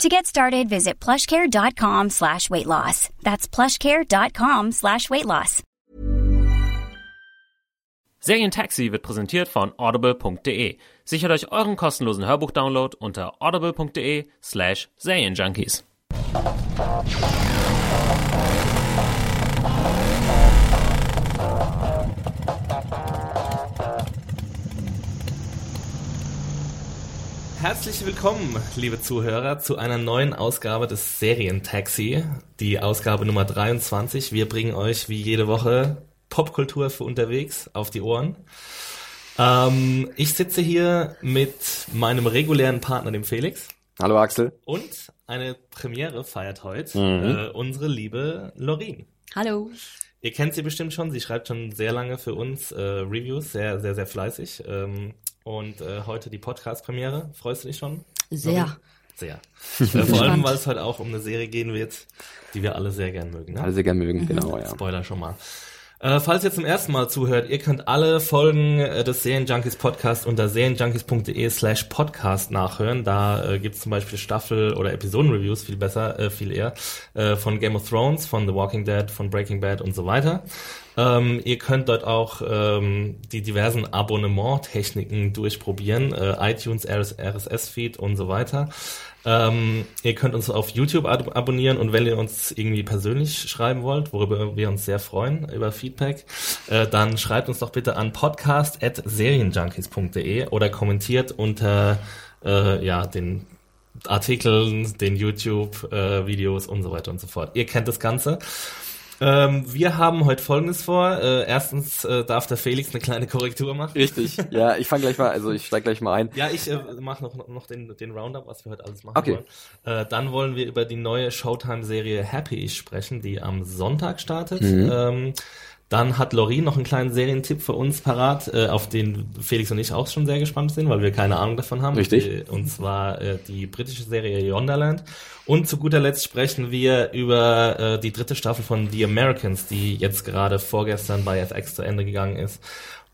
To get started, visit plushcare.com slash weight loss. That's plushcare.com slash weight loss. Serientaxi wird präsentiert von audible.de. Sichert euch euren kostenlosen Hörbuchdownload unter audible.de slash Serienjunkies. Herzlich willkommen, liebe Zuhörer, zu einer neuen Ausgabe des Serientaxi, die Ausgabe Nummer 23. Wir bringen euch wie jede Woche Popkultur für unterwegs auf die Ohren. Ähm, ich sitze hier mit meinem regulären Partner, dem Felix. Hallo Axel. Und eine Premiere feiert heute Mhm. äh, unsere liebe Lorin. Hallo. Ihr kennt sie bestimmt schon, sie schreibt schon sehr lange für uns äh, Reviews, sehr, sehr, sehr fleißig. Ähm, und äh, heute die Podcast-Premiere. Freust du dich schon? Sehr. Sehr. Äh, vor allem, weil es heute auch um eine Serie gehen wird, die wir alle sehr gern mögen. Ne? Alle sehr gern mögen, genau, ja. Spoiler schon mal. Äh, falls ihr zum ersten Mal zuhört, ihr könnt alle Folgen äh, des Serienjunkies Podcast unter serienjunkies.de slash podcast nachhören. Da äh, gibt's zum Beispiel Staffel- oder Episodenreviews, viel besser, äh, viel eher, äh, von Game of Thrones, von The Walking Dead, von Breaking Bad und so weiter. Ähm, ihr könnt dort auch ähm, die diversen Abonnement-Techniken durchprobieren, iTunes, RSS-Feed und so weiter. Ähm, ihr könnt uns auf YouTube ab abonnieren und wenn ihr uns irgendwie persönlich schreiben wollt, worüber wir uns sehr freuen, über Feedback, äh, dann schreibt uns doch bitte an podcast.serienjunkies.de oder kommentiert unter äh, ja, den Artikeln, den YouTube-Videos und so weiter und so fort. Ihr kennt das Ganze. Ähm, wir haben heute Folgendes vor. Äh, erstens äh, darf der Felix eine kleine Korrektur machen. Richtig. Ja, ich fange gleich mal, also ich steig gleich mal ein. Ja, ich äh, mache noch, noch den, den Roundup, was wir heute alles machen Okay. wollen. Äh, dann wollen wir über die neue Showtime-Serie Happy sprechen, die am Sonntag startet. Mhm. Ähm, dann hat Lorin noch einen kleinen Serientipp für uns parat, äh, auf den Felix und ich auch schon sehr gespannt sind, weil wir keine Ahnung davon haben. Richtig. Die, und zwar äh, die britische Serie Yonderland. Und zu guter Letzt sprechen wir über äh, die dritte Staffel von The Americans, die jetzt gerade vorgestern bei FX zu Ende gegangen ist.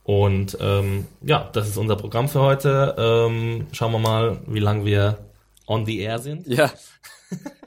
Und ähm, ja, das ist unser Programm für heute. Ähm, schauen wir mal, wie lange wir on the air sind. Ja.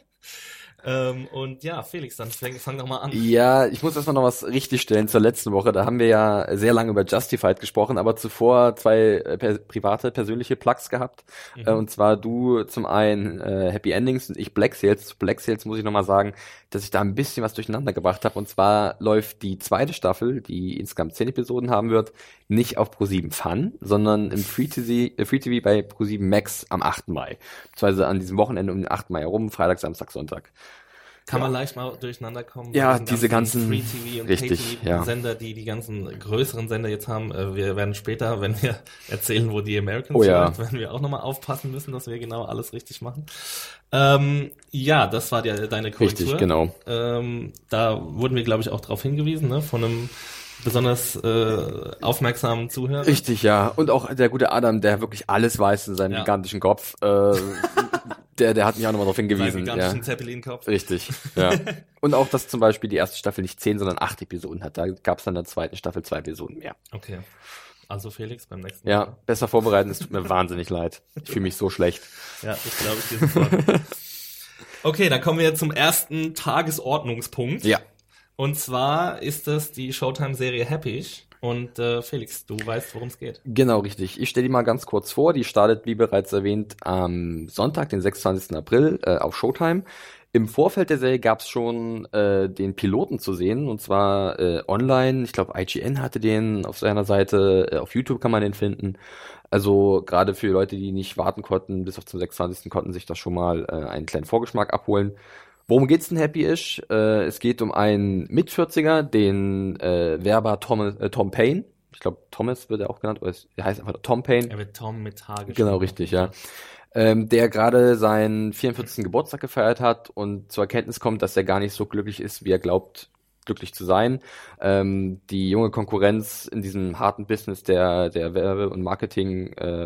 Ähm, und ja, Felix, dann fang, fang doch mal an. Ja, ich muss erstmal noch was richtig stellen zur letzten Woche. Da haben wir ja sehr lange über Justified gesprochen, aber zuvor zwei äh, per private, persönliche Plugs gehabt. Mhm. Äh, und zwar du zum einen äh, Happy Endings und ich Black Sales. Black Sales muss ich nochmal sagen, dass ich da ein bisschen was durcheinander gebracht habe. Und zwar läuft die zweite Staffel, die insgesamt zehn Episoden haben wird, nicht auf Pro7 Fun, sondern im Free TV, äh, Free TV bei Pro7 Max am 8. Mai. Beziehungsweise an diesem Wochenende um den 8. Mai herum, Freitag, Samstag, Sonntag. Kann man leicht mal durcheinander kommen. Ja, diese ganzen- Free-TV und richtig, ja. Pay-TV-Sender, die die ganzen größeren Sender jetzt haben. Äh, Wir werden später, wenn wir erzählen, wo die Americans Oh ja. läuft, werden wir auch nochmal aufpassen müssen, dass wir genau alles richtig machen. Ähm, ja, das war die, deine Korrektur. Richtig, genau. Ähm, da wurden wir, glaube ich, auch darauf hingewiesen, ne, von einem besonders äh, aufmerksamen Zuhörer. Richtig, ja. Und auch der gute Adam, der wirklich alles weiß in seinem Ja. gigantischen Kopf, äh, der, der hat mich auch nochmal darauf hingewiesen. Ja. Zeppelin-Kopf. Richtig, ja. Und auch, dass zum Beispiel die erste Staffel nicht zehn, sondern acht Episoden hat. Da gab es dann in der zweiten Staffel zwei Episoden mehr. Okay. Also Felix beim nächsten Ja, besser vorbereiten, es tut mir wahnsinnig leid. Ich fühle mich so schlecht. Ja, ich glaube, ich gehe sofort. Okay, dann kommen wir zum ersten Tagesordnungspunkt. Ja. Und zwar ist das die Showtime-Serie Happy. Und äh, Felix, du weißt, worum es geht. Genau, richtig. Ich stelle die mal ganz kurz vor. Die startet, wie bereits erwähnt, am Sonntag, den 26. April, äh, auf Showtime. Im Vorfeld der Serie gab es schon äh, den Piloten zu sehen, und zwar äh, online. Ich glaube, IGN hatte den auf seiner Seite. Äh, auf YouTube kann man den finden. Also gerade für Leute, die nicht warten konnten, bis auf zum 26. konnten sich das schon mal äh, einen kleinen Vorgeschmack abholen. Worum geht's denn Happy-ish? Äh, es geht um einen Mit-40er, den äh, Werber Tom, äh, Tom Payne. Ich glaube, Thomas wird er auch genannt, oder er heißt einfach Tom Payne. Er wird Tom mit H geschrieben. Genau, richtig, ja. Ähm, der gerade seinen 44. Geburtstag gefeiert hat und zur Erkenntnis kommt, dass er gar nicht so glücklich ist, wie er glaubt, glücklich zu sein. Ähm, die junge Konkurrenz in diesem harten Business der, der Werbe- und Marketing, äh,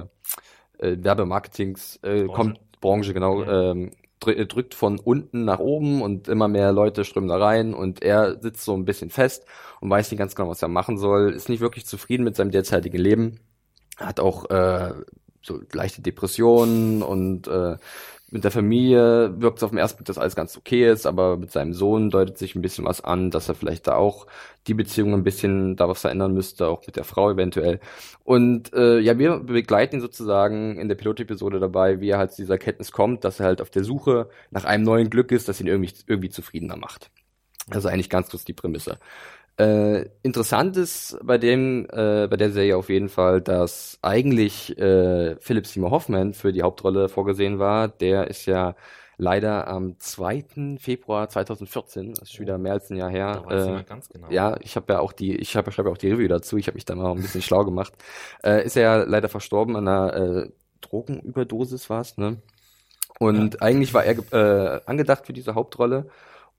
äh, Werbemarketings äh, kommt Branche genau ja. ähm, drückt von unten nach oben und immer mehr Leute strömen da rein und er sitzt so ein bisschen fest und weiß nicht ganz genau, was er machen soll, ist nicht wirklich zufrieden mit seinem derzeitigen Leben, hat auch äh, so leichte Depressionen und äh, mit der Familie wirkt es auf den ersten Blick, dass alles ganz okay ist, aber mit seinem Sohn deutet sich ein bisschen was an, dass er vielleicht da auch die Beziehung ein bisschen da verändern müsste, auch mit der Frau eventuell. Und äh, ja, wir begleiten ihn sozusagen in der Pilotepisode dabei, wie er halt zu dieser Kenntnis kommt, dass er halt auf der Suche nach einem neuen Glück ist, das ihn irgendwie, irgendwie zufriedener macht. Also eigentlich ganz kurz die Prämisse. Äh, interessant ist bei dem, äh, bei der Serie auf jeden Fall, dass eigentlich äh, Philip Seymour Hoffman für die Hauptrolle vorgesehen war. Der ist ja leider am 2. Februar 2014, das ist schon wieder mehr als ein Jahr her. Da äh, ganz genau. Ja, ich habe ja auch die, ich habe schreibe auch die Review dazu. Ich habe mich da mal ein bisschen schlau gemacht. Äh, ist er ja leider verstorben an einer äh, Drogenüberdosis war's, ne? Und ja. eigentlich war er äh, angedacht für diese Hauptrolle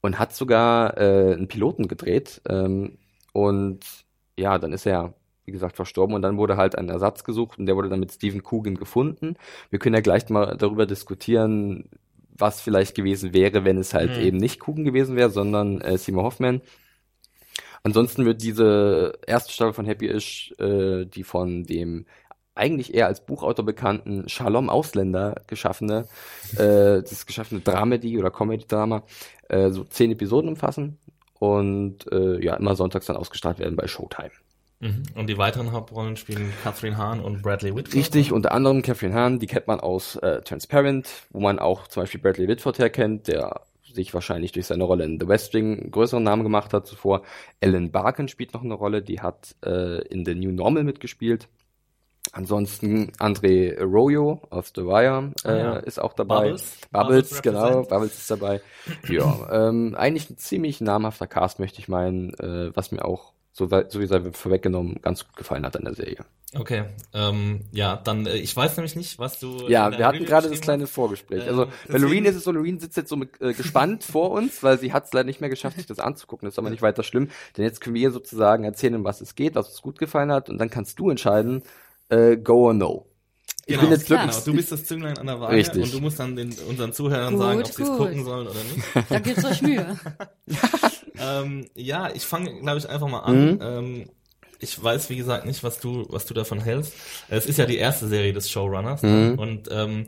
und hat sogar äh, einen Piloten gedreht. Ähm, und ja, dann ist er, wie gesagt, verstorben und dann wurde halt ein Ersatz gesucht und der wurde dann mit Stephen Coogan gefunden. Wir können ja gleich mal darüber diskutieren, was vielleicht gewesen wäre, wenn es halt mhm. eben nicht Coogan gewesen wäre, sondern äh, Seymour Hoffman. Ansonsten wird diese erste Staffel von Happy Ish, äh, die von dem eigentlich eher als Buchautor bekannten Shalom Ausländer geschaffene, äh, das geschaffene Dramedy oder Comedy-Drama, äh, so zehn Episoden umfassen und äh, ja, immer sonntags dann ausgestrahlt werden bei Showtime. Mhm. Und die weiteren Hauptrollen spielen Catherine Hahn und Bradley Whitford? Richtig, unter anderem Catherine Hahn, die kennt man aus äh, Transparent, wo man auch zum Beispiel Bradley Whitford herkennt, der sich wahrscheinlich durch seine Rolle in The West Wing einen größeren Namen gemacht hat zuvor. Ellen Barkin spielt noch eine Rolle, die hat äh, in The New Normal mitgespielt. Ansonsten André Arroyo aus The Wire äh, ah, ja. ist auch dabei. Bubbles, Bubbles, Bubbles genau, Bubbles ist dabei. ja, ähm, eigentlich ein ziemlich namhafter Cast, möchte ich meinen, äh, was mir auch, so, so wie sei vorweggenommen, ganz gut gefallen hat an der Serie. Okay, ähm, ja, dann, äh, ich weiß nämlich nicht, was du. Ja, wir hatten gerade das kleine Vorgespräch. Also, ähm, bei Loreen ist es so, Loreen sitzt jetzt so mit, äh, gespannt vor uns, weil sie hat es leider nicht mehr geschafft, sich das anzugucken. Das ist aber nicht weiter schlimm, denn jetzt können wir sozusagen erzählen, um was es geht, was uns gut gefallen hat und dann kannst du entscheiden, äh, go or no. Ich genau, bin jetzt wirklich, genau. Du bist das Zünglein an der Waage Richtig. und du musst dann den, unseren Zuhörern gut, sagen, ob sie es gucken sollen oder nicht. Da gibt's euch Mühe. ähm, ja, ich fange, glaube ich, einfach mal an. Mhm. Ähm, ich weiß, wie gesagt, nicht, was du, was du davon hältst. Es ist ja die erste Serie des Showrunners mhm. und ähm,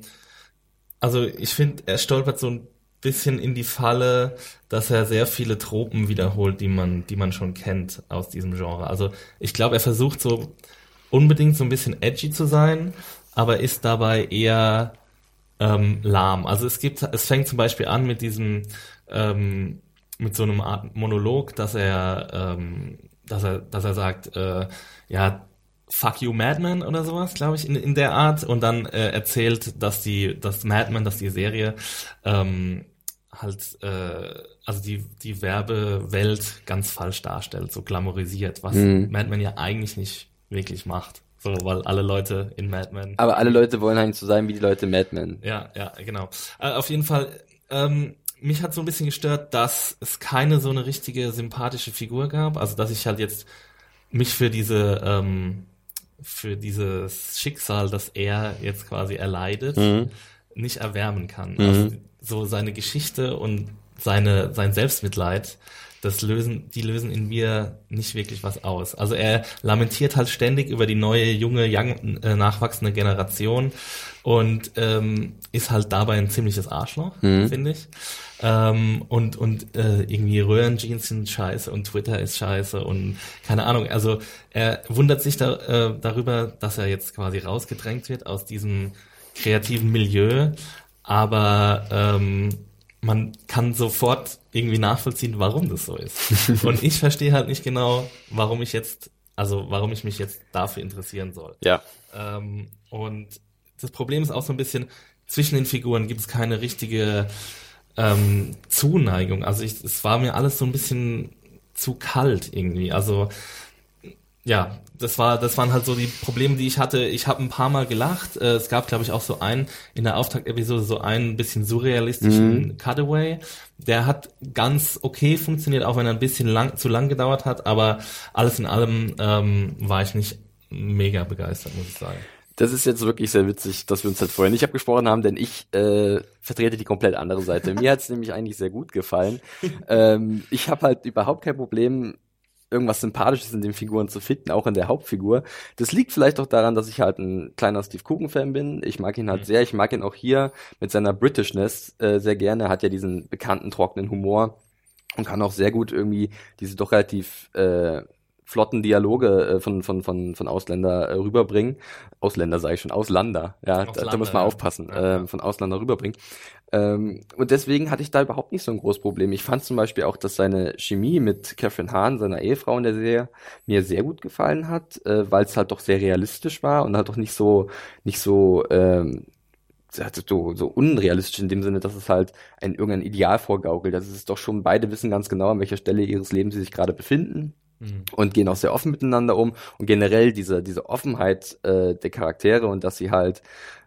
also ich finde, er stolpert so ein bisschen in die Falle, dass er sehr viele Tropen wiederholt, die man, die man schon kennt aus diesem Genre. Also ich glaube, er versucht so unbedingt so ein bisschen edgy zu sein, aber ist dabei eher ähm, lahm. Also es gibt, es fängt zum Beispiel an mit diesem, ähm, mit so einem Art Monolog, dass er, ähm, dass er, dass er sagt, äh, ja, Fuck you Madman oder sowas, glaube ich, in, in der Art und dann äh, erzählt, dass die, dass Madman, dass die Serie ähm, halt, äh, also die, die Werbewelt ganz falsch darstellt, so glamourisiert, was mhm. Madman ja eigentlich nicht wirklich macht. So, weil alle Leute in Mad Men. Aber alle Leute wollen eigentlich so sein wie die Leute in Mad Men. Ja, ja, genau. Äh, auf jeden Fall, ähm, mich hat so ein bisschen gestört, dass es keine so eine richtige sympathische Figur gab. Also, dass ich halt jetzt mich für diese, ähm, für dieses Schicksal, das er jetzt quasi erleidet, mhm. nicht erwärmen kann. Mhm. Also, so seine Geschichte und seine, sein Selbstmitleid das lösen, die lösen in mir nicht wirklich was aus. Also er lamentiert halt ständig über die neue, junge, young, äh, nachwachsende Generation und ähm, ist halt dabei ein ziemliches Arschloch, mhm. finde ich. Ähm, und und äh, irgendwie Röhrenjeans sind scheiße und Twitter ist scheiße und keine Ahnung. Also er wundert sich da, äh, darüber, dass er jetzt quasi rausgedrängt wird aus diesem kreativen Milieu, aber ähm, man kann sofort irgendwie nachvollziehen, warum das so ist. Und ich verstehe halt nicht genau, warum ich jetzt, also warum ich mich jetzt dafür interessieren soll. Ja. Ähm, und das Problem ist auch so ein bisschen, zwischen den Figuren gibt es keine richtige ähm, Zuneigung. Also ich, es war mir alles so ein bisschen zu kalt irgendwie. Also ja, das war, das waren halt so die Probleme, die ich hatte. Ich habe ein paar Mal gelacht. Äh, es gab, glaube ich, auch so einen in der Auftaktepisode so einen bisschen surrealistischen mhm. Cutaway. Der hat ganz okay funktioniert, auch wenn er ein bisschen lang, zu lang gedauert hat. Aber alles in allem ähm, war ich nicht mega begeistert, muss ich sagen. Das ist jetzt wirklich sehr witzig, dass wir uns halt vorher nicht abgesprochen haben, denn ich äh, vertrete die komplett andere Seite. Mir hat's nämlich eigentlich sehr gut gefallen. ähm, ich habe halt überhaupt kein Problem, irgendwas Sympathisches in den Figuren zu finden, auch in der Hauptfigur. Das liegt vielleicht auch daran, dass ich halt ein kleiner Steve Coogan-Fan bin. Ich mag ihn halt mhm. sehr. Ich mag ihn auch hier mit seiner Britishness äh, sehr gerne. Er hat ja diesen bekannten, trockenen Humor und kann auch sehr gut irgendwie diese doch relativ äh, flotten Dialoge äh, von, von, von, von Ausländer äh, rüberbringen. Ausländer sage ich schon, Auslander. Ja, da, da muss man aufpassen. Ja. Äh, von Ausländer rüberbringen. Ähm, und deswegen hatte ich da überhaupt nicht so ein großes Problem. Ich fand zum Beispiel auch, dass seine Chemie mit Catherine Hahn, seiner Ehefrau in der Serie, mir sehr gut gefallen hat, äh, weil es halt doch sehr realistisch war und halt doch nicht so, nicht so, ähm, so, so unrealistisch in dem Sinne, dass es halt ein irgendein Ideal vorgaukelt. Das ist doch schon, beide wissen ganz genau, an welcher Stelle ihres Lebens sie sich gerade befinden mhm. und gehen auch sehr offen miteinander um. Und generell diese, diese Offenheit äh, der Charaktere und dass sie halt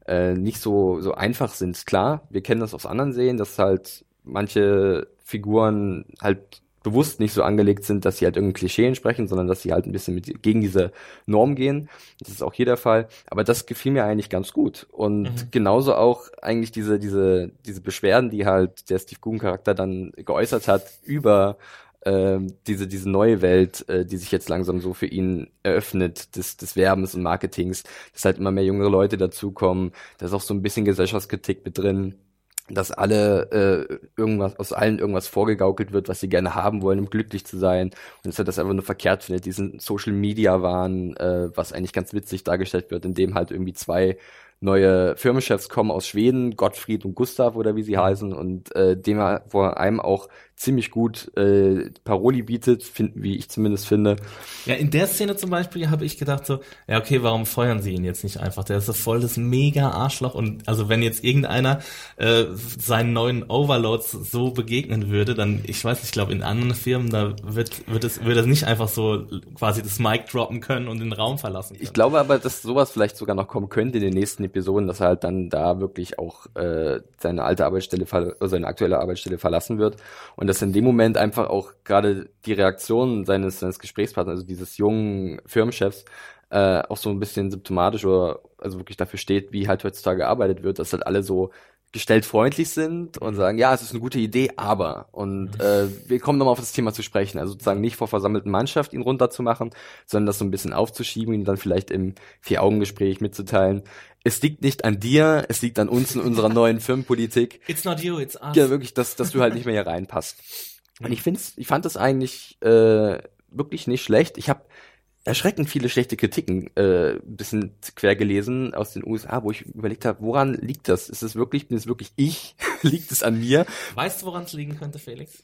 äh, nicht so, so einfach sind. Klar, wir kennen das aus anderen Serien, dass halt manche Figuren halt bewusst nicht so angelegt sind, dass sie halt irgendein Klischee entsprechen, sondern dass sie halt ein bisschen mit, gegen diese Norm gehen. Das ist auch hier der Fall. Aber das gefiel mir eigentlich ganz gut. Und mhm. genauso auch eigentlich diese, diese, diese Beschwerden, die halt der Steve Coogan Charakter dann geäußert hat über ähm, diese, diese neue Welt, äh, die sich jetzt langsam so für ihn eröffnet, des, des Werbens und Marketings, dass halt immer mehr jüngere Leute dazukommen, da ist auch so ein bisschen Gesellschaftskritik mit drin, dass alle äh, irgendwas aus allen irgendwas vorgegaukelt wird, was sie gerne haben wollen, um glücklich zu sein. Und dass er das einfach nur verkehrt findet, diesen Social Media Wahn, äh, was eigentlich ganz witzig dargestellt wird, in dem halt irgendwie zwei neue Firmenchefs kommen aus Schweden, Gottfried und Gustav oder wie sie heißen und äh, dem er vor allem auch ziemlich gut äh, Paroli bietet, find, wie ich zumindest finde. Ja, in der Szene zum Beispiel habe ich gedacht so, ja okay, warum feuern sie ihn jetzt nicht einfach? Der ist so voll das mega Arschloch und also wenn jetzt irgendeiner äh, seinen neuen Overlords so begegnen würde, dann, ich weiß nicht, ich glaube in anderen Firmen, da wird, wird es wird es nicht einfach so quasi das Mic droppen können und den Raum verlassen können. Ich glaube aber, dass sowas vielleicht sogar noch kommen könnte in den nächsten Episoden, dass er halt dann da wirklich auch äh, seine alte Arbeitsstelle, seine aktuelle Arbeitsstelle verlassen wird und dass in dem Moment einfach auch gerade die Reaktion seines, seines Gesprächspartners, also dieses jungen Firmenchefs, äh, auch so ein bisschen symptomatisch oder also wirklich dafür steht, wie halt heutzutage gearbeitet wird, dass halt alle so gestellt freundlich sind und sagen, ja, es ist eine gute Idee, aber und mhm. äh, wir kommen nochmal auf das Thema zu sprechen, also sozusagen nicht vor versammelten Mannschaft ihn runterzumachen, sondern das so ein bisschen aufzuschieben, ihn dann vielleicht im Vier-Augen-Gespräch mitzuteilen. Es liegt nicht an dir, es liegt an uns in unserer neuen Firmenpolitik. It's not you, it's us. Ja, wirklich, dass, dass du halt nicht mehr hier reinpasst. Und ich find's, ich fand das eigentlich äh, wirklich nicht schlecht. Ich habe erschreckend viele schlechte Kritiken äh, bisschen quer gelesen aus den USA, wo ich überlegt habe, woran liegt das? Ist es wirklich, bin es wirklich ich? liegt es an mir? Weißt du, woran es liegen könnte, Felix?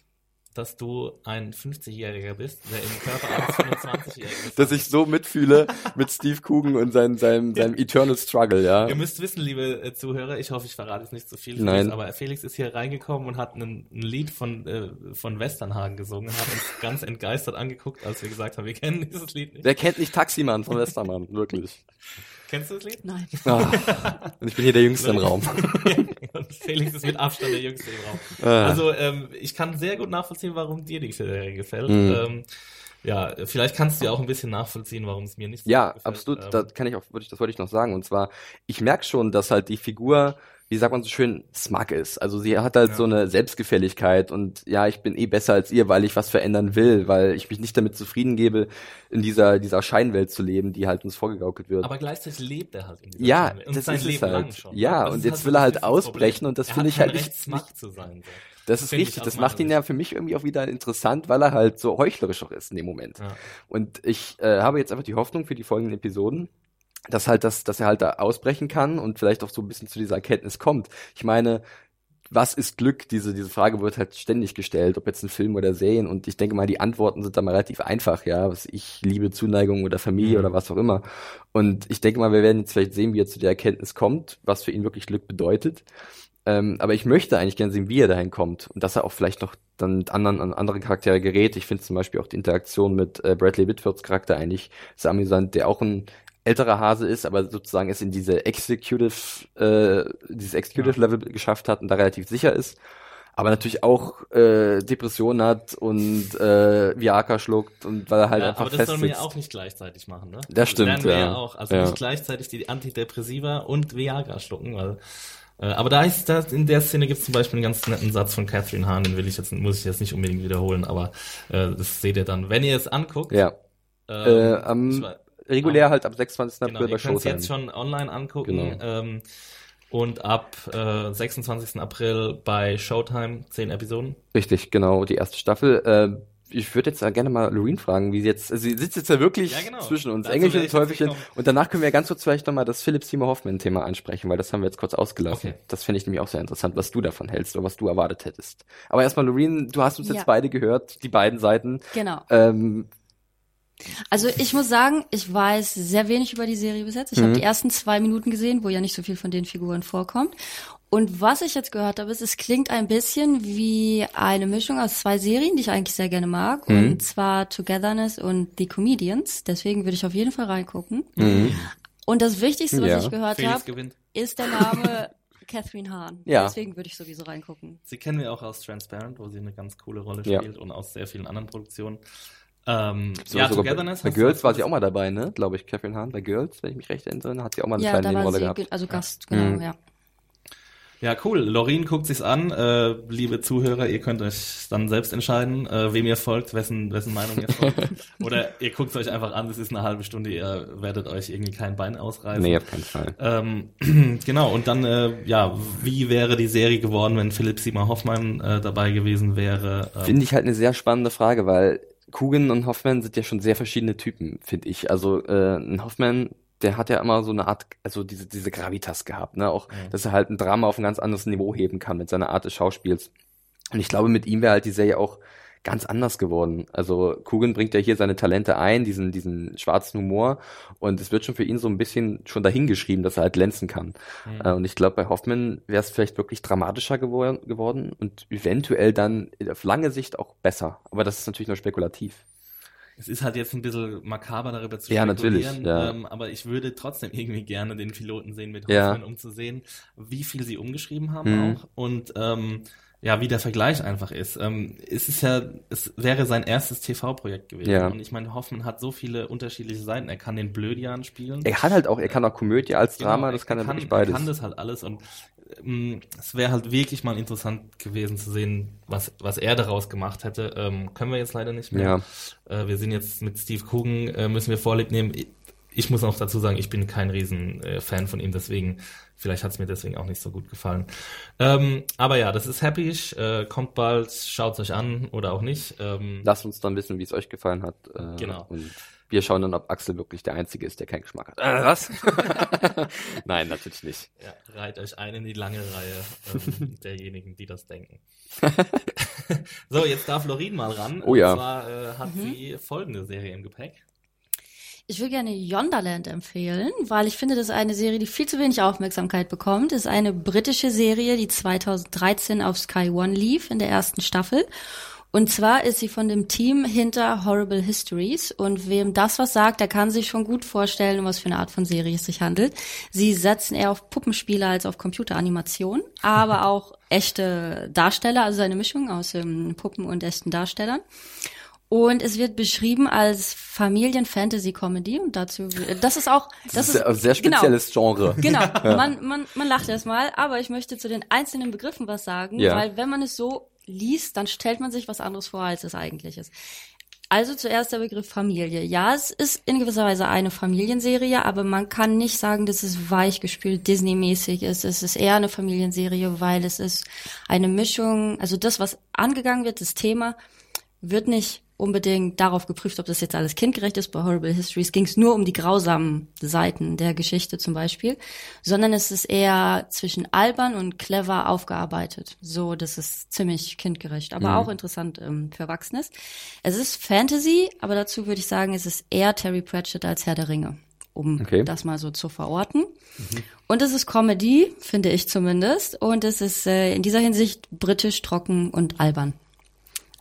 Dass du ein 50-Jähriger bist, der im Körper eines 25-Jährigen ist. Dass ich so mitfühle mit Steve Coogan und seinem, seinem, seinem Eternal Struggle, ja. Ihr müsst wissen, liebe äh, Zuhörer, ich hoffe, ich verrate jetzt nicht zu so viel, Nein. aber Felix ist hier reingekommen und hat ein, ein Lied von, äh, von Westernhagen gesungen, hat uns ganz entgeistert angeguckt, als wir gesagt haben, wir kennen dieses Lied nicht. Wer kennt nicht Taximann von Westermann, wirklich. Kennst du das Lied? Nein. Ah, und ich bin hier der Jüngste im Raum. und Felix ist mit Abstand der Jüngste im Raum. Ah. Also ähm, ich kann sehr gut nachvollziehen, warum dir die Serie gefällt. Mhm. Ähm, ja, vielleicht kannst du ja auch ein bisschen nachvollziehen, warum es mir nicht so ja, gefällt. Ja, absolut. Ähm, da kann ich auch, würde ich, das wollte ich noch sagen. Und zwar, ich merke schon, dass halt die Figur wie sagt man so schön, smug ist. Also sie hat halt ja. so eine Selbstgefälligkeit und ja, ich bin eh besser als ihr, weil ich was verändern will, weil ich mich nicht damit zufrieden gebe, in dieser, dieser Scheinwelt zu leben, die halt uns vorgegaukelt wird. Aber gleichzeitig lebt er halt in dieser Ja, Scheinwelt. Und das ist Leben halt. Schon. Ja, das und jetzt halt will er halt ausbrechen und das finde ich halt nicht, nicht zu sein. So. Das ist richtig. Das macht ihn ja für mich irgendwie auch wieder interessant, weil er halt so heuchlerisch auch ist in dem Moment. Ja. Und ich äh, habe jetzt einfach die Hoffnung für die folgenden Episoden, dass halt das, dass er halt da ausbrechen kann und vielleicht auch so ein bisschen zu dieser Erkenntnis kommt. Ich meine, was ist Glück? Diese, diese Frage wird halt ständig gestellt, ob jetzt ein Film oder Serien. Und ich denke mal, die Antworten sind da mal relativ einfach, ja. Was ich liebe, Zuneigung oder Familie mhm. oder was auch immer. Und ich denke mal, wir werden jetzt vielleicht sehen, wie er zu der Erkenntnis kommt, was für ihn wirklich Glück bedeutet. Ähm, aber ich möchte eigentlich gerne sehen, wie er dahin kommt und dass er auch vielleicht noch dann mit anderen an andere Charaktere gerät. Ich finde zum Beispiel auch die Interaktion mit äh, Bradley Whitfords Charakter eigentlich sehr amüsant, der auch ein älterer Hase ist, aber sozusagen es in diese Executive, äh, dieses Executive Level geschafft hat und da relativ sicher ist aber natürlich auch äh, Depressionen hat und äh, Viagra schluckt und weil er halt ja, einfach aber das fest soll man ja auch nicht gleichzeitig machen, ne? Das stimmt, lernen wir ja. ja. auch. Also Ja. nicht gleichzeitig die Antidepressiva und Viagra schlucken, weil äh, aber da ist das in der Szene gibt es zum Beispiel einen ganz netten Satz von Catherine Hahn, den will ich jetzt muss ich jetzt nicht unbedingt wiederholen, aber äh, das seht ihr dann, wenn ihr es anguckt. Ja, ähm, äh, am regulär halt ab 26. Genau, April bei ihr könnt Showtime. jetzt schon online angucken. Genau. Ähm, und ab äh, 26. April bei Showtime, 10 Episoden. Richtig, genau, die erste Staffel. Äh, ich würde jetzt gerne mal Loreen fragen, wie sie jetzt, also sie sitzt jetzt ja wirklich Ja, genau. zwischen uns, Engelchen und Teufelchen. Und danach können wir ganz kurz vielleicht nochmal das Philipp Seymour Hoffman-Thema ansprechen, weil das haben wir jetzt kurz ausgelassen. Okay. Das finde ich nämlich auch sehr interessant, was du davon hältst oder was du erwartet hättest. Aber erstmal, Loreen, du hast uns Ja. jetzt beide gehört, die beiden Seiten. Genau. Ähm, Also ich muss sagen, ich weiß sehr wenig über die Serie bis jetzt. Ich habe die ersten zwei Minuten gesehen, wo ja nicht so viel von den Figuren vorkommt. Und was ich jetzt gehört habe, ist, es klingt ein bisschen wie eine Mischung aus zwei Serien, die ich eigentlich sehr gerne mag. Und zwar Togetherness und The Comedians. Deswegen würde ich auf jeden Fall reingucken. Und das Wichtigste, was Ja. ich gehört habe, ist der Name Catherine Hahn. Ja. Deswegen würde ich sowieso reingucken. Sie kennen wir auch aus Transparent, wo sie eine ganz coole Rolle Ja. spielt und aus sehr vielen anderen Produktionen. Ähm, so, ja, sogar Togetherness. bei, bei Girls war sie auch mal dabei, ne? Glaube ich, Catherine Hahn. Bei Girls, wenn ich mich recht erinnere, hat sie auch mal eine Ja, kleine da war Nebenrolle sie, gehabt. ge- also Gast, genau, Mhm. ja. Ja, cool. Lorin guckt sich's an. Äh, liebe Zuhörer, ihr könnt euch dann selbst entscheiden, äh, wem ihr folgt, wessen, wessen Meinung ihr folgt. Oder ihr guckt euch einfach an, es ist eine halbe Stunde, ihr werdet euch irgendwie kein Bein ausreißen. Nee, auf keinen Fall. Ähm, genau, und dann, äh, ja, wie wäre die Serie geworden, wenn Philipp Seymour Hoffmann äh, dabei gewesen wäre? Ähm, Finde ich halt eine sehr spannende Frage, weil Coogan und Hoffman sind ja schon sehr verschiedene Typen, finde ich. Also äh, ein Hoffman, der hat ja immer so eine Art, also diese, diese Gravitas gehabt, ne? Auch, dass er halt ein Drama auf ein ganz anderes Niveau heben kann mit seiner Art des Schauspiels. Und ich glaube, mit ihm wäre halt die Serie auch ganz anders geworden. Also Coogan bringt ja hier seine Talente ein, diesen, diesen schwarzen Humor. Und es wird schon für ihn so ein bisschen schon dahingeschrieben, dass er halt glänzen kann. Äh, Und ich glaube, bei Hoffman wäre es vielleicht wirklich dramatischer gewor geworden und eventuell dann auf lange Sicht auch besser. Aber das ist natürlich nur spekulativ. Es ist halt jetzt ein bisschen makaber darüber zu Ja, spekulieren, natürlich, ja. Ähm, aber ich würde trotzdem irgendwie gerne den Piloten sehen mit Ja. Hoffmann, um zu sehen, wie viel sie umgeschrieben haben Mhm. auch und ähm, ja, wie der Vergleich einfach ist. Ähm, es ist ja, es wäre sein erstes TV-Projekt gewesen. Ja. Und ich meine, Hoffmann hat so viele unterschiedliche Seiten. Er kann den Blödian spielen. Er hat halt auch, er kann auch Komödie als Drama, Genau, das kann er, wirklich Er beides. kann das halt alles und ähm, es wäre halt wirklich mal interessant gewesen zu sehen, was, was er daraus gemacht hätte. Ähm, können wir jetzt leider nicht mehr. Äh, wir sind jetzt mit Steve Coogan, äh, müssen wir Vorlieb nehmen. Ich, ich muss noch dazu sagen, ich bin kein riesen äh, von ihm, deswegen, vielleicht hat es mir deswegen auch nicht so gut gefallen. Ähm, aber ja, das ist Happy, äh, kommt bald, schaut euch an oder auch nicht. Ähm, Lasst uns dann wissen, wie es euch gefallen hat. Äh, Genau. Und wir schauen dann, ob Axel wirklich der Einzige ist, der keinen Geschmack hat. Äh, was? Nein, natürlich nicht. Ja, reiht euch ein in die lange Reihe ähm, derjenigen, die das denken. so, jetzt darf Lorin mal ran. Oh ja. Und zwar äh, hat sie folgende Serie im Gepäck. Ich will gerne Yonderland empfehlen, weil ich finde, das ist eine Serie, die viel zu wenig Aufmerksamkeit bekommt. Es ist eine britische Serie, die 2013 auf Sky One lief in der ersten Staffel. Und zwar ist sie von dem Team hinter Horrible Histories. Und wem das was sagt, der kann sich schon gut vorstellen, um was für eine Art von Serie es sich handelt. Sie setzen eher auf Puppenspieler als auf Computeranimation, aber auch echte Darsteller, also eine Mischung aus ähm, Puppen und echten Darstellern. Und es wird beschrieben als Familien-Fantasy-Comedy und dazu, das ist auch, Das, ist ein sehr spezielles Genre. Genau, genau. Man, man, man lacht erstmal, aber ich möchte zu den einzelnen Begriffen was sagen, Ja. weil wenn man es so liest, dann stellt man sich was anderes vor, als es eigentlich ist. Also zuerst der Begriff Familie. Ja, es ist in gewisser Weise eine Familienserie, aber man kann nicht sagen, dass es weichgespült Disney-mäßig ist. Es ist eher eine Familienserie, weil es ist eine Mischung, also das, was angegangen wird, das Thema, wird nicht unbedingt darauf geprüft, ob das jetzt alles kindgerecht ist. Bei Horrible Histories ging es nur um die grausamen Seiten der Geschichte zum Beispiel, sondern es ist eher zwischen albern und clever aufgearbeitet. So, das ist ziemlich kindgerecht, aber auch interessant ähm, für Erwachsenes. Es ist Fantasy, aber dazu würde ich sagen, es ist eher Terry Pratchett als Herr der Ringe. um Okay. das mal so zu verorten. Und es ist Comedy, finde ich zumindest. Und es ist äh, in dieser Hinsicht britisch, trocken und albern.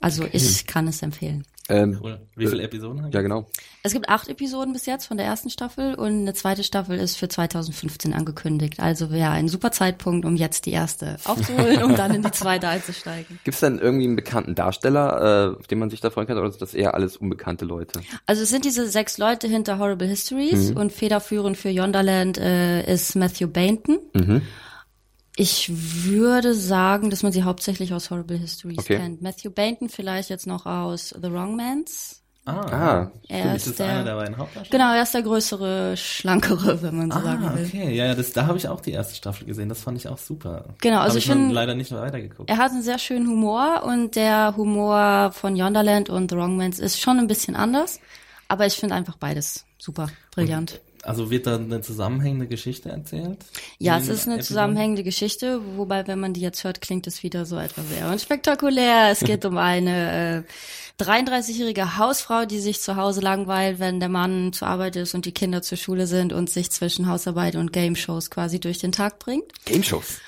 Also ich kann es empfehlen. Ähm. Wie viele Episoden? haben ja, genau. Es gibt acht Episoden bis jetzt von der ersten Staffel und eine zweite Staffel ist für 2015 angekündigt. Also wäre ein super Zeitpunkt, um jetzt die erste aufzuholen, um dann in die zweite einzusteigen. Gibt es denn irgendwie einen bekannten Darsteller, äh, auf den man sich da freuen kann, oder sind das eher alles unbekannte Leute? Also es sind diese sechs Leute hinter Horrible Histories und federführend für Yonderland äh, ist Matthew Bainton. Ich würde sagen, dass man sie hauptsächlich aus Horrible Histories Okay. kennt. Matthew Bainton vielleicht jetzt noch aus The Wrong Mans. Ah, Ah, Er ist ist das einer der, der beiden Hauptdarsteller? genau, er ist der größere, schlankere, wenn man so sagen Ah, will. okay. Ja, ja, das, da habe ich auch die erste Staffel gesehen. Das fand ich auch super. Genau, also Hab ich ich find- noch leider nicht weitergeguckt. Er hat einen sehr schönen Humor und der Humor von Yonderland und The Wrong Mans ist schon ein bisschen anders. Aber ich finde einfach beides super brillant. Also wird da eine zusammenhängende Geschichte erzählt? Ja, es ist eine Episoden? zusammenhängende Geschichte, wobei, wenn man die jetzt hört, klingt es wieder so etwas sehr unspektakulär. Es geht um eine äh, 33-jährige Hausfrau, die sich zu Hause langweilt, wenn der Mann zur Arbeit ist und die Kinder zur Schule sind und sich zwischen Hausarbeit und Game-Shows quasi durch den Tag bringt. Game Shows.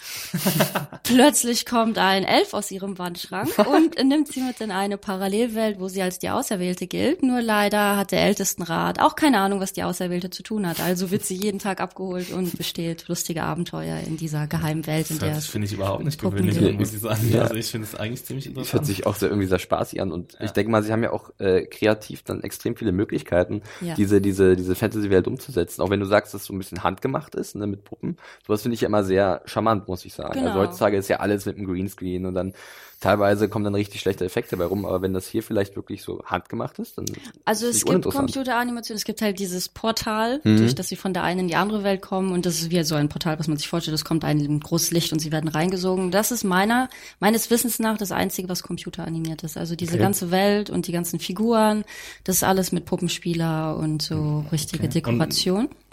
Plötzlich kommt ein Elf aus ihrem Wandschrank und nimmt sie mit in eine Parallelwelt, wo sie als die Auserwählte gilt. Nur leider hat der Ältestenrat auch keine Ahnung, was die Auserwählte zu tun hat. Also wird sie jeden Tag abgeholt und besteht lustige Abenteuer in dieser geheimen Welt, in Das der finde ich überhaupt nicht Puppen gewöhnlich muss ich sagen. Ja. Also ich finde es eigentlich ziemlich Das interessant. hört sich auch sehr, irgendwie sehr spaßig an und ich denke mal, sie haben ja auch äh, kreativ dann extrem viele Möglichkeiten, Ja. diese, diese, diese Fantasy-Welt umzusetzen. Auch wenn du sagst, dass es so ein bisschen handgemacht ist, ne, mit Puppen. Sowas finde ich ja immer sehr charmant, muss ich sagen. Genau. Also heutzutage ist ja alles mit einem Greenscreen und dann teilweise kommen dann richtig schlechte Effekte bei rum, aber wenn das hier vielleicht wirklich so handgemacht ist, dann Also ist es nicht gibt. Computeranimation, es gibt halt dieses Portal, Mhm. durch das sie von der einen in die andere Welt kommen und das ist wie so ein Portal, was man sich vorstellt, es kommt ein großes Licht und sie werden reingesogen. Das ist meiner, meines Wissens nach das Einzige, was computeranimiert ist. Also diese Okay. ganze Welt und die ganzen Figuren, das ist alles mit Puppenspieler und so richtige Okay. Dekoration. Und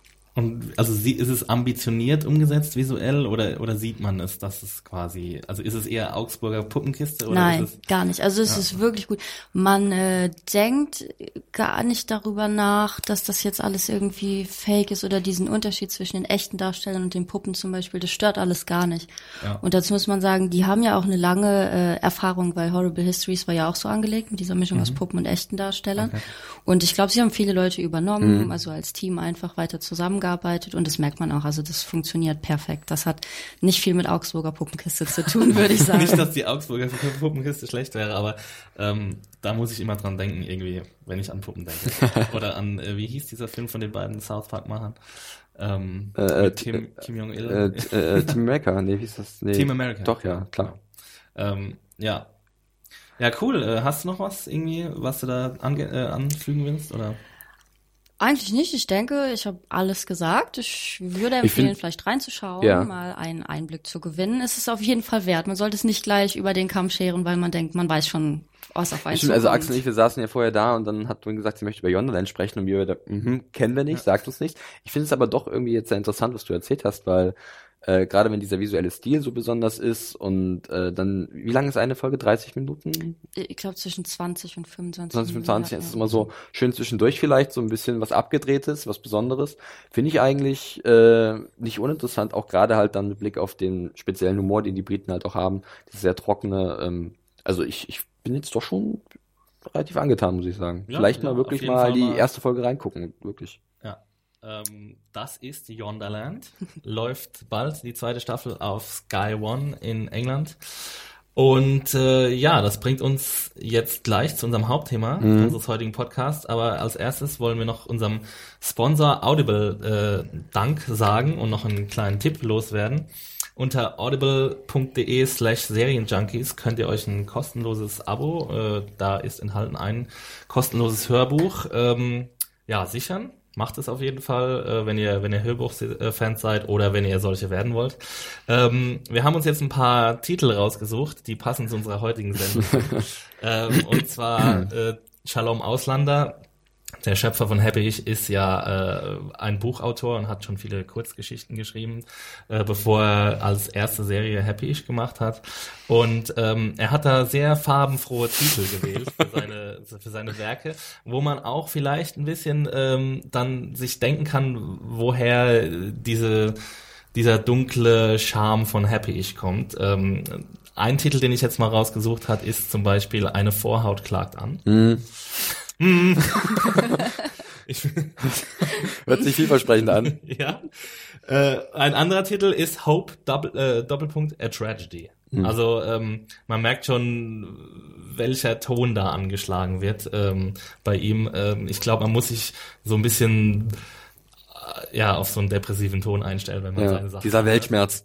also sie, ist es ambitioniert umgesetzt visuell oder oder sieht man es, dass es quasi, also ist es eher Augsburger Puppenkiste oder Nein, ist es gar nicht. Also es ist wirklich gut. Man äh, denkt gar nicht darüber nach, dass das jetzt alles irgendwie fake ist oder diesen Unterschied zwischen den echten Darstellern und den Puppen zum Beispiel. Das stört alles gar nicht. Ja. Und dazu muss man sagen, die haben ja auch eine lange äh, Erfahrung, weil Horrible Histories war ja auch so angelegt mit dieser Mischung aus Puppen und echten Darstellern. Und ich glaube, sie haben viele Leute übernommen, also als Team einfach weiter zusammengearbeitet und das merkt man auch. Also das funktioniert perfekt. Das hat nicht viel mit Augsburger Puppenkiste zu tun, würde ich sagen. nicht, dass die Augsburger Puppenkiste schlecht wäre, aber ähm, da muss ich immer dran denken, irgendwie, wenn ich an Puppen denke. Oder an, äh, wie hieß dieser Film von den beiden South Park-Machern? Ähm, Äh, äh, Kim, Kim äh, Jong-il. t- äh, Team America, nee, wie ist das? Nee. Team America. Doch, ja, klar. Ähm, ja. Ja, cool. Äh, hast du noch was irgendwie, was du da ange äh, anfügen willst? Oder? Eigentlich nicht. Ich denke, ich habe alles gesagt. Ich würde Ich empfehlen, find- vielleicht reinzuschauen, Ja. mal einen Einblick zu gewinnen. Es ist auf jeden Fall wert. Man sollte es nicht gleich über den Kamm scheren, weil man denkt, man weiß schon, was auf einen Stimmt, also. Axel und ich, wir saßen ja vorher da und dann hat Dwayne gesagt, sie möchte über Yonderland sprechen und wir mhm, kennen wir nicht, sagt uns nicht. Ich finde es aber doch irgendwie jetzt sehr interessant, was du erzählt hast, weil äh, gerade wenn dieser visuelle Stil so besonders ist und äh, dann, wie lang ist eine Folge? 30 Minuten? Ich glaube zwischen 20 und 25. 20, 25 ja, ist es ja. immer so schön zwischendurch vielleicht, so ein bisschen was abgedrehtes, was Besonderes. Finde ich eigentlich äh, nicht uninteressant, auch gerade halt dann mit Blick auf den speziellen Humor, den die Briten halt auch haben, das sehr trockene, ähm, also ich, ich bin jetzt doch schon relativ angetan, muss ich sagen. Ja, Vielleicht ja, mal wirklich mal Fall die mal- erste Folge reingucken, wirklich. Ähm, das ist Yonderland. Läuft bald die zweite Staffel auf Sky One in England. Und äh, ja, das bringt uns jetzt gleich zu unserem Hauptthema unseres heutigen Podcasts. Aber als erstes wollen wir noch unserem Sponsor Audible äh, Dank sagen und noch einen kleinen Tipp loswerden. Unter audible.de slash Serienjunkies könnt ihr euch ein kostenloses Abo, äh, da ist enthalten ein kostenloses Hörbuch, ähm, ja, sichern. Macht es auf jeden Fall, äh, wenn ihr, wenn ihr Hörbuch-Fans seid oder wenn ihr solche werden wollt. Ähm, wir haben uns jetzt ein paar Titel rausgesucht, die passen zu unserer heutigen Sendung. ähm, und zwar äh, Shalom Auslander, der Schöpfer von Happy Ich ist ja äh, ein Buchautor und hat schon viele Kurzgeschichten geschrieben, äh, bevor er als erste Serie Happy Ich gemacht hat. Und ähm, er hat da sehr farbenfrohe Titel gewählt für seine, für seine Werke, wo man auch vielleicht ein bisschen ähm, dann sich denken kann, woher diese dieser dunkle Charme von Happy Ich kommt. Ähm, ein Titel, den ich jetzt mal rausgesucht hat, ist zum Beispiel Eine Vorhaut klagt an. Mm. ich, Hört sich vielversprechend an. ja. Äh, ein anderer Titel ist Hope Doppel, äh, Doppelpunkt A Tragedy. Mhm. Also ähm, man merkt schon, welcher Ton da angeschlagen wird ähm, bei ihm. Ähm, ich glaube, man muss sich so ein bisschen äh, ja auf so einen depressiven Ton einstellen, wenn man ja, seine Sachen. Dieser Weltschmerz.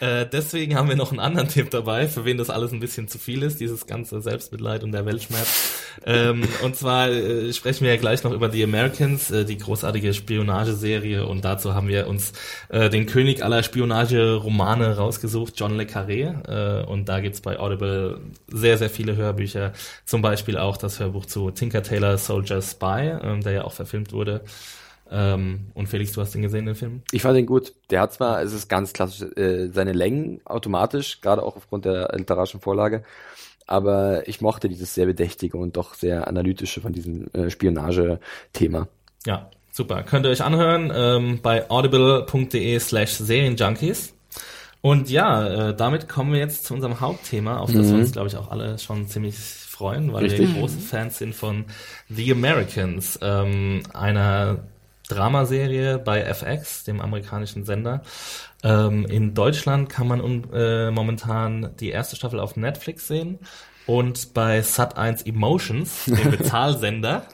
Äh, deswegen haben wir noch einen anderen Tipp dabei, für wen das alles ein bisschen zu viel ist, dieses ganze Selbstmitleid und der Weltschmerz. ähm, und zwar äh, sprechen wir ja gleich noch über The Americans, äh, die großartige Spionageserie. Und dazu haben wir uns äh, den König aller Spionageromane rausgesucht, John Le Carré. Äh, und da gibt's bei Audible sehr, sehr viele Hörbücher. Zum Beispiel auch das Hörbuch zu Tinker Taylor Soldier Spy, äh, der ja auch verfilmt wurde. Ähm, und Felix, du hast den gesehen, den Film? Ich fand ihn gut. Der hat zwar, es ist ganz klassisch, äh, seine Längen automatisch, gerade auch aufgrund der literarischen Vorlage, aber ich mochte dieses sehr bedächtige und doch sehr analytische von diesem äh, Spionage-Thema. Ja, super. Könnt ihr euch anhören ähm, bei audible.de slash Serienjunkies. Und ja, äh, damit kommen wir jetzt zu unserem Hauptthema, auf das mhm. wir uns, glaube ich, auch alle schon ziemlich freuen, weil Richtig. wir große Fans sind von The Americans, ähm, einer Dramaserie bei FX, dem amerikanischen Sender. Ähm, in Deutschland kann man äh, momentan die erste Staffel auf Netflix sehen und bei Sat1 Emotions, dem Bezahlsender.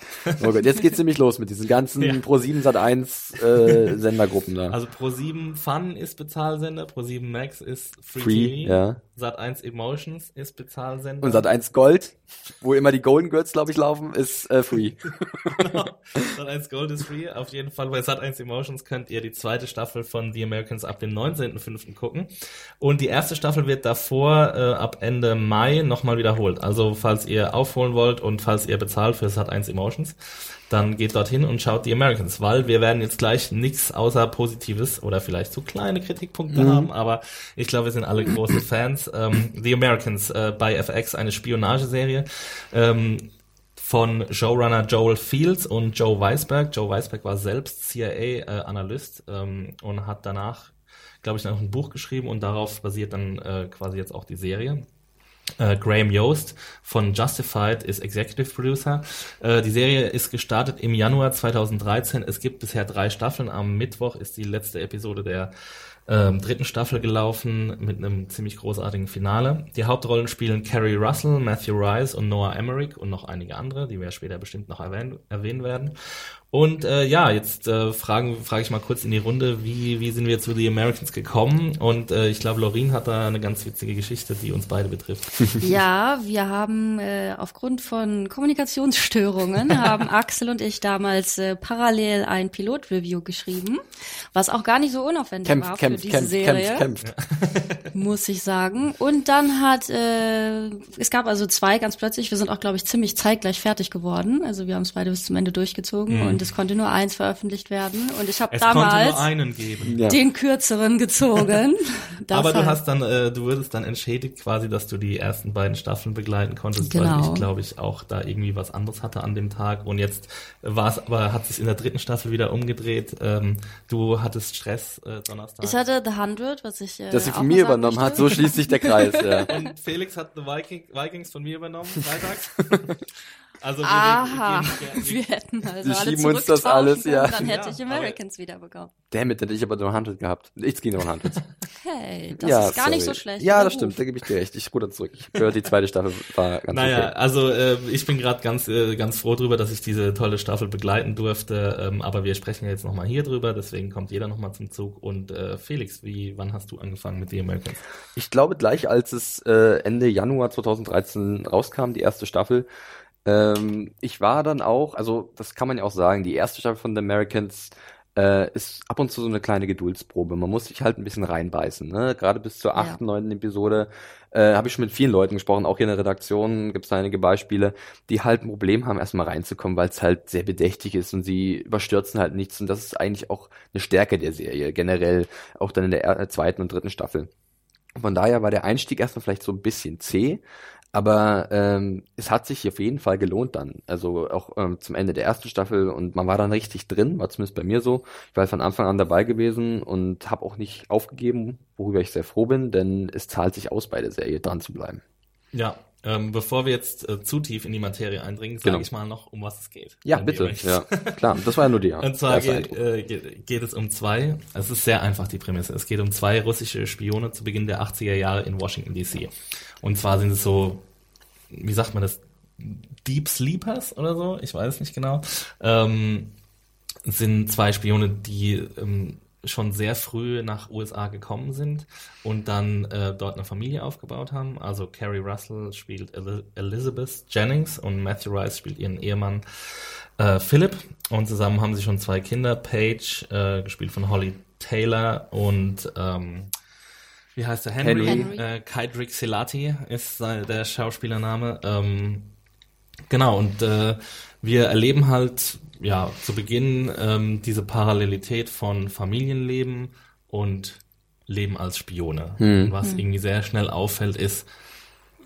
oh Gott, jetzt geht's nämlich los mit diesen ganzen ja. Pro7 Sat1 äh, Sendergruppen da. Also Pro7 Fun ist Bezahlsender, Pro7 Max ist Free, Free TV, ja. Sat1 Emotions ist Bezahlsender. Und Sat1 Gold, wo immer die Golden Girls, glaube ich, laufen, ist äh, Free. genau. Sat1 Gold ist Free. Auf jeden Fall bei Sat1 Emotions könnt ihr die zweite Staffel von The Americans ab dem 19.05. gucken. Und die erste Staffel wird davor äh, ab Ende Mai nochmal wiederholt. Also falls ihr aufholen wollt und falls ihr bezahlt für Sat1 Emotions, dann geht dorthin und schaut die Americans, weil wir werden jetzt gleich nichts außer Positives oder vielleicht so kleine Kritikpunkte mhm. haben, aber ich glaube, wir sind alle große Fans. Ähm, the Americans äh, bei FX, eine Spionageserie. Ähm, von Showrunner Joel Fields und Joe Weisberg. Joe Weisberg war selbst CIA-Analyst äh, ähm, und hat danach, glaube ich, noch ein Buch geschrieben und darauf basiert dann äh, quasi jetzt auch die Serie. Äh, Graham Yost von Justified ist Executive Producer. Äh, die Serie ist gestartet im Januar 2013. Es gibt bisher drei Staffeln. Am Mittwoch ist die letzte Episode der ähm, dritten Staffel gelaufen mit einem ziemlich großartigen Finale. Die Hauptrollen spielen Carrie Russell, Matthew Rice und Noah Emmerich und noch einige andere, die wir später bestimmt noch erwähnen, erwähnen werden. Und äh, ja, jetzt äh, fragen frage ich mal kurz in die Runde, wie, wie sind wir zu The Americans gekommen? Und äh, ich glaube, Lorin hat da eine ganz witzige Geschichte, die uns beide betrifft. Ja, wir haben äh, aufgrund von Kommunikationsstörungen haben Axel und ich damals äh, parallel ein Pilotreview geschrieben, was auch gar nicht so unaufwendig kämpft, war kämpft, für diese kämpft, Serie, kämpft, kämpft. muss ich sagen. Und dann hat äh, es gab also zwei ganz plötzlich. Wir sind auch, glaube ich, ziemlich zeitgleich fertig geworden. Also wir haben es beide bis zum Ende durchgezogen mhm. und es konnte nur eins veröffentlicht werden und ich habe damals ja. den kürzeren gezogen. Aber du hast dann, äh, du wurdest dann entschädigt quasi, dass du die ersten beiden Staffeln begleiten konntest, genau. weil ich glaube ich auch da irgendwie was anderes hatte an dem Tag und jetzt war es aber hat sich in der dritten Staffel wieder umgedreht. Ähm, du hattest Stress äh, Donnerstag. Ich hatte The Hundred, was ich äh, dass sie von mir übernommen hat. So schließt sich der Kreis. ja. Und Felix hat The Viking, Vikings von mir übernommen freitags. Also wir, Aha, wir, wir, wir hätten also alle schieben uns das alles, ja. Dann hätte ja, ich Americans wieder bekommen. Damit hätte ich aber nur Handel gehabt. Ich ging nur Handel. Hey, das ja, ist gar sorry. nicht so schlecht. Ja, das stimmt, da gebe ich dir recht. Ich ruder zurück. Ich höre, die zweite Staffel war ganz Naja, okay. also äh, ich bin gerade ganz äh, ganz froh drüber, dass ich diese tolle Staffel begleiten durfte. Ähm, aber wir sprechen ja jetzt nochmal hier drüber, deswegen kommt jeder nochmal zum Zug. Und äh, Felix, wie, wann hast du angefangen mit The Americans? Ich glaube gleich, als es äh, Ende Januar 2013 rauskam, die erste Staffel, ähm, ich war dann auch, also das kann man ja auch sagen, die erste Staffel von The Americans äh, ist ab und zu so eine kleine Geduldsprobe. Man muss sich halt ein bisschen reinbeißen. Ne? Gerade bis zur achten, ja. neunten Episode äh, habe ich schon mit vielen Leuten gesprochen, auch hier in der Redaktion gibt es einige Beispiele, die halt ein Problem haben, erstmal reinzukommen, weil es halt sehr bedächtig ist und sie überstürzen halt nichts. Und das ist eigentlich auch eine Stärke der Serie, generell, auch dann in der zweiten und dritten Staffel. Von daher war der Einstieg erstmal vielleicht so ein bisschen zäh, aber ähm, es hat sich auf jeden Fall gelohnt dann. Also auch ähm, zum Ende der ersten Staffel und man war dann richtig drin, war zumindest bei mir so. Ich war von Anfang an dabei gewesen und habe auch nicht aufgegeben, worüber ich sehr froh bin, denn es zahlt sich aus, bei der Serie dran zu bleiben. Ja, ähm, bevor wir jetzt äh, zu tief in die Materie eindringen, sage genau. ich mal noch, um was es geht. Ja, bitte. Ja, klar, das war ja nur die. Und zwar geht, äh, geht, geht, es um zwei, es ist sehr einfach die Prämisse, es geht um zwei russische Spione zu Beginn der 80er Jahre in Washington DC. Und zwar sind es so wie sagt man das, Deep Sleepers oder so, ich weiß nicht genau, ähm, sind zwei Spione, die ähm, schon sehr früh nach USA gekommen sind und dann äh, dort eine Familie aufgebaut haben. Also Carrie Russell spielt El Elizabeth Jennings und Matthew Rice spielt ihren Ehemann äh, Philip. Und zusammen haben sie schon zwei Kinder, Paige, äh, gespielt von Holly Taylor und ähm, wie heißt er? Henry. Henry. Äh, Kydrick Selati ist der Schauspielername. Ähm, genau, und äh, wir erleben halt ja zu Beginn ähm, diese Parallelität von Familienleben und Leben als Spione. Hm. Was hm. irgendwie sehr schnell auffällt, ist,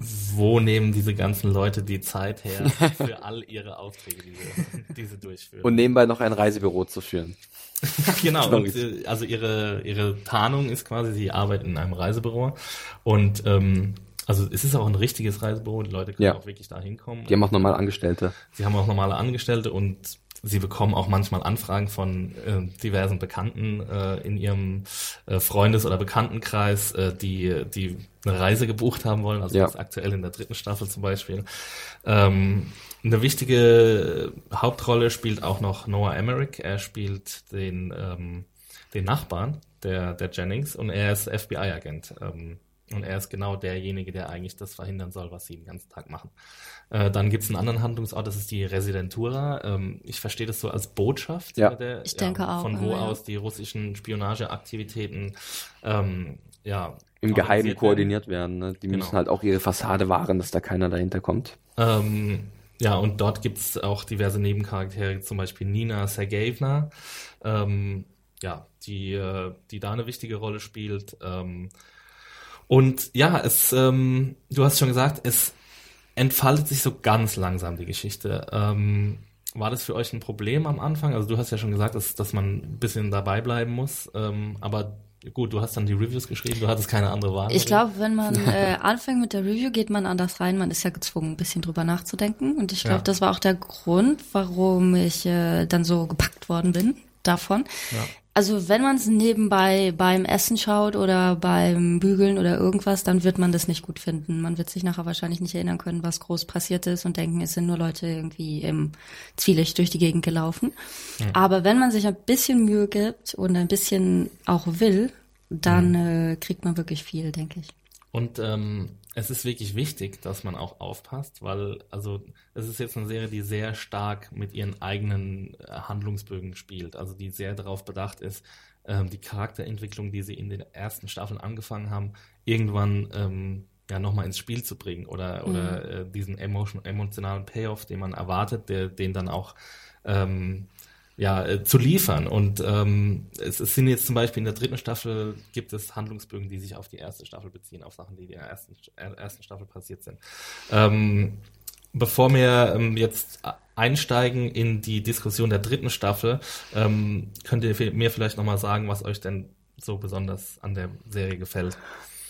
wo nehmen diese ganzen Leute die Zeit her für all ihre Aufträge, die sie, die sie durchführen. Und nebenbei noch ein Reisebüro zu führen. genau, und, äh, also ihre, ihre Tarnung ist quasi, sie arbeiten in einem Reisebüro und ähm, also es ist auch ein richtiges Reisebüro, die Leute können ja. auch wirklich da hinkommen. Die haben auch normale Angestellte. Sie haben auch normale Angestellte und sie bekommen auch manchmal Anfragen von äh, diversen Bekannten äh, in ihrem äh, Freundes- oder Bekanntenkreis, äh, die, die eine Reise gebucht haben wollen, also ja. aktuell in der dritten Staffel zum Beispiel. Ähm, eine wichtige Hauptrolle spielt auch noch Noah Emmerich. Er spielt den, ähm, den Nachbarn der, der Jennings und er ist FBI-Agent. Ähm, und er ist genau derjenige, der eigentlich das verhindern soll, was sie den ganzen Tag machen. Äh, dann gibt es einen anderen Handlungsort, das ist die Residentura. Ähm, ich verstehe das so als Botschaft. Ja, der, ich denke ja, auch. Von wo ja. aus die russischen Spionageaktivitäten ähm, ja, im Geheimen koordiniert werden. Ne? Die genau. müssen halt auch ihre Fassade wahren, dass da keiner dahinter kommt. Ähm, ja, und dort gibt's auch diverse Nebencharaktere, zum Beispiel Nina Sergejevna, ähm, ja, die, äh, die da eine wichtige Rolle spielt. Und ja, es, ähm, du hast schon gesagt, es entfaltet sich so ganz langsam die Geschichte. Ähm, war das für euch ein Problem am Anfang? Also du hast ja schon gesagt, dass, dass man ein bisschen dabei bleiben muss, ähm, aber Gut, du hast dann die Reviews geschrieben, du hattest keine andere Wahl. Ich glaube, wenn man äh, anfängt mit der Review, geht man anders rein. Man ist ja gezwungen, ein bisschen drüber nachzudenken. Und ich glaube, ja. das war auch der Grund, warum ich äh, dann so gepackt worden bin davon. Ja. Also wenn man es nebenbei beim Essen schaut oder beim Bügeln oder irgendwas, dann wird man das nicht gut finden. Man wird sich nachher wahrscheinlich nicht erinnern können, was groß passiert ist und denken, es sind nur Leute irgendwie im Zwielicht durch die Gegend gelaufen. Mhm. Aber wenn man sich ein bisschen Mühe gibt und ein bisschen auch will, dann mhm. äh, kriegt man wirklich viel, denke ich. Und ähm, es ist wirklich wichtig, dass man auch aufpasst, weil also es ist jetzt eine Serie, die sehr stark mit ihren eigenen äh, Handlungsbögen spielt, also die sehr darauf bedacht ist, ähm, die Charakterentwicklung, die sie in den ersten Staffeln angefangen haben, irgendwann ähm, ja nochmal ins Spiel zu bringen oder mhm. oder äh, diesen emotion, emotionalen Payoff, den man erwartet, der den dann auch ähm, ja, äh, zu liefern. Und ähm, es, es sind jetzt zum Beispiel in der dritten Staffel gibt es Handlungsbögen, die sich auf die erste Staffel beziehen, auf Sachen, die in der ersten, ersten Staffel passiert sind. Ähm, bevor wir ähm, jetzt einsteigen in die Diskussion der dritten Staffel, ähm, könnt ihr mir vielleicht nochmal sagen, was euch denn so besonders an der Serie gefällt?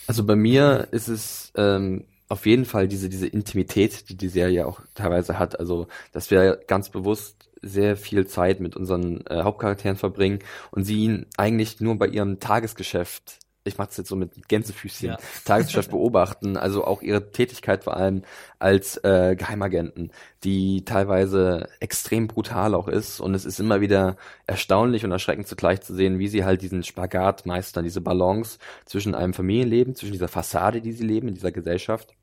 Also bei mir ist es ähm, auf jeden Fall diese, diese Intimität, die die Serie auch teilweise hat. Also, dass wir ganz bewusst sehr viel Zeit mit unseren äh, Hauptcharakteren verbringen und sie ihn eigentlich nur bei ihrem Tagesgeschäft ich mache es jetzt so mit Gänsefüßchen, ja. Tagesgeschäft beobachten, also auch ihre Tätigkeit vor allem als äh, Geheimagenten, die teilweise extrem brutal auch ist und es ist immer wieder erstaunlich und erschreckend zugleich zu sehen, wie sie halt diesen Spagat meistern, diese Balance zwischen einem Familienleben, zwischen dieser Fassade, die sie leben in dieser Gesellschaft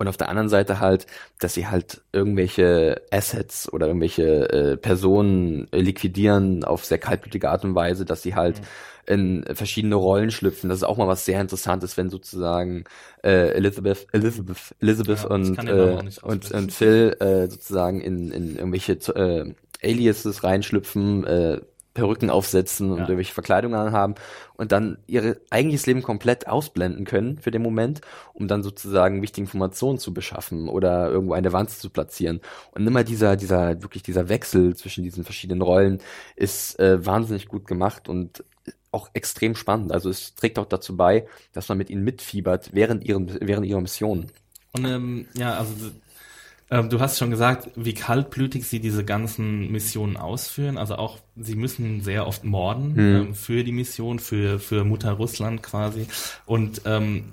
Und auf der anderen Seite halt, dass sie halt irgendwelche Assets oder irgendwelche äh, Personen liquidieren auf sehr kaltblütige Art und Weise, dass sie halt mhm. in verschiedene Rollen schlüpfen. Das ist auch mal was sehr Interessantes, wenn sozusagen äh, Elizabeth, Elizabeth, Elizabeth ja, und, äh, und, und Phil äh, sozusagen in, in irgendwelche äh, Aliases reinschlüpfen, äh, Perücken aufsetzen und ja. irgendwelche Verkleidungen anhaben und dann ihr eigentliches Leben komplett ausblenden können für den Moment, um dann sozusagen wichtige Informationen zu beschaffen oder irgendwo eine Wand zu platzieren. Und immer dieser, dieser, wirklich dieser Wechsel zwischen diesen verschiedenen Rollen ist äh, wahnsinnig gut gemacht und auch extrem spannend. Also es trägt auch dazu bei, dass man mit ihnen mitfiebert während ihren, während ihrer Mission. Und ähm, ja, also ähm, du hast schon gesagt, wie kaltblütig sie diese ganzen Missionen ausführen. Also auch, sie müssen sehr oft morden mhm. ähm, für die Mission, für, für Mutter Russland quasi. Und ähm,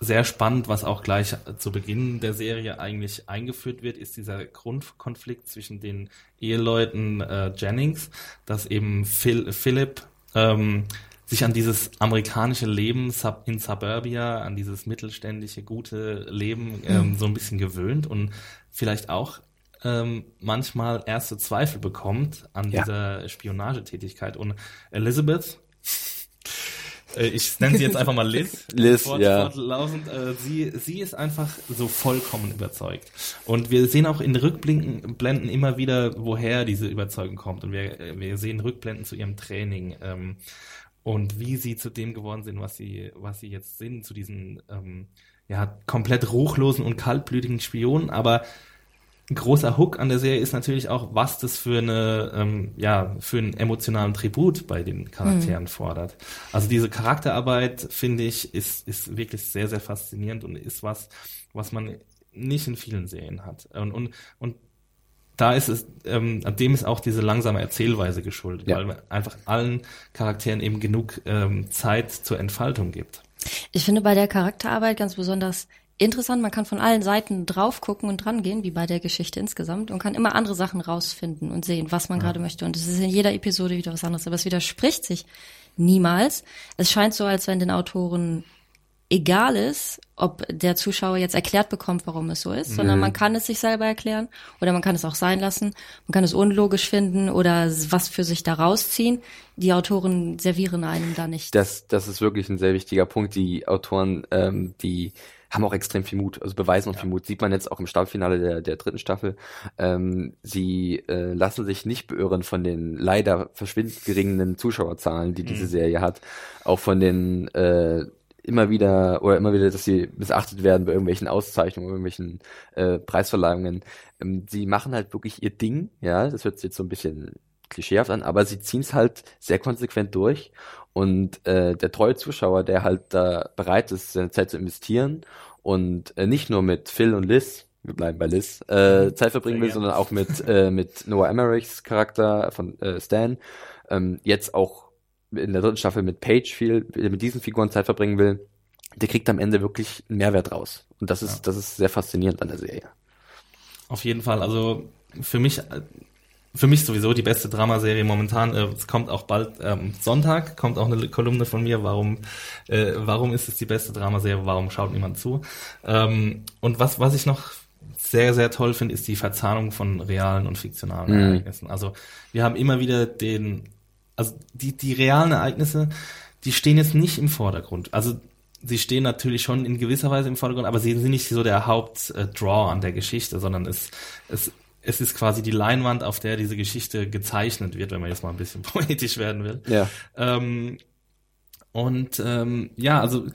sehr spannend, was auch gleich zu Beginn der Serie eigentlich eingeführt wird, ist dieser Grundkonflikt zwischen den Eheleuten äh, Jennings, dass eben Phil, Philip ähm, sich an dieses amerikanische Leben in Suburbia, an dieses mittelständische, gute Leben ähm, mhm. so ein bisschen gewöhnt und vielleicht auch ähm, manchmal erste Zweifel bekommt an ja. dieser Spionagetätigkeit. Und Elizabeth, äh, ich nenne sie jetzt einfach mal Liz, Liz fort, ja. fortlaufend, äh, sie, sie ist einfach so vollkommen überzeugt. Und wir sehen auch in Rückblenden immer wieder, woher diese Überzeugung kommt. Und wir, äh, wir sehen Rückblenden zu ihrem Training. Ähm, und wie sie zu dem geworden sind, was sie, was sie jetzt sind, zu diesen ähm, ja, komplett ruchlosen und kaltblütigen Spionen. Aber ein großer Hook an der Serie ist natürlich auch, was das für eine, ähm, ja, für einen emotionalen Tribut bei den Charakteren mhm. fordert. Also diese Charakterarbeit, finde ich, ist, ist wirklich sehr, sehr faszinierend und ist was, was man nicht in vielen Serien hat. Und, und, und da ist es, ähm, dem ist auch diese langsame Erzählweise geschuldet, ja. weil man einfach allen Charakteren eben genug ähm, Zeit zur Entfaltung gibt. Ich finde bei der Charakterarbeit ganz besonders interessant, man kann von allen Seiten drauf gucken und dran gehen, wie bei der Geschichte insgesamt, und kann immer andere Sachen rausfinden und sehen, was man ja. gerade möchte. Und es ist in jeder Episode wieder was anderes, aber es widerspricht sich niemals. Es scheint so, als wenn den Autoren egal ist, ob der Zuschauer jetzt erklärt bekommt, warum es so ist, sondern mhm. man kann es sich selber erklären oder man kann es auch sein lassen. Man kann es unlogisch finden oder was für sich da rausziehen. Die Autoren servieren einem da nicht. Das, das ist wirklich ein sehr wichtiger Punkt. Die Autoren, ähm, die haben auch extrem viel Mut, also beweisen auch ja. viel Mut. Sieht man jetzt auch im Staffelfinale der, der dritten Staffel. Ähm, sie äh, lassen sich nicht beirren von den leider verschwindend geringen Zuschauerzahlen, die diese mhm. Serie hat. Auch von den äh, immer wieder oder immer wieder, dass sie missachtet werden bei irgendwelchen Auszeichnungen, irgendwelchen äh, Preisverleihungen. Ähm, sie machen halt wirklich ihr Ding, ja, das hört sich jetzt so ein bisschen klischeehaft an, aber sie ziehen es halt sehr konsequent durch. Und äh, der treue Zuschauer, der halt da bereit ist, seine Zeit zu investieren und äh, nicht nur mit Phil und Liz, wir bleiben bei Liz, äh, Zeit verbringen will, sondern auch mit, äh, mit Noah Emmerichs Charakter von äh, Stan, ähm, jetzt auch in der dritten Staffel mit Page viel, mit diesen Figuren Zeit verbringen will, der kriegt am Ende wirklich einen Mehrwert raus. Und das ist, ja. das ist sehr faszinierend an der Serie. Auf jeden Fall. Also für mich, für mich sowieso die beste Dramaserie momentan. Äh, es kommt auch bald ähm, Sonntag, kommt auch eine Kolumne von mir. Warum, äh, warum ist es die beste Dramaserie? Warum schaut niemand zu? Ähm, und was, was ich noch sehr, sehr toll finde, ist die Verzahnung von realen und fiktionalen mhm. Ereignissen. Also wir haben immer wieder den also die, die realen Ereignisse, die stehen jetzt nicht im Vordergrund. Also sie stehen natürlich schon in gewisser Weise im Vordergrund, aber sie sind nicht so der Hauptdraw an der Geschichte, sondern es, es, es ist quasi die Leinwand, auf der diese Geschichte gezeichnet wird, wenn man jetzt mal ein bisschen poetisch werden will. Ja. Ähm, und ähm, ja, also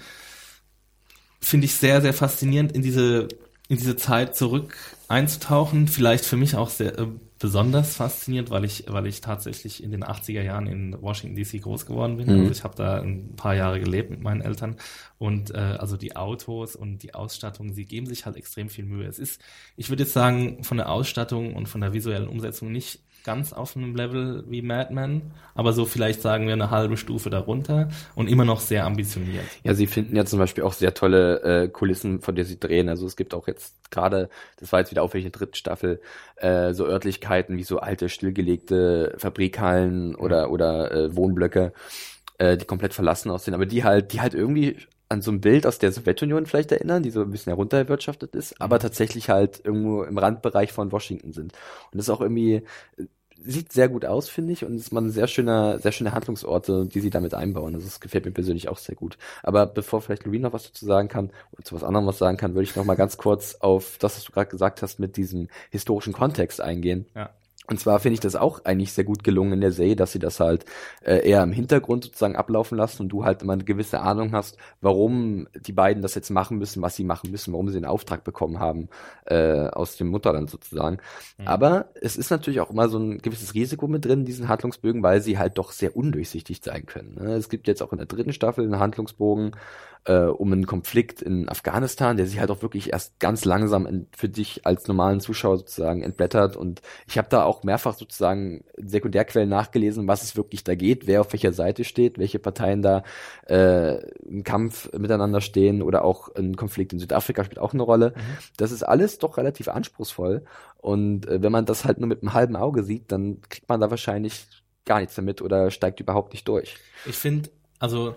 finde ich sehr, sehr faszinierend, in diese, in diese Zeit zurück einzutauchen. Vielleicht für mich auch sehr, äh, besonders faszinierend, weil ich, weil ich tatsächlich in den 80er Jahren in Washington DC groß geworden bin. Mhm. Also ich habe da ein paar Jahre gelebt mit meinen Eltern und äh, also die Autos und die Ausstattung, sie geben sich halt extrem viel Mühe. Es ist, ich würde jetzt sagen, von der Ausstattung und von der visuellen Umsetzung nicht ganz auf einem Level wie Mad Men, aber so vielleicht sagen wir eine halbe Stufe darunter und immer noch sehr ambitioniert. Ja, sie finden ja zum Beispiel auch sehr tolle äh, Kulissen, von der sie drehen. Also es gibt auch jetzt gerade, das war jetzt wieder auf welche dritten Staffel, äh, so Örtlichkeiten wie so alte, stillgelegte Fabrikhallen oder, oder äh, Wohnblöcke, äh, die komplett verlassen aussehen, aber die halt, die halt irgendwie an so ein Bild aus der Sowjetunion vielleicht erinnern, die so ein bisschen herunterwirtschaftet ist, aber tatsächlich halt irgendwo im Randbereich von Washington sind. Und das ist auch irgendwie, sieht sehr gut aus, finde ich, und es ist mal ein sehr schöner, sehr schöne Handlungsorte, die sie damit einbauen. Also das gefällt mir persönlich auch sehr gut. Aber bevor vielleicht Louis noch was dazu sagen kann, oder zu was anderem was sagen kann, würde ich noch mal ganz kurz auf das, was du gerade gesagt hast, mit diesem historischen Kontext eingehen. Ja. Und zwar finde ich das auch eigentlich sehr gut gelungen in der Serie, dass sie das halt äh, eher im Hintergrund sozusagen ablaufen lassen und du halt immer eine gewisse Ahnung hast, warum die beiden das jetzt machen müssen, was sie machen müssen, warum sie den Auftrag bekommen haben äh, aus dem Mutterland sozusagen. Mhm. Aber es ist natürlich auch immer so ein gewisses Risiko mit drin in diesen Handlungsbögen, weil sie halt doch sehr undurchsichtig sein können. Ne? Es gibt jetzt auch in der dritten Staffel einen Handlungsbogen, äh, um einen Konflikt in Afghanistan, der sich halt auch wirklich erst ganz langsam für dich als normalen Zuschauer sozusagen entblättert. Und ich habe da auch mehrfach sozusagen Sekundärquellen nachgelesen, was es wirklich da geht, wer auf welcher Seite steht, welche Parteien da äh, im Kampf miteinander stehen oder auch ein Konflikt in Südafrika spielt auch eine Rolle. Mhm. Das ist alles doch relativ anspruchsvoll. Und äh, wenn man das halt nur mit einem halben Auge sieht, dann kriegt man da wahrscheinlich gar nichts damit oder steigt überhaupt nicht durch. Ich finde, also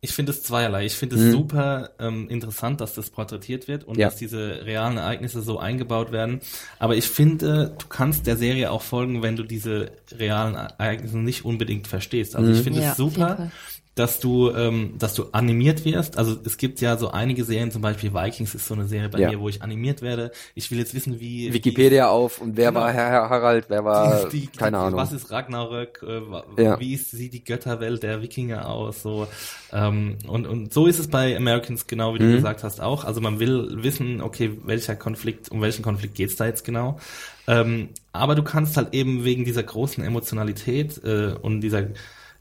ich finde es zweierlei. Ich finde es mhm. super ähm, interessant, dass das porträtiert wird und ja. dass diese realen Ereignisse so eingebaut werden. Aber ich finde, du kannst der Serie auch folgen, wenn du diese realen Ereignisse nicht unbedingt verstehst. Also mhm. ich finde ja, es super, dass du, ähm, dass du animiert wirst. Also es gibt ja so einige Serien, zum Beispiel Vikings ist so eine Serie bei ja. mir, wo ich animiert werde. Ich will jetzt wissen, wie Wikipedia wie, auf und wer genau, war Herr Harald, wer war die, die, keine Ahnung. Was ist Ragnarök? Äh, ja. Wie ist, sieht die Götterwelt der Wikinger aus? So ähm, und und so ist es bei Americans genau wie du mhm. gesagt hast auch. Also man will wissen, okay, welcher Konflikt, um welchen Konflikt geht's da jetzt genau? Ähm, aber du kannst halt eben wegen dieser großen Emotionalität äh, und dieser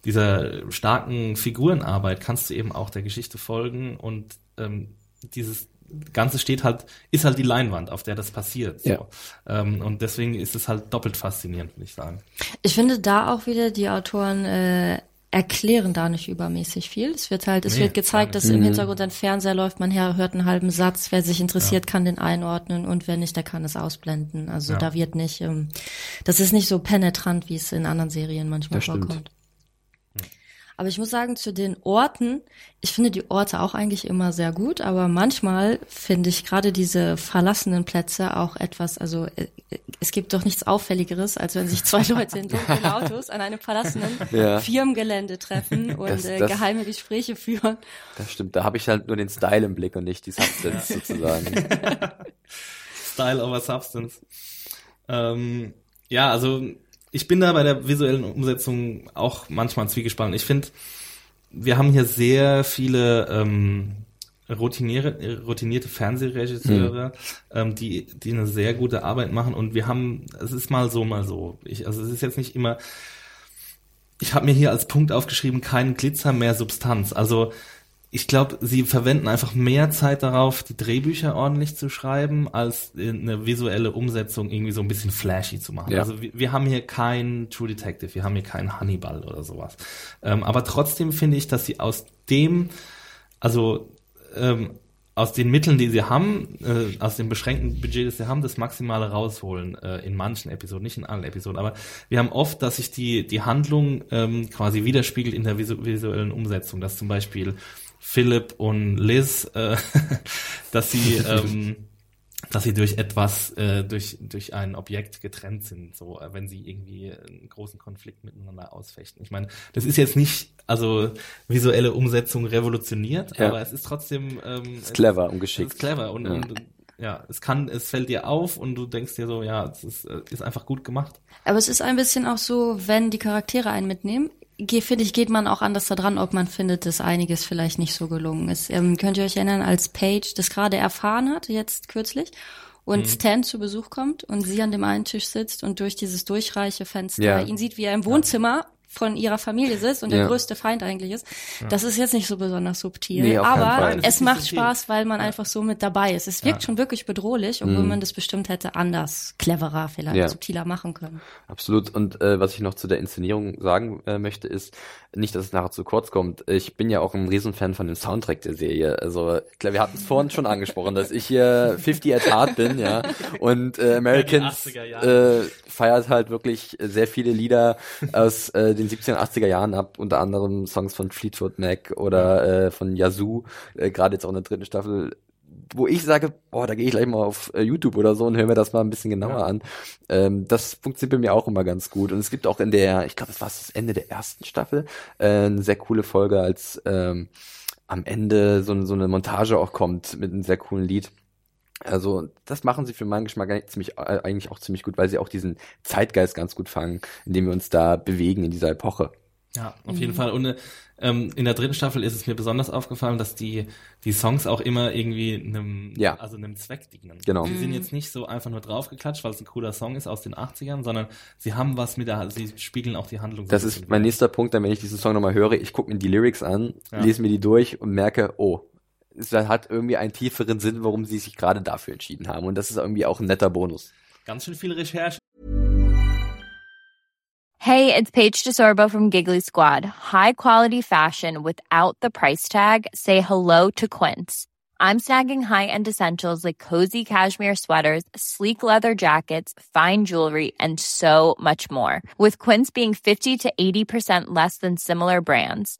dieser starken Figurenarbeit kannst du eben auch der Geschichte folgen und ähm, dieses Ganze steht halt, ist halt die Leinwand, auf der das passiert. So. Ja. Ähm, und deswegen ist es halt doppelt faszinierend, würde ich sagen. Ich finde da auch wieder, die Autoren äh, erklären da nicht übermäßig viel. Es wird halt, es nee, wird gezeigt, dass im Hintergrund ein Fernseher läuft, man hört einen halben Satz, wer sich interessiert, ja. kann den einordnen und wer nicht, der kann es ausblenden. Also ja. da wird nicht, ähm, das ist nicht so penetrant, wie es in anderen Serien manchmal das vorkommt. Stimmt. Aber ich muss sagen, zu den Orten, ich finde die Orte auch eigentlich immer sehr gut, aber manchmal finde ich gerade diese verlassenen Plätze auch etwas, also äh, es gibt doch nichts Auffälligeres, als wenn sich zwei Leute in dunklen Autos an einem verlassenen ja. Firmengelände treffen und das, äh, das, geheime Gespräche führen. Das stimmt, da habe ich halt nur den Style im Blick und nicht die Substance sozusagen. Style over Substance. Ähm, ja, also ich bin da bei der visuellen Umsetzung auch manchmal zwiegespannt. Ich finde, wir haben hier sehr viele ähm, routinierte, routinierte Fernsehregisseure, mhm. ähm, die, die eine sehr gute Arbeit machen und wir haben, es ist mal so, mal so. Ich, also es ist jetzt nicht immer, ich habe mir hier als Punkt aufgeschrieben, kein Glitzer, mehr Substanz. Also ich glaube, sie verwenden einfach mehr Zeit darauf, die Drehbücher ordentlich zu schreiben, als eine visuelle Umsetzung irgendwie so ein bisschen flashy zu machen. Ja. Also wir, wir, haben hier kein True Detective, wir haben hier keinen Hannibal oder sowas. Ähm, aber trotzdem finde ich, dass sie aus dem, also ähm, aus den Mitteln, die sie haben, äh, aus dem beschränkten Budget, das sie haben, das Maximale rausholen äh, in manchen Episoden, nicht in allen Episoden. Aber wir haben oft, dass sich die die Handlung ähm, quasi widerspiegelt in der visu visuellen Umsetzung, dass zum Beispiel Philipp und Liz, äh, dass sie ähm, dass sie durch etwas, äh, durch, durch ein Objekt getrennt sind, so äh, wenn sie irgendwie einen großen Konflikt miteinander ausfechten. Ich meine, das ist jetzt nicht, also visuelle Umsetzung revolutioniert, ja. aber es ist trotzdem ähm, ist clever und geschickt. Ist clever und, ja. und ja, es kann, es fällt dir auf und du denkst dir so, ja, es ist, äh, ist einfach gut gemacht. Aber es ist ein bisschen auch so, wenn die Charaktere einen mitnehmen finde ich, geht man auch anders da dran, ob man findet, dass einiges vielleicht nicht so gelungen ist. Ähm, könnt ihr euch erinnern, als Paige das gerade erfahren hat, jetzt kürzlich, und mhm. Stan zu Besuch kommt und sie an dem einen Tisch sitzt und durch dieses durchreiche Fenster ja. ihn sieht, wie er im Wohnzimmer von ihrer Familie sitzt und ja. der größte Feind eigentlich ist. Ja. Das ist jetzt nicht so besonders subtil, nee, aber es macht Spaß, weil man ja. einfach so mit dabei ist. Es wirkt schon wirklich bedrohlich, obwohl mhm. man das bestimmt hätte anders, cleverer, vielleicht subtiler machen können. Absolut. Und äh, was ich noch zu der Inszenierung sagen äh, möchte, ist, nicht, dass es nachher zu kurz kommt. Ich bin ja auch ein Riesenfan von dem Soundtrack der Serie. Also, klar, wir hatten es vorhin schon angesprochen, dass ich hier 50 at Heart bin, ja. Und äh, Americans äh, feiert halt wirklich sehr viele Lieder aus äh, den den 70er, 80er Jahren ab, unter anderem Songs von Fleetwood Mac oder äh, von Yazoo, äh, gerade jetzt auch in der dritten Staffel, wo ich sage, boah, da gehe ich gleich mal auf äh, YouTube oder so und höre mir das mal ein bisschen genauer Ja. an. Ähm, das funktioniert bei mir auch immer ganz gut. Und es gibt auch in der, ich glaube, das war das Ende der ersten Staffel, äh, eine sehr coole Folge, als ähm, am Ende so, so eine Montage auch kommt mit einem sehr coolen Lied. Also das machen sie für meinen Geschmack eigentlich ziemlich, äh, eigentlich auch ziemlich gut, weil sie auch diesen Zeitgeist ganz gut fangen, indem wir uns da bewegen in dieser Epoche. Ja, auf jeden Fall. Und äh, ähm, in der dritten Staffel ist es mir besonders aufgefallen, dass die die Songs auch immer irgendwie einem, Ja. also einem Zweck dienen. Genau. Sie sind jetzt nicht so einfach nur draufgeklatscht, weil es ein cooler Song ist aus den 80ern, sondern sie haben was mit der, sie spiegeln auch die Handlung. Das ist mein nächster Punkt, dann wenn ich diesen Song nochmal höre, ich gucke mir die Lyrics an, Ja. lese mir die durch und merke, oh, es hat irgendwie einen tieferen Sinn, warum sie sich gerade dafür entschieden haben. Und das ist irgendwie auch ein netter Bonus. Ganz schön viel Recherche. Hey, it's Paige DeSorbo from Giggly Squad. High quality fashion without the price tag. Say hello to Quince. I'm snagging high-end essentials like cozy cashmere sweaters, sleek leather jackets, fine jewelry, and so much more. With Quince being 50 to 80% less than similar brands.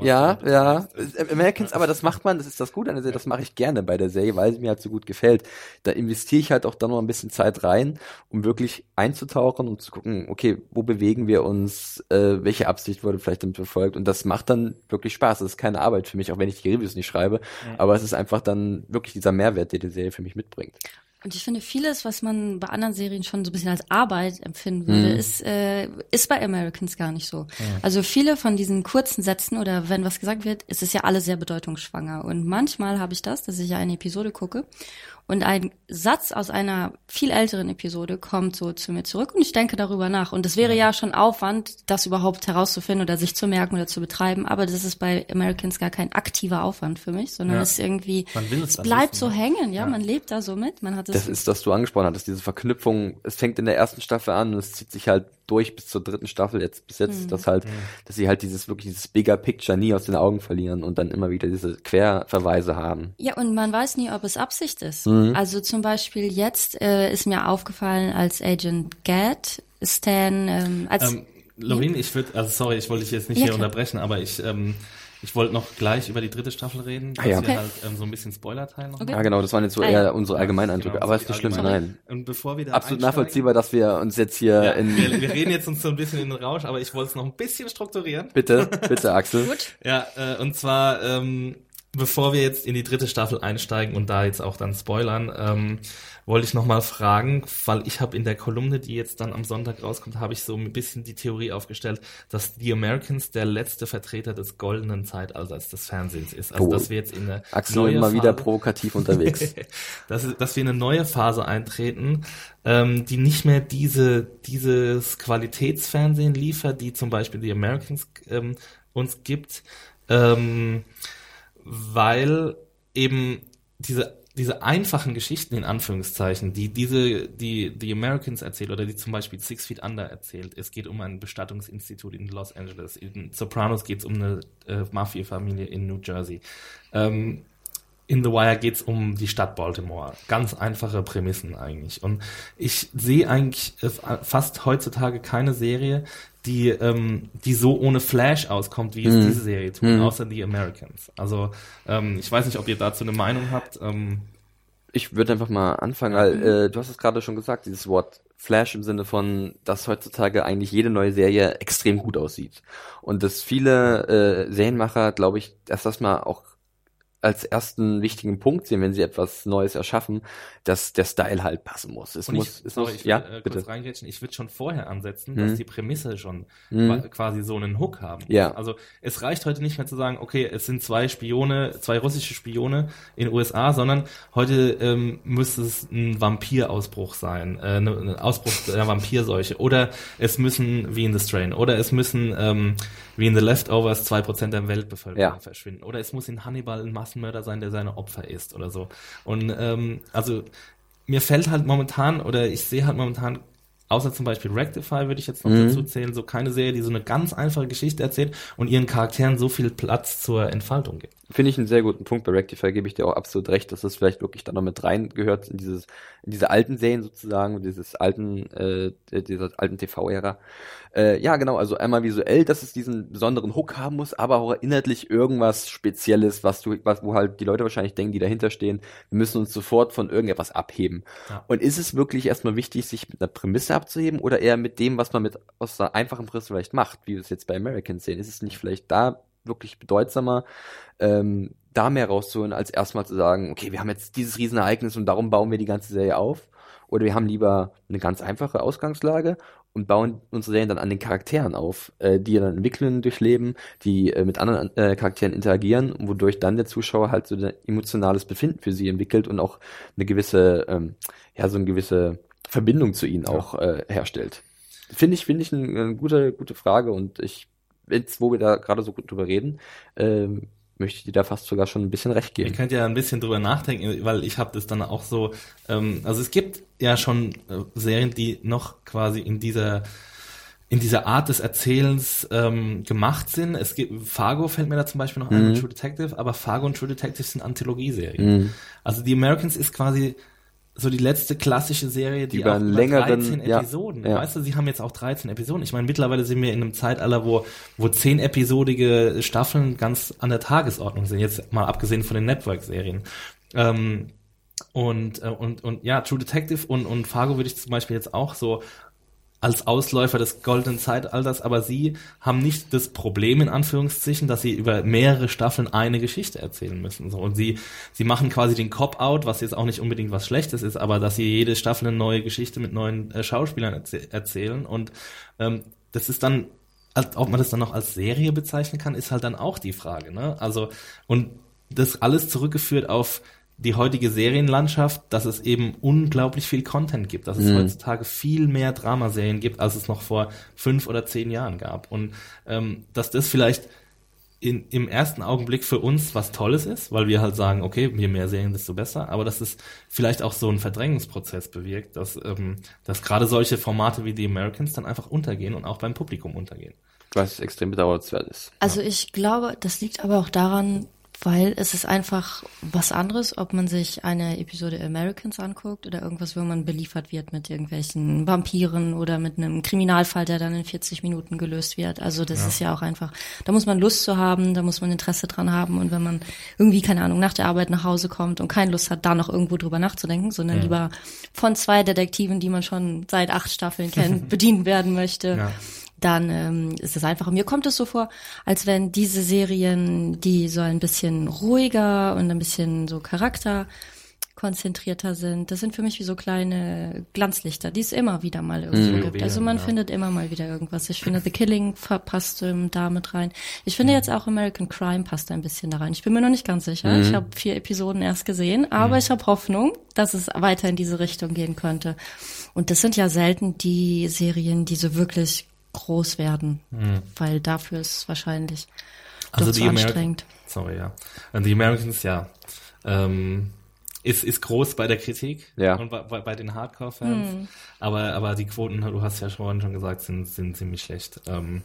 Ja, ja. Äh, Americans, aber das macht man, das ist das Gute an der Serie, das mache ich gerne bei der Serie, weil sie mir halt so gut gefällt. Da investiere ich halt auch dann noch ein bisschen Zeit rein, um wirklich einzutauchen und zu gucken, okay, wo bewegen wir uns, äh, welche Absicht wurde vielleicht damit verfolgt und das macht dann wirklich Spaß. Das ist keine Arbeit für mich, auch wenn ich die Reviews nicht schreibe, aber es ist einfach dann wirklich dieser Mehrwert, den die Serie für mich mitbringt. Und ich finde, vieles, was man bei anderen Serien schon so ein bisschen als Arbeit empfinden würde, ist, äh, ist bei Americans gar nicht so. Also viele von diesen kurzen Sätzen oder wenn was gesagt wird, ist es ja alles sehr bedeutungsschwanger. Und manchmal habe ich das, dass ich ja eine Episode gucke und ein Satz aus einer viel älteren Episode kommt so zu mir zurück und ich denke darüber nach. Und das wäre ja schon Aufwand, das überhaupt herauszufinden oder sich zu merken oder zu betreiben. Aber das ist bei Americans gar kein aktiver Aufwand für mich, sondern Ja. es ist irgendwie, Man will es es bleibt wissen, so hängen, ja? Ja. man lebt da so mit, man hat es Das ist, was du angesprochen hattest, diese Verknüpfung. Es fängt in der ersten Staffel an und es zieht sich halt durch bis zur dritten Staffel jetzt bis jetzt, dass halt, dass sie halt dieses wirklich dieses Bigger Picture nie aus den Augen verlieren und dann immer wieder diese Querverweise haben. Ja, und man weiß nie, ob es Absicht ist. Mhm. Also zum Beispiel jetzt äh, ist mir aufgefallen, als Agent Gad Stan, ähm, als Ähm, Lorraine, ich würde, also sorry, ich wollte dich jetzt nicht Ja, hier klar. unterbrechen, aber ich, ähm, ich wollte noch gleich über die dritte Staffel reden, dass Ah, ja. wir Okay. halt ähm, so ein bisschen Spoiler-Teil noch Okay. Ja, genau, das waren jetzt so Ah, eher ja. unsere Allgemeineindrücke, Genau, aber ist nicht schlimm, allgemeinen. nein. Und bevor wir da Absolut nachvollziehbar, dass wir uns jetzt hier Ja, in, wir, wir reden jetzt uns so ein bisschen in den Rausch, aber ich wollte es noch ein bisschen strukturieren. bitte, bitte Axel. gut. Ja, äh, und zwar, ähm, bevor wir jetzt in die dritte Staffel einsteigen und da jetzt auch dann spoilern, ähm, wollte ich nochmal fragen, weil ich habe in der Kolumne, die jetzt dann am Sonntag rauskommt, habe ich so ein bisschen die Theorie aufgestellt, dass The Americans der letzte Vertreter des goldenen Zeitalters des Fernsehens ist. Also Oh. dass wir jetzt in eine Axel neue immer wieder Phase- provokativ unterwegs. dass, dass wir in eine neue Phase eintreten, ähm, die nicht mehr diese, dieses Qualitätsfernsehen liefert, die zum Beispiel die Americans ähm, uns gibt, ähm, weil eben diese diese einfachen Geschichten in Anführungszeichen, die diese die die Americans erzählt oder die zum Beispiel Six Feet Under erzählt. Es geht um ein Bestattungsinstitut in Los Angeles. In Sopranos geht es um eine äh, Mafia-Familie in New Jersey. Ähm, in The Wire geht's um die Stadt Baltimore. Ganz einfache Prämissen eigentlich. Und ich sehe eigentlich äh, fast heutzutage keine Serie, die, ähm, die so ohne Flash auskommt, wie es diese Serie tut, außer The Americans. Also ähm, ich weiß nicht, ob ihr dazu eine Meinung habt. Ähm, Ich würde einfach mal anfangen, weil äh, du hast es gerade schon gesagt, dieses Wort Flash im Sinne von, dass heutzutage eigentlich jede neue Serie extrem gut aussieht. Und dass viele äh, Serienmacher, glaube ich, dass das mal auch als ersten wichtigen Punkt sehen, wenn sie etwas Neues erschaffen, dass der Style halt passen muss. Es Und muss, ich, es sorry, muss, ich ja, will, äh, bitte. kurz reingrätschen. Ich würde schon vorher ansetzen, Mhm. dass die Prämisse schon Mhm. qua- quasi so einen Hook haben. Ja. Also es reicht heute nicht mehr zu sagen, okay, es sind zwei Spione, zwei russische Spione in den USA, sondern heute ähm, müsste es ein Vampirausbruch sein, äh, ne- ein Ausbruch der Vampirseuche. Oder es müssen, wie in The Strain, oder es müssen, ähm, wie in The Leftovers, zwei Prozent der Weltbevölkerung Ja. verschwinden. Oder es muss in Hannibal ein Massenmörder sein, der seine Opfer isst oder so. Und ähm, also mir fällt halt momentan oder ich sehe halt momentan außer zum Beispiel Rectify würde ich jetzt noch Mhm. dazu zählen, so keine Serie, die so eine ganz einfache Geschichte erzählt und ihren Charakteren so viel Platz zur Entfaltung gibt. Finde ich einen sehr guten Punkt. Bei Rectify gebe ich dir auch absolut recht, dass das vielleicht wirklich da noch mit reingehört in dieses, in diese alten Serien sozusagen, dieses alten, äh, dieser alten TV-Ära. Äh, ja, genau, also einmal visuell, dass es diesen besonderen Hook haben muss, aber auch inhaltlich irgendwas Spezielles, was du, was, wo halt die Leute wahrscheinlich denken, die dahinter stehen, wir müssen uns sofort von irgendetwas abheben. Ja. Und ist es wirklich erstmal wichtig, sich mit einer Prämisse abzuheben oder eher mit dem, was man mit aus einer einfachen Prämisse vielleicht macht, wie wir es jetzt bei Americans sehen? Ist es nicht vielleicht da wirklich bedeutsamer, ähm, da mehr rauszuholen, als erstmal zu sagen, okay, wir haben jetzt dieses Riesenereignis und darum bauen wir die ganze Serie auf? Oder wir haben lieber eine ganz einfache Ausgangslage und bauen unsere Serien dann an den Charakteren auf, äh, die dann Entwicklungen durchleben, die äh, mit anderen äh, Charakteren interagieren, wodurch dann der Zuschauer halt so ein emotionales Befinden für sie entwickelt und auch eine gewisse, ähm, ja, so eine gewisse Verbindung zu ihnen auch äh, herstellt. Finde ich, finde ich eine, eine gute, gute Frage und ich, jetzt, wo wir da gerade so gut drüber reden, ähm, möchte ich dir da fast sogar schon ein bisschen recht Ihr geben. könnt ja ein bisschen drüber nachdenken, weil ich habe das dann auch so, ähm, also es gibt ja schon äh, Serien, die noch quasi in dieser in dieser Art des Erzählens ähm, gemacht sind. Es gibt Fargo fällt mir da zum Beispiel noch ein, Mhm. True Detective, aber Fargo und True Detective sind Anthologieserien. Mhm. Also die Americans ist quasi so die letzte klassische Serie, die Über auch längeren- 13 ja, Episoden. ja. Weißt du, sie haben jetzt auch 13 Episoden. Ich meine, mittlerweile sind wir in einem Zeitalter, wo wo zehn episodige Staffeln ganz an der Tagesordnung sind. Jetzt mal abgesehen von den Network-Serien. Ähm, und, äh, und, und ja, True Detective und, und Fargo würde ich zum Beispiel jetzt auch so als Ausläufer des goldenen Zeitalters, aber sie haben nicht das Problem in Anführungszeichen, dass sie über mehrere Staffeln eine Geschichte erzählen müssen. So. Und sie, sie machen quasi den Cop-Out, was jetzt auch nicht unbedingt was Schlechtes ist, aber dass sie jede Staffel eine neue Geschichte mit neuen äh, Schauspielern erzäh erzählen. Und ähm, das ist dann, ob man das dann noch als Serie bezeichnen kann, ist halt dann auch die Frage. Ne? Also, und das alles zurückgeführt auf die heutige Serienlandschaft, dass es eben unglaublich viel Content gibt, dass es Mhm. heutzutage viel mehr Dramaserien gibt, als es noch vor fünf oder zehn Jahren gab. Und ähm, dass das vielleicht in, im ersten Augenblick für uns was Tolles ist, weil wir halt sagen, okay, je mehr Serien, desto besser, aber dass es vielleicht auch so einen Verdrängungsprozess bewirkt, dass, ähm, dass gerade solche Formate wie die Americans dann einfach untergehen und auch beim Publikum untergehen. Was extrem bedauernswert ist. Also ich glaube, das liegt aber auch daran, weil es ist einfach was anderes, ob man sich eine Episode Americans anguckt oder irgendwas, wo man beliefert wird mit irgendwelchen Vampiren oder mit einem Kriminalfall, der dann in 40 Minuten gelöst wird. Also das ist ja auch einfach, da muss man Lust zu haben, da muss man Interesse dran haben und wenn man irgendwie, keine Ahnung, nach der Arbeit nach Hause kommt und keine Lust hat, da noch irgendwo drüber nachzudenken, sondern lieber von zwei Detektiven, die man schon seit acht Staffeln kennt, bedient werden möchte Ja. Dann ähm, ist es einfach. Mir kommt es so vor, als wenn diese Serien, die so ein bisschen ruhiger und ein bisschen so charakterkonzentrierter sind, das sind für mich wie so kleine Glanzlichter, die es immer wieder mal irgendwo Mhm. gibt. Also man Ja. findet immer mal wieder irgendwas. Ich finde, The Killing verpasst ähm, da mit rein. Ich finde jetzt auch American Crime passt ein bisschen da rein. Ich bin mir noch nicht ganz sicher. Ich habe vier Episoden erst gesehen, aber ich habe Hoffnung, dass es weiter in diese Richtung gehen könnte. Und das sind ja selten die Serien, die so wirklich groß werden, weil dafür ist es wahrscheinlich Also doch die zu Ameri- anstrengend. Sorry, ja. Und die Americans, ja, ähm, ist, ist groß bei der Kritik Ja. und bei, bei, bei den Hardcore-Fans. Aber, aber die Quoten, du hast ja vorhin schon gesagt, sind, sind ziemlich schlecht. Ähm,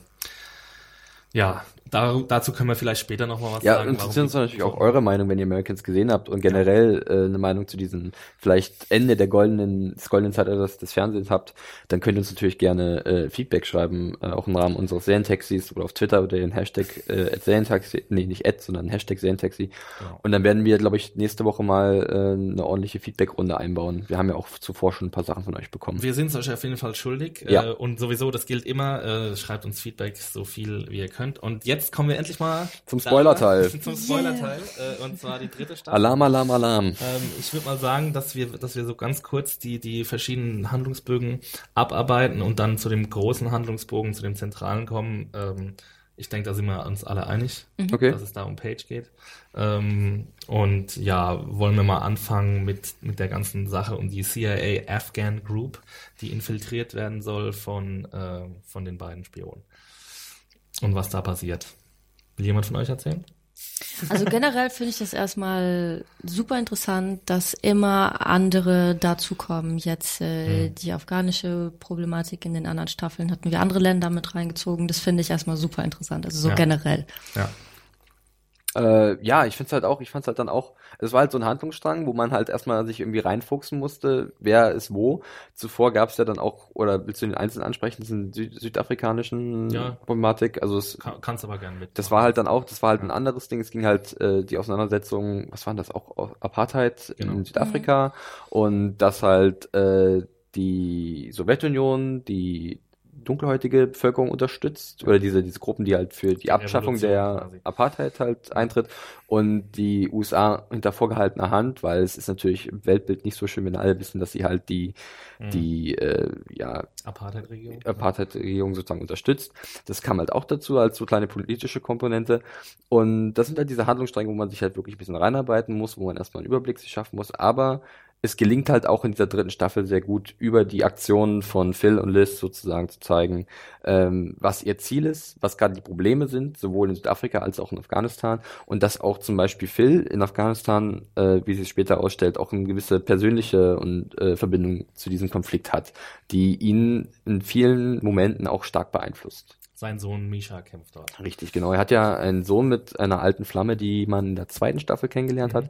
ja, da, dazu können wir vielleicht später nochmal was Ja, sagen. interessiert uns natürlich auch eure Meinung, wenn ihr Americans gesehen habt und generell äh, eine Meinung zu diesem vielleicht Ende der goldenen, des goldenen Zeitalters des Fernsehens habt, dann könnt ihr uns natürlich gerne äh, Feedback schreiben, äh, auch im Rahmen unseres Serientaxis oder auf Twitter oder den Hashtag äh, Serientaxi, nee, nicht Ad, sondern Hashtag Serientaxi. Genau. Und dann werden wir, glaube ich, nächste Woche mal äh, eine ordentliche Feedbackrunde einbauen. Wir haben ja auch zuvor schon ein paar Sachen von euch bekommen. Wir sind es euch auf jeden Fall schuldig. Ja. Äh, und sowieso, das gilt immer. Äh, schreibt uns Feedback so viel wie ihr könnt. Und jetzt kommen wir endlich mal Zum Spoilerteil. Zum Spoilerteil. Äh, und zwar die dritte Staffel. Alarm, Alarm, Alarm. Ähm, ich würde mal sagen, dass wir, dass wir so ganz kurz die, die verschiedenen Handlungsbögen abarbeiten und dann zu dem großen Handlungsbogen, zu dem zentralen kommen. Ähm, ich denke, da sind wir uns alle einig, Okay. dass es da um Page geht. Ähm, und ja, wollen wir mal anfangen mit, mit der ganzen Sache um die CIA Afghan Group, die infiltriert werden soll von, äh, von den beiden Spionen. Und was da passiert. Will jemand von euch erzählen? Also generell finde ich das erstmal super interessant, dass immer andere dazukommen. Jetzt äh, mhm. die afghanische Problematik in den anderen Staffeln hatten wir andere Länder mit reingezogen. Das finde ich erstmal super interessant. Also so ja. generell. Ja. Äh, ja, ich find's halt auch, ich fand's halt dann auch, es war halt so ein Handlungsstrang, wo man halt erstmal sich irgendwie reinfuchsen musste, wer ist wo. Zuvor gab's ja dann auch, oder willst du den einzelnen ansprechen, diesen Süd südafrikanischen Ja. Problematik, also es, Kann, kannst aber gerne mit. das war halt dann auch, das war halt ein anderes Ding, es ging halt äh, die Auseinandersetzung, was waren das auch, Au- Apartheid Genau. in Südafrika und dass halt äh, die Sowjetunion die dunkelhäutige Bevölkerung unterstützt oder diese diese Gruppen, die halt für die, Abschaffung Revolution der quasi. Apartheid halt eintritt und die USA hinter vorgehaltener Hand, weil es ist natürlich im Weltbild nicht so schön, wenn alle wissen, dass sie halt die Mhm. die äh, ja Apartheid-Regierung. Apartheid-Regierung sozusagen unterstützt. Das kam halt auch dazu als so kleine politische Komponente. Und das sind halt diese Handlungsstränge, wo man sich halt wirklich ein bisschen reinarbeiten muss, wo man erstmal einen Überblick sich schaffen muss. Aber es gelingt halt auch in dieser dritten Staffel sehr gut, über die Aktionen von Phil und Liz sozusagen zu zeigen, ähm, was ihr Ziel ist, was gerade die Probleme sind, sowohl in Südafrika als auch in Afghanistan. Und dass auch zum Beispiel Phil in Afghanistan, äh, wie sich später ausstellt, auch eine gewisse persönliche und äh, Verbindung zu diesem Konflikt hat, die ihn in vielen Momenten auch stark beeinflusst. Sein Sohn Misha kämpft dort. Richtig, genau. Er hat ja einen Sohn mit einer alten Flamme, die man in der zweiten Staffel kennengelernt hat.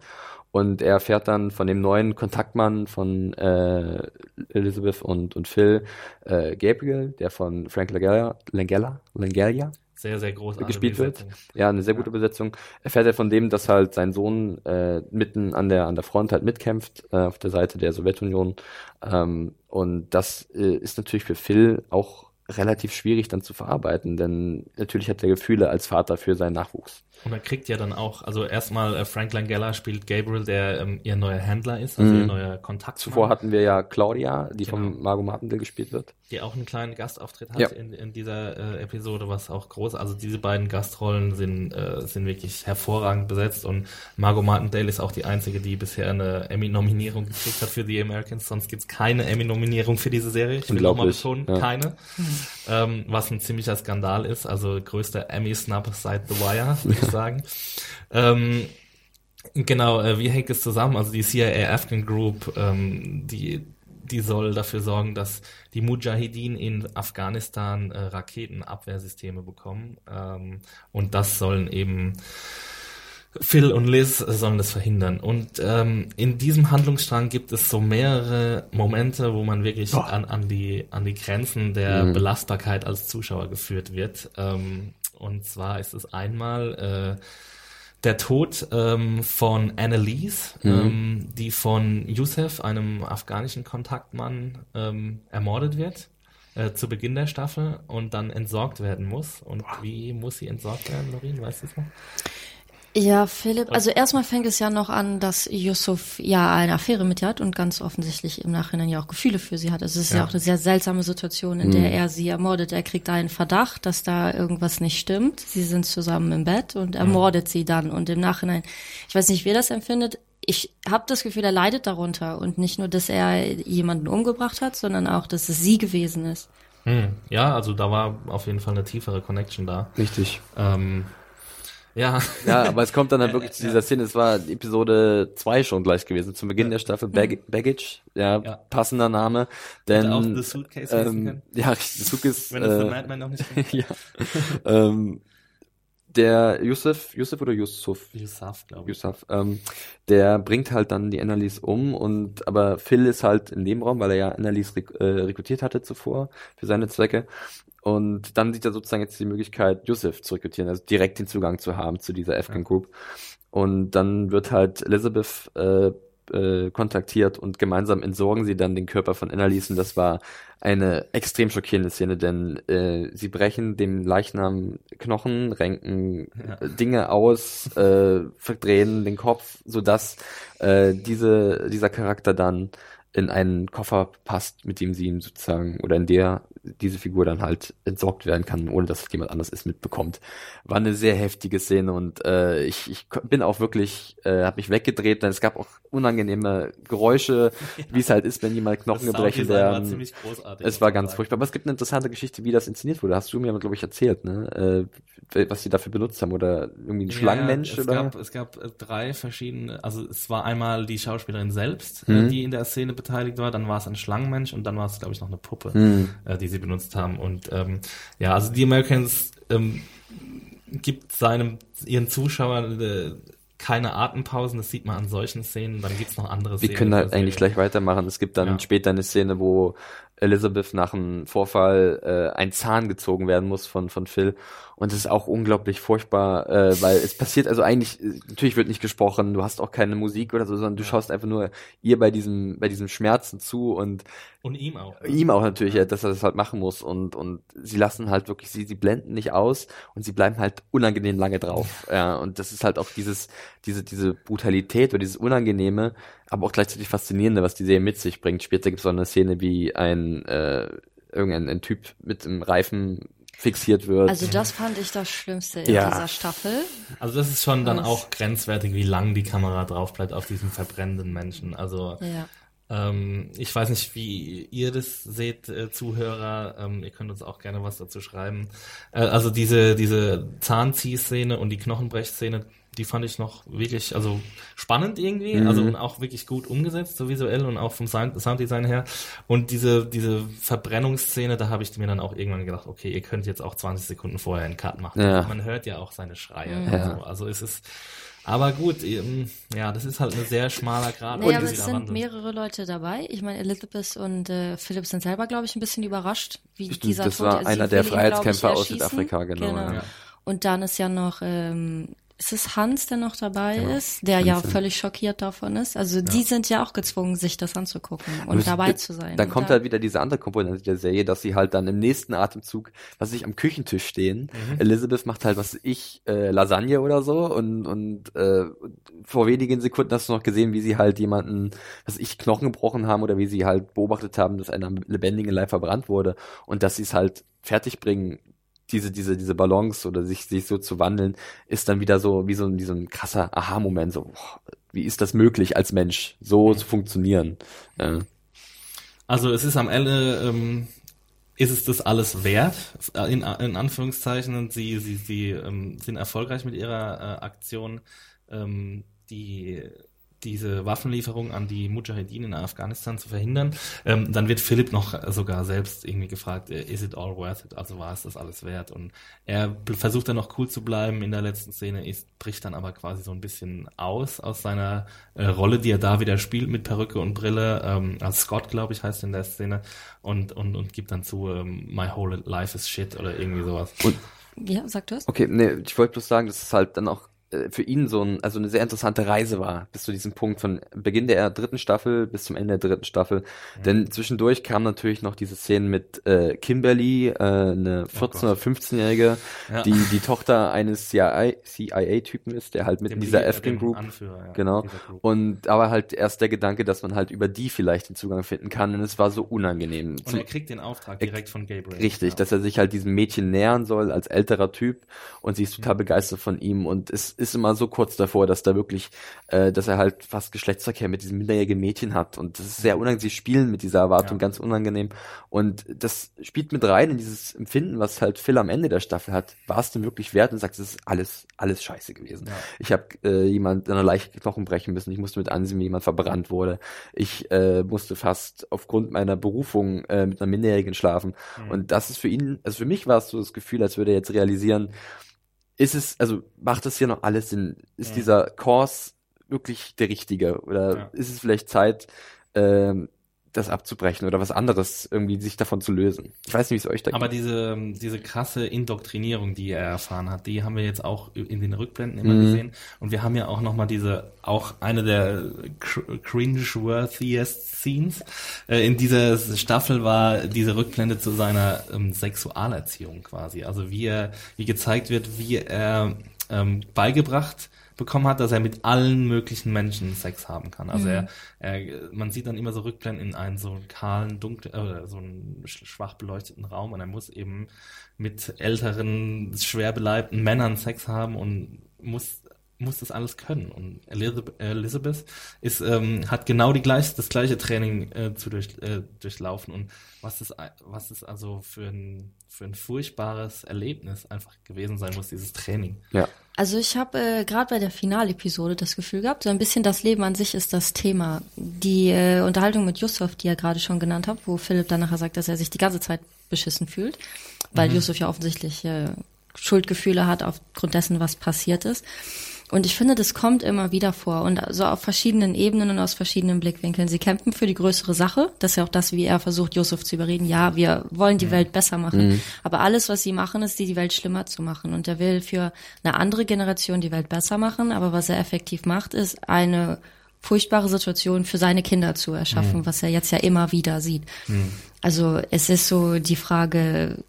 Und er erfährt dann von dem neuen Kontaktmann von äh, Elizabeth und, und Phil, äh, Gabriel, der von Frank Langella, Langella, Langella Sehr, sehr großartig. gespielt wird. Ja, eine sehr gute Besetzung. Erfährt er von dem, dass halt sein Sohn äh, mitten an der an der Front halt mitkämpft äh, auf der Seite der Sowjetunion. Ähm, und das äh, ist natürlich für Phil auch relativ schwierig dann zu verarbeiten, denn natürlich hat er Gefühle als Vater für seinen Nachwuchs. Und er kriegt ja dann auch, also erstmal äh, Frank Langella spielt Gabriel, der ähm, ihr neuer Händler ist, also Mhm. ihr neuer Kontakt. Zuvor hatten wir ja Claudia, die Genau. von Margot Martindale gespielt wird. die auch einen kleinen Gastauftritt hat Ja. in, in dieser äh, Episode, was auch groß. Also diese beiden Gastrollen sind äh, sind wirklich hervorragend besetzt und Margot Martindale ist auch die einzige, die bisher eine Emmy-Nominierung gekriegt hat für The Americans. Sonst gibt's keine Emmy-Nominierung für diese Serie. Ich will nochmal betonen, ja. keine. Ähm, was ein ziemlicher Skandal ist. Also größter Emmy-Snub seit The Wire, würde ich sagen. Ähm, Genau, äh, wie hängt es zusammen? Also die CIA Afghan Group, ähm, die, die soll dafür sorgen, dass die Mujahideen in Afghanistan äh, Raketenabwehrsysteme bekommen. Ähm, und das sollen eben Phil und Liz sollen das verhindern. Und ähm, in diesem Handlungsstrang gibt es so mehrere Momente, wo man wirklich an, an, die, an die Grenzen der Mhm. Belastbarkeit als Zuschauer geführt wird. Ähm, und zwar ist es einmal äh, der Tod ähm, von Annalise, Mhm. ähm, die von Youssef, einem afghanischen Kontaktmann, ähm, ermordet wird äh, zu Beginn der Staffel und dann entsorgt werden muss. Und wie muss sie entsorgt werden, Lorin? Weißt du es noch? Ja, Philipp, also erstmal fängt es ja noch an, dass Yusuf ja eine Affäre mit ihr hat und ganz offensichtlich im Nachhinein ja auch Gefühle für sie hat. Also es ist ja, Ja. auch eine sehr seltsame Situation, in der er sie ermordet. Er kriegt einen Verdacht, dass da irgendwas nicht stimmt. Sie sind zusammen im Bett und ermordet sie dann. Und im Nachhinein, ich weiß nicht, wer das empfindet, ich habe das Gefühl, er leidet darunter. Und nicht nur, dass er jemanden umgebracht hat, sondern auch, dass es sie gewesen ist. Hm. Ja, also da war auf jeden Fall eine tiefere Connection da. Richtig. Ähm, ja, Ja, aber es kommt dann halt wirklich zu dieser Szene, es war Episode 2 schon gleich gewesen, zum Beginn der Staffel, Bag Baggage, ja, Ja. passender Name, denn, Hätte auch The Suitcase ähm, ja, Zug ist, wenn The äh, Madman noch nicht ja, ähm, der Yusuf, Yusuf oder Yusuf? Yusuf, glaube ich. Yusuf, ähm, der bringt halt dann die Annalise um und aber Phil ist halt in dem Raum, weil er ja Annalise rek äh, rekrutiert hatte zuvor für seine Zwecke. Und dann sieht er sozusagen jetzt die Möglichkeit, Yusuf zu rekrutieren, also direkt den Zugang zu haben zu dieser Afghan Group. Und dann wird halt Elizabeth äh, äh, kontaktiert und gemeinsam entsorgen sie dann den Körper von Annalise. Und das war eine extrem schockierende Szene, denn äh, sie brechen dem Leichnam Knochen, renken Ja. äh, Dinge aus, äh, verdrehen den Kopf, sodass äh, diese, dieser Charakter dann in einen Koffer passt, mit dem sie ihm sozusagen oder in der diese Figur dann halt entsorgt werden kann, ohne dass jemand anders es mitbekommt. War eine sehr heftige Szene und äh, ich, ich bin auch wirklich, äh, habe mich weggedreht, denn es gab auch unangenehme Geräusche, ja. wie es halt ist, wenn jemand Knochen gebrechen werden. War es war ganz furchtbar. Aber es gibt eine interessante Geschichte, wie das inszeniert wurde. Hast du mir, glaube ich, erzählt, ne? Äh, was sie dafür benutzt haben oder irgendwie ein ja, Schlangenmensch es oder? Gab, es gab äh, drei verschiedene, also es war einmal die Schauspielerin selbst, äh, mhm. die in der Szene beteiligt war, dann war es ein Schlangenmensch und dann war es, glaube ich, noch eine Puppe, mhm. äh, die sie benutzt haben. Und ähm, ja, also die Americans ähm, gibt seinem ihren Zuschauern äh, keine Atempausen, das sieht man an solchen Szenen, dann gibt's noch andere Szenen. Wir können halt eigentlich gleich weitermachen. Es gibt dann ja. später eine Szene, wo Elizabeth nach einem Vorfall äh, ein Zahn gezogen werden muss von, von Phil. Und es ist auch unglaublich furchtbar, äh, weil es passiert also eigentlich, natürlich wird nicht gesprochen, du hast auch keine Musik oder so, sondern du schaust einfach nur ihr bei diesem, bei diesem Schmerzen zu und und ihm auch. Ne? Ihm auch natürlich, ja. dass er das halt machen muss und und sie lassen halt wirklich, sie sie blenden nicht aus und sie bleiben halt unangenehm lange drauf. Ja, und das ist halt auch dieses diese diese Brutalität oder dieses Unangenehme, aber auch gleichzeitig Faszinierende, was die Serie mit sich bringt. Später gibt es auch eine Szene, wie ein äh, irgendein ein Typ mit einem Reifen fixiert wird. Also das fand ich das Schlimmste in ja. dieser Staffel. Also das ist schon dann auch grenzwertig, wie lang die Kamera drauf bleibt auf diesen verbrennenden Menschen. Also ja. ähm, ich weiß nicht, wie ihr das seht, äh, Zuhörer. Ähm, ihr könnt uns auch gerne was dazu schreiben. Äh, also diese diese Zahnziehszene und die Knochenbrechszene, die fand ich noch wirklich, also spannend irgendwie, mhm. also und auch wirklich gut umgesetzt, so visuell und auch vom Sound Sounddesign her. Und diese, diese Verbrennungsszene, da habe ich mir dann auch irgendwann gedacht, okay, ihr könnt jetzt auch 20 Sekunden vorher einen Cut machen. Ja. Man hört ja auch seine Schreie. Ja. So. Also es ist, aber gut, ja, das ist halt ein sehr schmaler Grad. Naja, aber es sind wandelt. mehrere Leute dabei. Ich meine, Elizabeth und äh, Philipp sind selber, glaube ich, ein bisschen überrascht, wie Stimmt, dieser Das war einer der Freiheitskämpfer aus Südafrika, genau. genau. Ja. Und dann ist ja noch ähm, ist es Hans, der noch dabei ja, ist, der ja völlig schockiert davon ist. Also ja. die sind ja auch gezwungen, sich das anzugucken und, und dabei zu sein. Dann kommt da, halt wieder diese andere Komponente der Serie, dass sie halt dann im nächsten Atemzug, was ich am Küchentisch stehen, mhm. Elizabeth macht halt, was ich, äh, Lasagne oder so und, und äh, vor wenigen Sekunden hast du noch gesehen, wie sie halt jemanden, was ich, Knochen gebrochen haben oder wie sie halt beobachtet haben, dass einer lebendigen Leib verbrannt wurde und dass sie es halt fertig bringen, diese, diese, diese Balance oder sich, sich so zu wandeln, ist dann wieder so, wie so, wie so ein krasser Aha-Moment, so, boah, wie ist das möglich als Mensch, so zu funktionieren? Ja. Also es ist am Ende, ähm, ist es das alles wert, in, in Anführungszeichen, sie, sie, sie ähm, sind erfolgreich mit ihrer äh, Aktion, ähm, die diese Waffenlieferung an die Mujahedin in Afghanistan zu verhindern. Ähm, dann wird Philipp noch sogar selbst irgendwie gefragt, äh, is it all worth it? Also war es das alles wert? Und er versucht dann noch cool zu bleiben in der letzten Szene, ist, bricht dann aber quasi so ein bisschen aus aus seiner äh, Rolle, die er da wieder spielt mit Perücke und Brille, ähm, als Scott, glaube ich, heißt in der Szene, und, und, und gibt dann zu, ähm, my whole life is shit oder irgendwie sowas. Und ja, sag du es? Okay, nee, ich wollte bloß sagen, das ist halt dann auch für ihn so ein, also eine sehr interessante Reise war, bis zu diesem Punkt von Beginn der dritten Staffel bis zum Ende der dritten Staffel. Mhm. Denn zwischendurch kam natürlich noch diese Szenen mit äh, Kimberly, äh, eine 14- oh oder 15-Jährige, ja. die die Tochter eines CIA-Typen ist, der halt mit in dieser Afghan Group, ja, genau. Und aber halt erst der Gedanke, dass man halt über die vielleicht den Zugang finden kann. Und es war so unangenehm. Und er kriegt den Auftrag direkt von Gabriel. Richtig, ja. dass er sich halt diesem Mädchen nähern soll als älterer Typ und sie ist total mhm. begeistert von ihm und es ist immer so kurz davor, dass da wirklich, äh, dass er halt fast Geschlechtsverkehr mit diesem minderjährigen Mädchen hat. Und das ist sehr unangenehm. Sie spielen mit dieser Erwartung ja. ganz unangenehm. Und das spielt mit rein in dieses Empfinden, was halt Phil am Ende der Staffel hat. War es denn wirklich wert? Und sagst, es ist alles, alles scheiße gewesen. Ja. Ich habe äh, jemand eine leichte Knochen brechen müssen. Ich musste mit ansehen, wie jemand verbrannt wurde. Ich äh, musste fast aufgrund meiner Berufung äh, mit einer Minderjährigen schlafen. Mhm. Und das ist für ihn, also für mich war es so das Gefühl, als würde er jetzt realisieren, ist es, also macht das hier noch alles Sinn? Ist ja. dieser Kurs wirklich der richtige? Oder ja. ist es vielleicht Zeit, ähm, das abzubrechen oder was anderes irgendwie sich davon zu lösen. Ich weiß nicht, wie es euch da Aber geht. diese, diese krasse Indoktrinierung, die er erfahren hat, die haben wir jetzt auch in den Rückblenden immer mhm. gesehen. Und wir haben ja auch nochmal diese, auch eine der cringe-worthiest Scenes. Äh, in dieser Staffel war diese Rückblende zu seiner ähm, Sexualerziehung quasi. Also wie er, wie gezeigt wird, wie er ähm, beigebracht bekommen hat, dass er mit allen möglichen Menschen Sex haben kann. Also Mhm. er, er, man sieht dann immer so Rückblenden in einen so kahlen, dunklen, äh, so einen sch- schwach beleuchteten Raum und er muss eben mit älteren, schwer beleibten Männern Sex haben und muss muss das alles können. Und Elizabeth, Elizabeth ist, ähm, hat genau die gleich, das gleiche Training äh, zu durch, äh, durchlaufen. Und was ist, was ist also für ein, für ein furchtbares Erlebnis einfach gewesen sein muss, dieses Training. Ja. Also ich habe äh, gerade bei der Finalepisode das Gefühl gehabt, so ein bisschen das Leben an sich ist das Thema. Die äh, Unterhaltung mit Yusuf, die ihr gerade schon genannt habt, wo Philipp dann nachher sagt, dass er sich die ganze Zeit beschissen fühlt, weil Yusuf ja offensichtlich äh, Schuldgefühle hat aufgrund dessen, was passiert ist. Und ich finde, das kommt immer wieder vor und so auf verschiedenen Ebenen und aus verschiedenen Blickwinkeln. Sie kämpfen für die größere Sache. Das ist ja auch das, wie er versucht, Yusuf zu überreden. Ja, wir wollen die Welt besser machen. Aber alles, was sie machen, ist, die, die Welt schlimmer zu machen. Und er will für eine andere Generation die Welt besser machen. Aber was er effektiv macht, ist eine furchtbare Situation für seine Kinder zu erschaffen, was er jetzt ja immer wieder sieht. Also es ist so die Frage,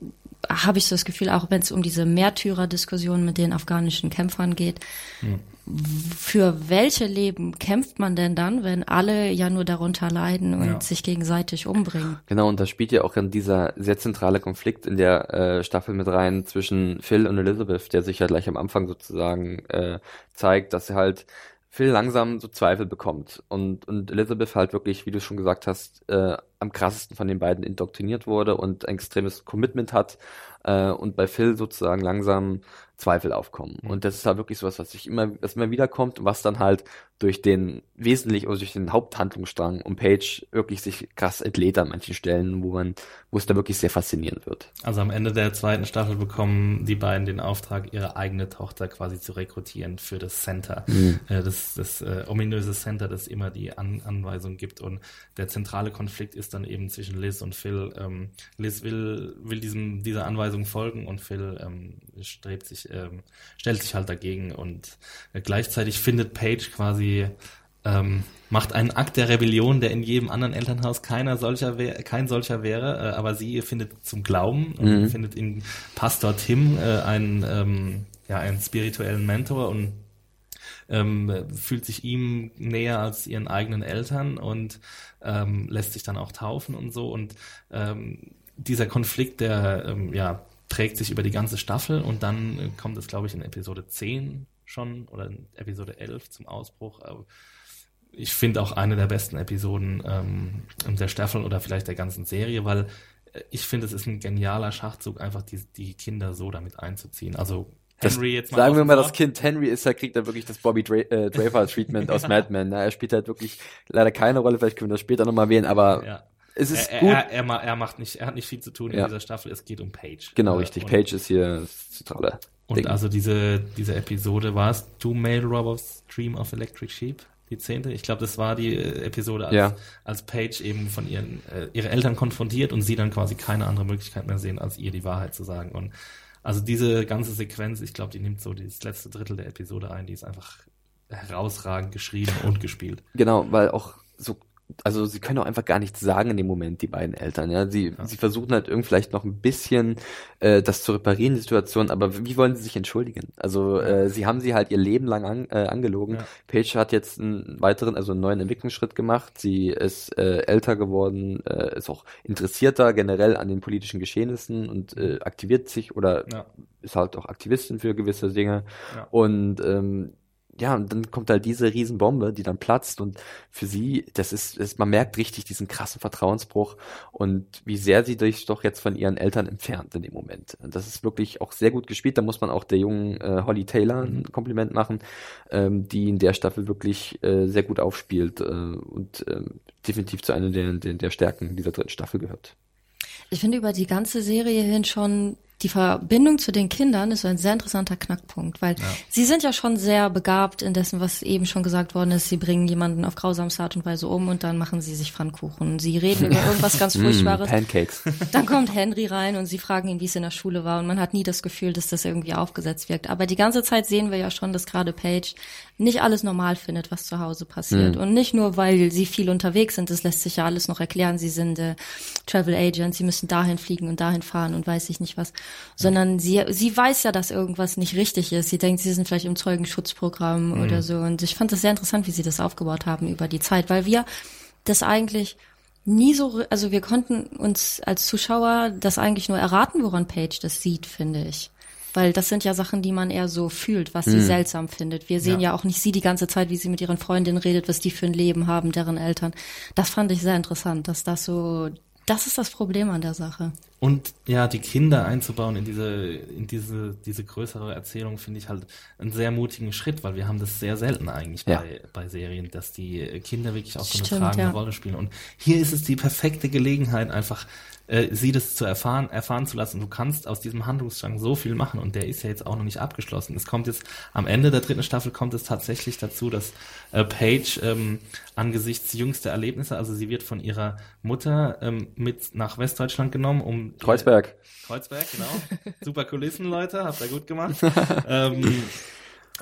habe ich so das Gefühl, auch wenn es um diese Märtyrer-Diskussion mit den afghanischen Kämpfern geht, für welche Leben kämpft man denn dann, wenn alle ja nur darunter leiden und Ja. sich gegenseitig umbringen? Genau, und da spielt ja auch dann dieser sehr zentrale Konflikt in der äh, Staffel mit rein zwischen Phil und Elizabeth, der sich ja gleich am Anfang sozusagen äh, zeigt, dass er halt Phil langsam so Zweifel bekommt und, und Elizabeth halt wirklich, wie du schon gesagt hast, äh, am krassesten von den beiden indoktriniert wurde und ein extremes Commitment hat äh, und bei Phil sozusagen langsam Zweifel aufkommen. Und das ist halt wirklich sowas, was sich immer, was immer wieder kommt und was dann halt durch den wesentlich oder durch den Haupthandlungsstrang um Page wirklich sich krass entlädt an manchen Stellen, wo man, wo es da wirklich sehr faszinierend wird. Also am Ende der zweiten Staffel bekommen die beiden den Auftrag, ihre eigene Tochter quasi zu rekrutieren für das Center. Äh, das das äh, ominöse Center, das immer die An Anweisung gibt. Und der zentrale Konflikt ist dann eben zwischen Liz und Phil. Ähm, Liz will, will diesem, dieser Anweisung folgen und Phil ähm, strebt sich, ähm, stellt sich halt dagegen. Und äh, gleichzeitig findet Paige quasi ähm, macht einen Akt der Rebellion, der in jedem anderen Elternhaus keiner solcher wär, kein solcher wäre, äh, aber sie findet zum Glauben und findet in Pastor Tim äh, einen, ähm, ja, einen spirituellen Mentor und ähm, fühlt sich ihm näher als ihren eigenen Eltern und ähm, lässt sich dann auch taufen und so. Und ähm, dieser Konflikt, der ähm, ja, trägt sich über die ganze Staffel und dann äh, kommt es, glaube ich, in Episode 10 schon oder in Episode 11 zum Ausbruch. Aber ich finde auch eine der besten Episoden ähm, der Staffel oder vielleicht der ganzen Serie, weil äh, ich finde, es ist ein genialer Schachzug, einfach die, die Kinder so damit einzuziehen. Also Henry jetzt mal sagen wir mal, das Kind Henry ist, da kriegt er wirklich das Bobby Dra äh, Draper-Treatment aus Mad Men. Ne? Er spielt halt wirklich leider keine Rolle, vielleicht können wir das später nochmal wählen, aber Ja. es ist er, gut. Er, er, er macht nicht, er hat nicht viel zu tun Ja. in dieser Staffel. Es geht um Paige. genau, Äh, richtig. Und, Page ist hier das zentrale Und Ding. also diese, diese Episode war es Do Mail Robbers Dream of Electric Sheep? Die zehnte? Ich glaube, das war die äh, Episode, als, Ja. als Paige eben von ihren, äh, ihre Eltern konfrontiert und sie dann quasi keine andere Möglichkeit mehr sehen, als ihr die Wahrheit zu sagen. Und also diese ganze Sequenz, ich glaube, die nimmt so das letzte Drittel der Episode ein, die ist einfach herausragend geschrieben und gespielt. Genau, weil auch so, also sie können auch einfach gar nichts sagen in dem Moment, die beiden Eltern. Ja, sie, sie versuchen halt irgendwie vielleicht noch ein bisschen äh, das zu reparieren, die Situation, aber wie wollen sie sich entschuldigen? Also äh, sie haben sie halt ihr Leben lang an, äh, angelogen. Ja. Paige hat jetzt einen weiteren, also einen neuen Entwicklungsschritt gemacht. Sie ist äh, älter geworden, äh, ist auch interessierter generell an den politischen Geschehnissen und äh, aktiviert sich oder Ja. ist halt auch Aktivistin für gewisse Dinge. Ja. Und ähm, ja, und dann kommt halt diese Riesenbombe, die dann platzt und für sie, das ist, ist, man merkt richtig diesen krassen Vertrauensbruch und wie sehr sie sich doch jetzt von ihren Eltern entfernt in dem Moment. Und das ist wirklich auch sehr gut gespielt. Da muss man auch der jungen äh, Holly Taylor ein Kompliment machen, ähm, die in der Staffel wirklich äh, sehr gut aufspielt äh, und ähm, definitiv zu einer der, der, der Stärken dieser dritten Staffel gehört. Ich finde über die ganze Serie hin schon die Verbindung zu den Kindern ist ein sehr interessanter Knackpunkt, weil sie sind ja schon sehr begabt in dessen, was eben schon gesagt worden ist. Sie bringen jemanden auf grausamste Art und Weise um und dann machen sie sich Pfannkuchen. Sie reden über irgendwas ganz Mm, Furchtbares. Pancakes. Dann kommt Henry rein und sie fragen ihn, wie es in der Schule war und man hat nie das Gefühl, dass das irgendwie aufgesetzt wirkt. Aber die ganze Zeit sehen wir ja schon, dass gerade Paige nicht alles normal findet, was zu Hause passiert. Mhm. Und nicht nur, weil sie viel unterwegs sind, das lässt sich ja alles noch erklären. Sie sind äh, Travel Agents, sie müssen dahin fliegen und dahin fahren und weiß ich nicht was. Sondern sie, sie weiß ja, dass irgendwas nicht richtig ist. Sie denkt, sie sind vielleicht im Zeugenschutzprogramm Mhm. oder so. Und ich fand das sehr interessant, wie sie das aufgebaut haben über die Zeit, weil wir das eigentlich nie so, also wir konnten uns als Zuschauer das eigentlich nur erraten, woran Paige das sieht, finde ich. Weil das sind ja Sachen, die man eher so fühlt, was sie seltsam findet. Wir sehen ja. Ja. auch nicht sie die ganze Zeit, wie sie mit ihren Freundinnen redet, was die für ein Leben haben, deren Eltern. Das fand ich sehr interessant, dass das so, das ist das Problem an der Sache. Und ja, die Kinder einzubauen in diese, in diese, diese größere Erzählung finde ich halt einen sehr mutigen Schritt, weil wir haben das sehr selten eigentlich Ja. bei, bei Serien, dass die Kinder wirklich auch so eine Stimmt, tragende ja. Rolle spielen. Und hier ist es die perfekte Gelegenheit, einfach äh, sie das zu erfahren, erfahren zu lassen. Du kannst aus diesem Handlungsstrang so viel machen und der ist ja jetzt auch noch nicht abgeschlossen. Es kommt jetzt am Ende der dritten Staffel kommt es tatsächlich dazu, dass äh, Paige ähm, angesichts jüngster Erlebnisse, also sie wird von ihrer Mutter ähm, mit nach Westdeutschland genommen, um Kreuzberg. Kreuzberg, genau. Super Kulissen, Leute, habt ihr gut gemacht. ähm,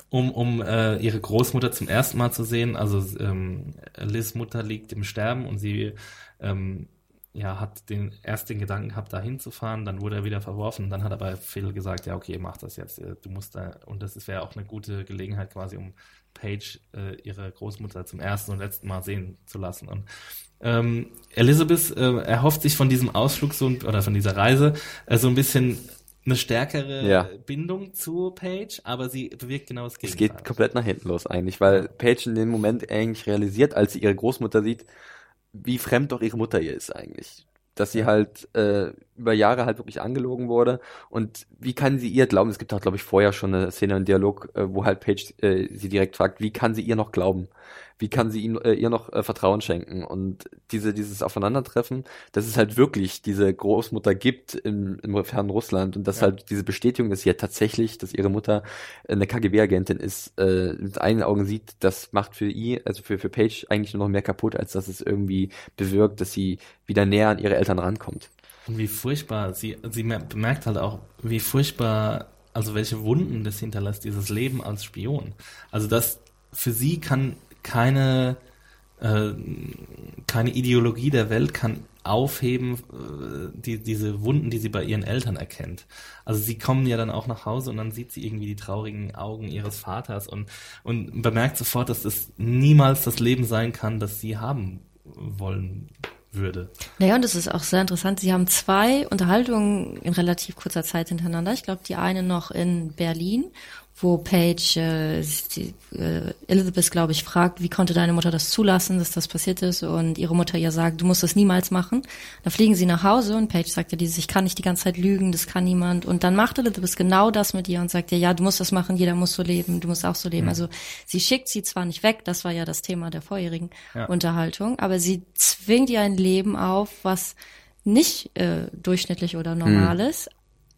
um um äh, ihre Großmutter zum ersten Mal zu sehen. Also ähm, Liz Mutter liegt im Sterben und sie ähm, ja, hat den erst den Gedanken gehabt, da hinzufahren, dann wurde er wieder verworfen, dann hat aber Phil gesagt, ja, okay, mach das jetzt, äh, du musst da, und das wäre auch eine gute Gelegenheit quasi, um Paige, äh, ihre Großmutter zum ersten und letzten Mal sehen zu lassen. Und ähm, Elizabeth äh, erhofft sich von diesem Ausflug so ein, oder von dieser Reise äh, so ein bisschen eine stärkere Ja. Bindung zu Paige, aber sie bewirkt genau das Es Gegenteil. geht komplett nach hinten los eigentlich, weil Paige in dem Moment eigentlich realisiert, als sie ihre Großmutter sieht, wie fremd doch ihre Mutter ihr ist eigentlich. Dass sie halt äh, über Jahre halt wirklich angelogen wurde und wie kann sie ihr glauben? Es gibt auch, glaube ich, vorher schon eine Szene, einen Dialog, äh, wo halt Paige äh, sie direkt fragt, wie kann sie ihr noch glauben? Wie kann sie ihm, äh, ihr noch äh, Vertrauen schenken? Und diese, dieses Aufeinandertreffen, dass es halt wirklich diese Großmutter gibt im, im fernen Russland und dass Ja. halt diese Bestätigung, dass sie ja tatsächlich, dass ihre Mutter eine KGB-Agentin ist, äh, mit eigenen Augen sieht, das macht für ihn, also für, für Paige eigentlich nur noch mehr kaputt, als dass es irgendwie bewirkt, dass sie wieder näher an ihre Eltern rankommt. Und wie furchtbar, sie, sie mer- bemerkt halt auch, wie furchtbar, also welche Wunden das hinterlässt, dieses Leben als Spion. Also das, für sie kann keine, äh, keine Ideologie der Welt kann aufheben, äh, die, diese Wunden, die sie bei ihren Eltern erkennt. Also sie kommen ja dann auch nach Hause und dann sieht sie irgendwie die traurigen Augen ihres Vaters und, und bemerkt sofort, dass das niemals das Leben sein kann, das sie haben wollen würde. Naja, und es ist auch sehr interessant. Sie haben zwei Unterhaltungen in relativ kurzer Zeit hintereinander. Ich glaube, die eine noch in Berlin, wo Paige äh, die, äh, Elizabeth, glaube ich, fragt, wie konnte deine Mutter das zulassen, dass das passiert ist? Und ihre Mutter ihr sagt, du musst das niemals machen. Dann fliegen sie nach Hause und Paige sagt dieses, ich kann nicht die ganze Zeit lügen, das kann niemand. Und dann macht Elizabeth genau das mit ihr und sagt ihr, ja, du musst das machen, jeder muss so leben, du musst auch so leben. Also sie schickt sie zwar nicht weg, das war ja das Thema der vorherigen Ja. Unterhaltung, aber sie zwingt ihr ein Leben auf, was nicht äh, durchschnittlich oder normal ist.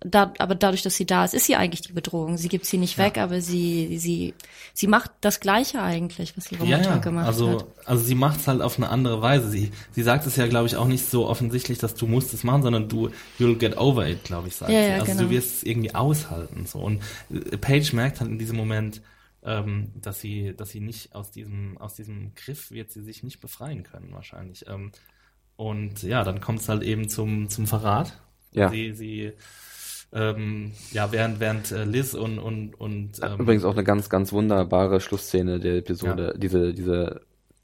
Da, aber dadurch, dass sie da ist, ist sie eigentlich die Bedrohung. Sie gibt sie nicht weg, aber sie, sie, sie macht das Gleiche eigentlich, was ihre ja, Mutter ja. gemacht also, hat. Also sie macht es halt auf eine andere Weise. Sie, sie sagt es ja, glaube ich, auch nicht so offensichtlich, dass du musst es machen, sondern du, you'll get over it, glaube ich, sagt Ja, sie. ja, Also genau. du wirst es irgendwie aushalten. So. Und äh, Paige merkt halt in diesem Moment, ähm, dass sie, dass sie nicht aus diesem, aus diesem Griff wird sie sich nicht befreien können, wahrscheinlich. Ähm, und ja, dann kommt es halt eben zum, zum Verrat. Ja. Sie, sie ähm, ja, während, während äh, Liz und, und, und ähm, Übrigens auch eine ganz, ganz wunderbare Schlussszene der Episode. Diese, diese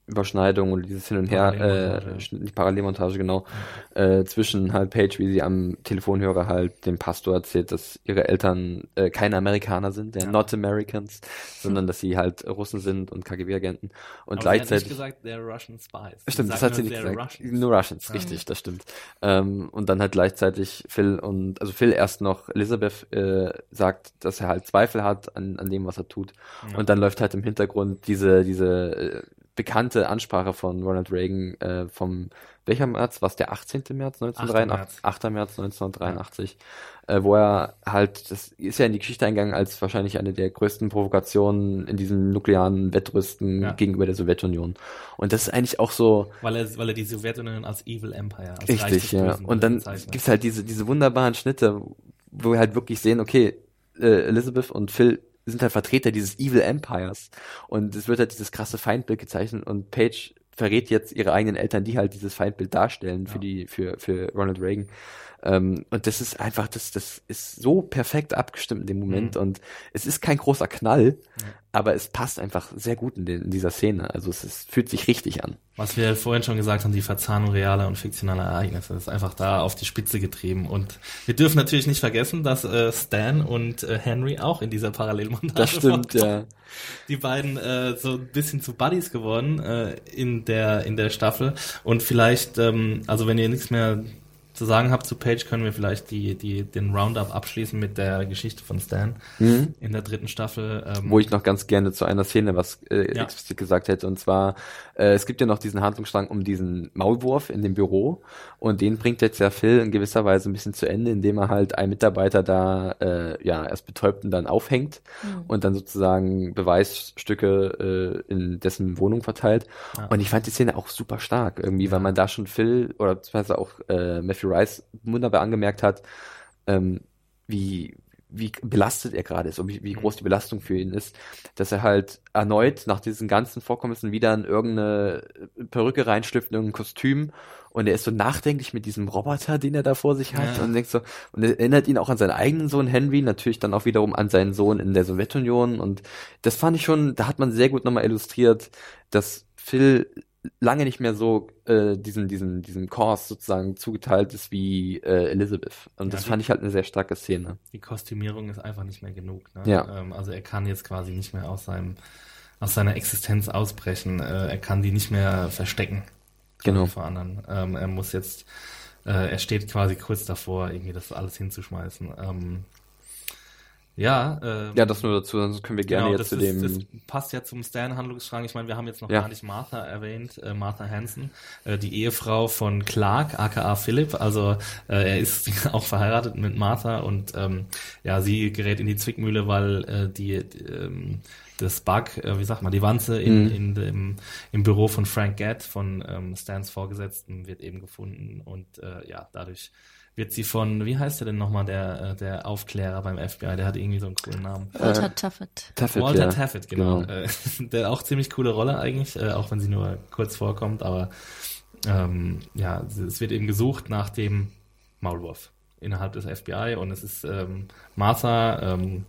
Überschneidung und dieses Hin und Her, äh, die Parallelmontage, genau, äh, zwischen halt Paige, wie sie am Telefonhörer halt dem Pastor erzählt, dass ihre Eltern äh, keine Amerikaner sind, ja, not Americans, sondern dass sie halt Russen sind und KGB-Agenten. Und aber sie hat nicht gleichzeitig. gesagt, they're Russian spies. Stimmt, das hat sie nicht gesagt. Russians. Nur Russians, richtig, das stimmt. Ähm, und dann halt gleichzeitig Phil und, also Phil erst noch Elizabeth äh, sagt, dass er halt Zweifel hat an, an dem, was er tut. Und dann läuft halt im Hintergrund diese, diese äh, bekannte Ansprache von Ronald Reagan äh, vom, welcher März? Was der 18. März 1983? 8. März 1983, äh, wo er halt, das ist ja in die Geschichte eingegangen als wahrscheinlich eine der größten Provokationen in diesem nuklearen Wettrüsten Ja. gegenüber der Sowjetunion. Und das ist eigentlich auch so, Weil er, weil er die Sowjetunion als Evil Empire, als Richtig, ja. Und dann gibt's halt diese, diese wunderbaren Schnitte, wo wir halt wirklich sehen, okay, äh, Elizabeth und Phil sind halt Vertreter dieses Evil Empires. Und es wird halt dieses krasse Feindbild gezeichnet und Paige verrät jetzt ihre eigenen Eltern, die halt dieses Feindbild darstellen ja. für die, für, für Ronald Reagan. Ähm, und das ist einfach, das, das ist so perfekt abgestimmt in dem Moment mhm. und es ist kein großer Knall, ja. aber es passt einfach sehr gut in, den, in dieser Szene. Also es ist, fühlt sich richtig an. Was wir vorhin schon gesagt haben, die Verzahnung realer und fiktionaler Ereignisse ist einfach da auf die Spitze getrieben. Und wir dürfen natürlich nicht vergessen, dass äh, Stan und äh, Henry auch in dieser Parallelmontage Das stimmt, ja. Die beiden äh, so ein bisschen zu Buddies geworden äh, in der in der Staffel. Und vielleicht, ähm, also wenn ihr nichts mehr zu sagen habt zu Page, können wir vielleicht die, die, den Roundup abschließen mit der Geschichte von Stan mhm. in der dritten Staffel. Ähm, Wo ich noch ganz gerne zu einer Szene was äh, ja. explizit gesagt hätte. Und zwar, äh, es gibt ja noch diesen Handlungsstrang um diesen Maulwurf in dem Büro. Und den bringt jetzt ja Phil in gewisser Weise ein bisschen zu Ende, indem er halt einen Mitarbeiter da äh, ja erst betäubt und dann aufhängt mhm. und dann sozusagen Beweisstücke äh, in dessen Wohnung verteilt. Ja. Und ich fand die Szene auch super stark irgendwie, ja. weil man da schon Phil oder beziehungsweise auch äh, Matthew Rice wunderbar angemerkt hat, ähm, wie, wie belastet er gerade ist und wie, wie groß die Belastung für ihn ist, dass er halt erneut nach diesen ganzen Vorkommnissen wieder in irgendeine Perücke reinschlüpft, in irgendein Kostüm und er ist so nachdenklich mit diesem Roboter, den er da vor sich hat ja. und denkt so, und er erinnert ihn auch an seinen eigenen Sohn Henry, natürlich dann auch wiederum an seinen Sohn in der Sowjetunion und das fand ich schon, da hat man sehr gut nochmal illustriert, dass Phil lange nicht mehr so äh, diesen diesen diesen Kurs sozusagen zugeteilt ist wie äh, Elizabeth und ja, das fand ich halt eine sehr starke Szene. Die Kostümierung ist einfach nicht mehr genug. Ne? Ja. Ähm, also er kann jetzt quasi nicht mehr aus seinem aus seiner Existenz ausbrechen. Äh, er kann die nicht mehr verstecken. Genau. Vor anderen. Ähm, er muss jetzt äh, er steht quasi kurz davor, irgendwie das alles hinzuschmeißen. Ähm, ja, ähm, ja, das nur dazu, sonst können wir gerne genau, jetzt zu dem. Das passt ja zum Stan-Handlungsstrang. Ich meine, wir haben jetzt noch ja. gar nicht Martha erwähnt, äh, Martha Hansen, äh, die Ehefrau von Clark, aka Philip. Also äh, er ist auch verheiratet mit Martha und ähm, ja, sie gerät in die Zwickmühle, weil äh, die, die ähm, das Bug, äh, wie sagt man, die Wanze in, mhm. in dem, im Büro von Frank Gadd, von ähm, Stans Vorgesetzten, wird eben gefunden und äh, ja, dadurch wird sie von, wie heißt der denn nochmal, der, äh, der Aufklärer beim FBI, der hat irgendwie so einen coolen Namen. Walter äh, Taffet. Taffet. Walter ja. Taffet, genau. genau. Äh, der auch ziemlich coole Rolle eigentlich, äh, auch wenn sie nur kurz vorkommt, aber ähm, ja, es wird eben gesucht nach dem Maulwurf innerhalb des FBI und es ist ähm, Martha, ähm,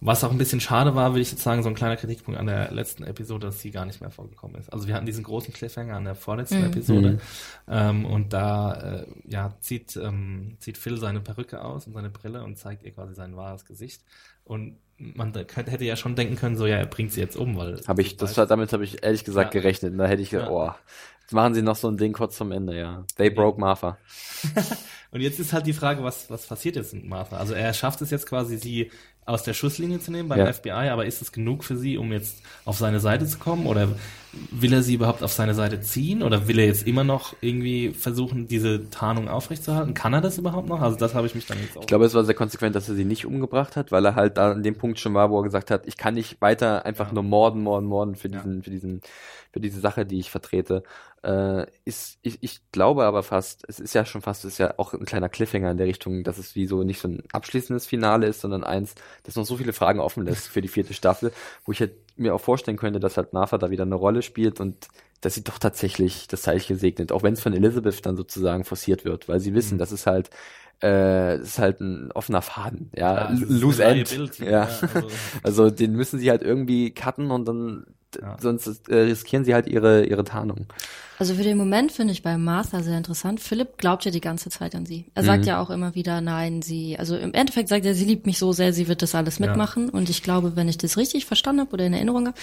was auch ein bisschen schade war, würde ich jetzt sagen, so ein kleiner Kritikpunkt an der letzten Episode, dass sie gar nicht mehr vorgekommen ist. Also wir hatten diesen großen Cliffhanger an der vorletzten mhm. Episode mhm. ähm, und da äh, ja, zieht, ähm, zieht Phil seine Perücke aus und seine Brille und zeigt ihr quasi sein wahres Gesicht. Und man könnte, hätte ja schon denken können, so ja, er bringt sie jetzt um, weil. Habe ich, das war, damit habe ich ehrlich gesagt ja. gerechnet. Da hätte ich gedacht, ja. oh, jetzt machen sie noch so ein Ding kurz zum Ende, ja. They broke Martha. und jetzt ist halt die Frage, was, was passiert jetzt mit Martha? Also er schafft es jetzt quasi, sie aus der Schusslinie zu nehmen beim ja. FBI, aber ist es genug für sie, um jetzt auf seine Seite zu kommen? Oder will er sie überhaupt auf seine Seite ziehen? Oder will er jetzt immer noch irgendwie versuchen, diese Tarnung aufrechtzuerhalten? Kann er das überhaupt noch? Also das habe ich mich dann jetzt auch. Ich glaube, es war sehr konsequent, dass er sie nicht umgebracht hat, weil er halt da an dem Punkt schon war, wo er gesagt hat, ich kann nicht weiter einfach ja. nur morden, morden, morden für diesen, ja. für diesen, für diese Sache, die ich vertrete äh, ist, ich, ich glaube aber fast, es ist ja schon fast, es ist ja auch ein kleiner Cliffhanger in der Richtung, dass es wie so nicht so ein abschließendes Finale ist, sondern eins, das noch so viele Fragen offen lässt für die vierte Staffel, wo ich halt mir auch vorstellen könnte, dass halt Martha da wieder eine Rolle spielt und dass sie doch tatsächlich das Zeichen segnet, auch wenn es von Elizabeth dann sozusagen forciert wird, weil sie wissen, mhm. dass es halt äh, ist halt ein offener Faden, ja, ja loose end, ja. ja also. also. den müssen sie halt irgendwie cutten und dann ja. sonst äh, riskieren sie halt ihre ihre Tarnung. Also für den Moment finde ich bei Martha sehr interessant. Philipp glaubt ja die ganze Zeit an sie. Er sagt mhm. ja auch immer wieder, nein, sie, also im Endeffekt sagt er, sie liebt mich so sehr, sie wird das alles mitmachen. Ja. Und ich glaube, wenn ich das richtig verstanden habe oder in Erinnerung habe,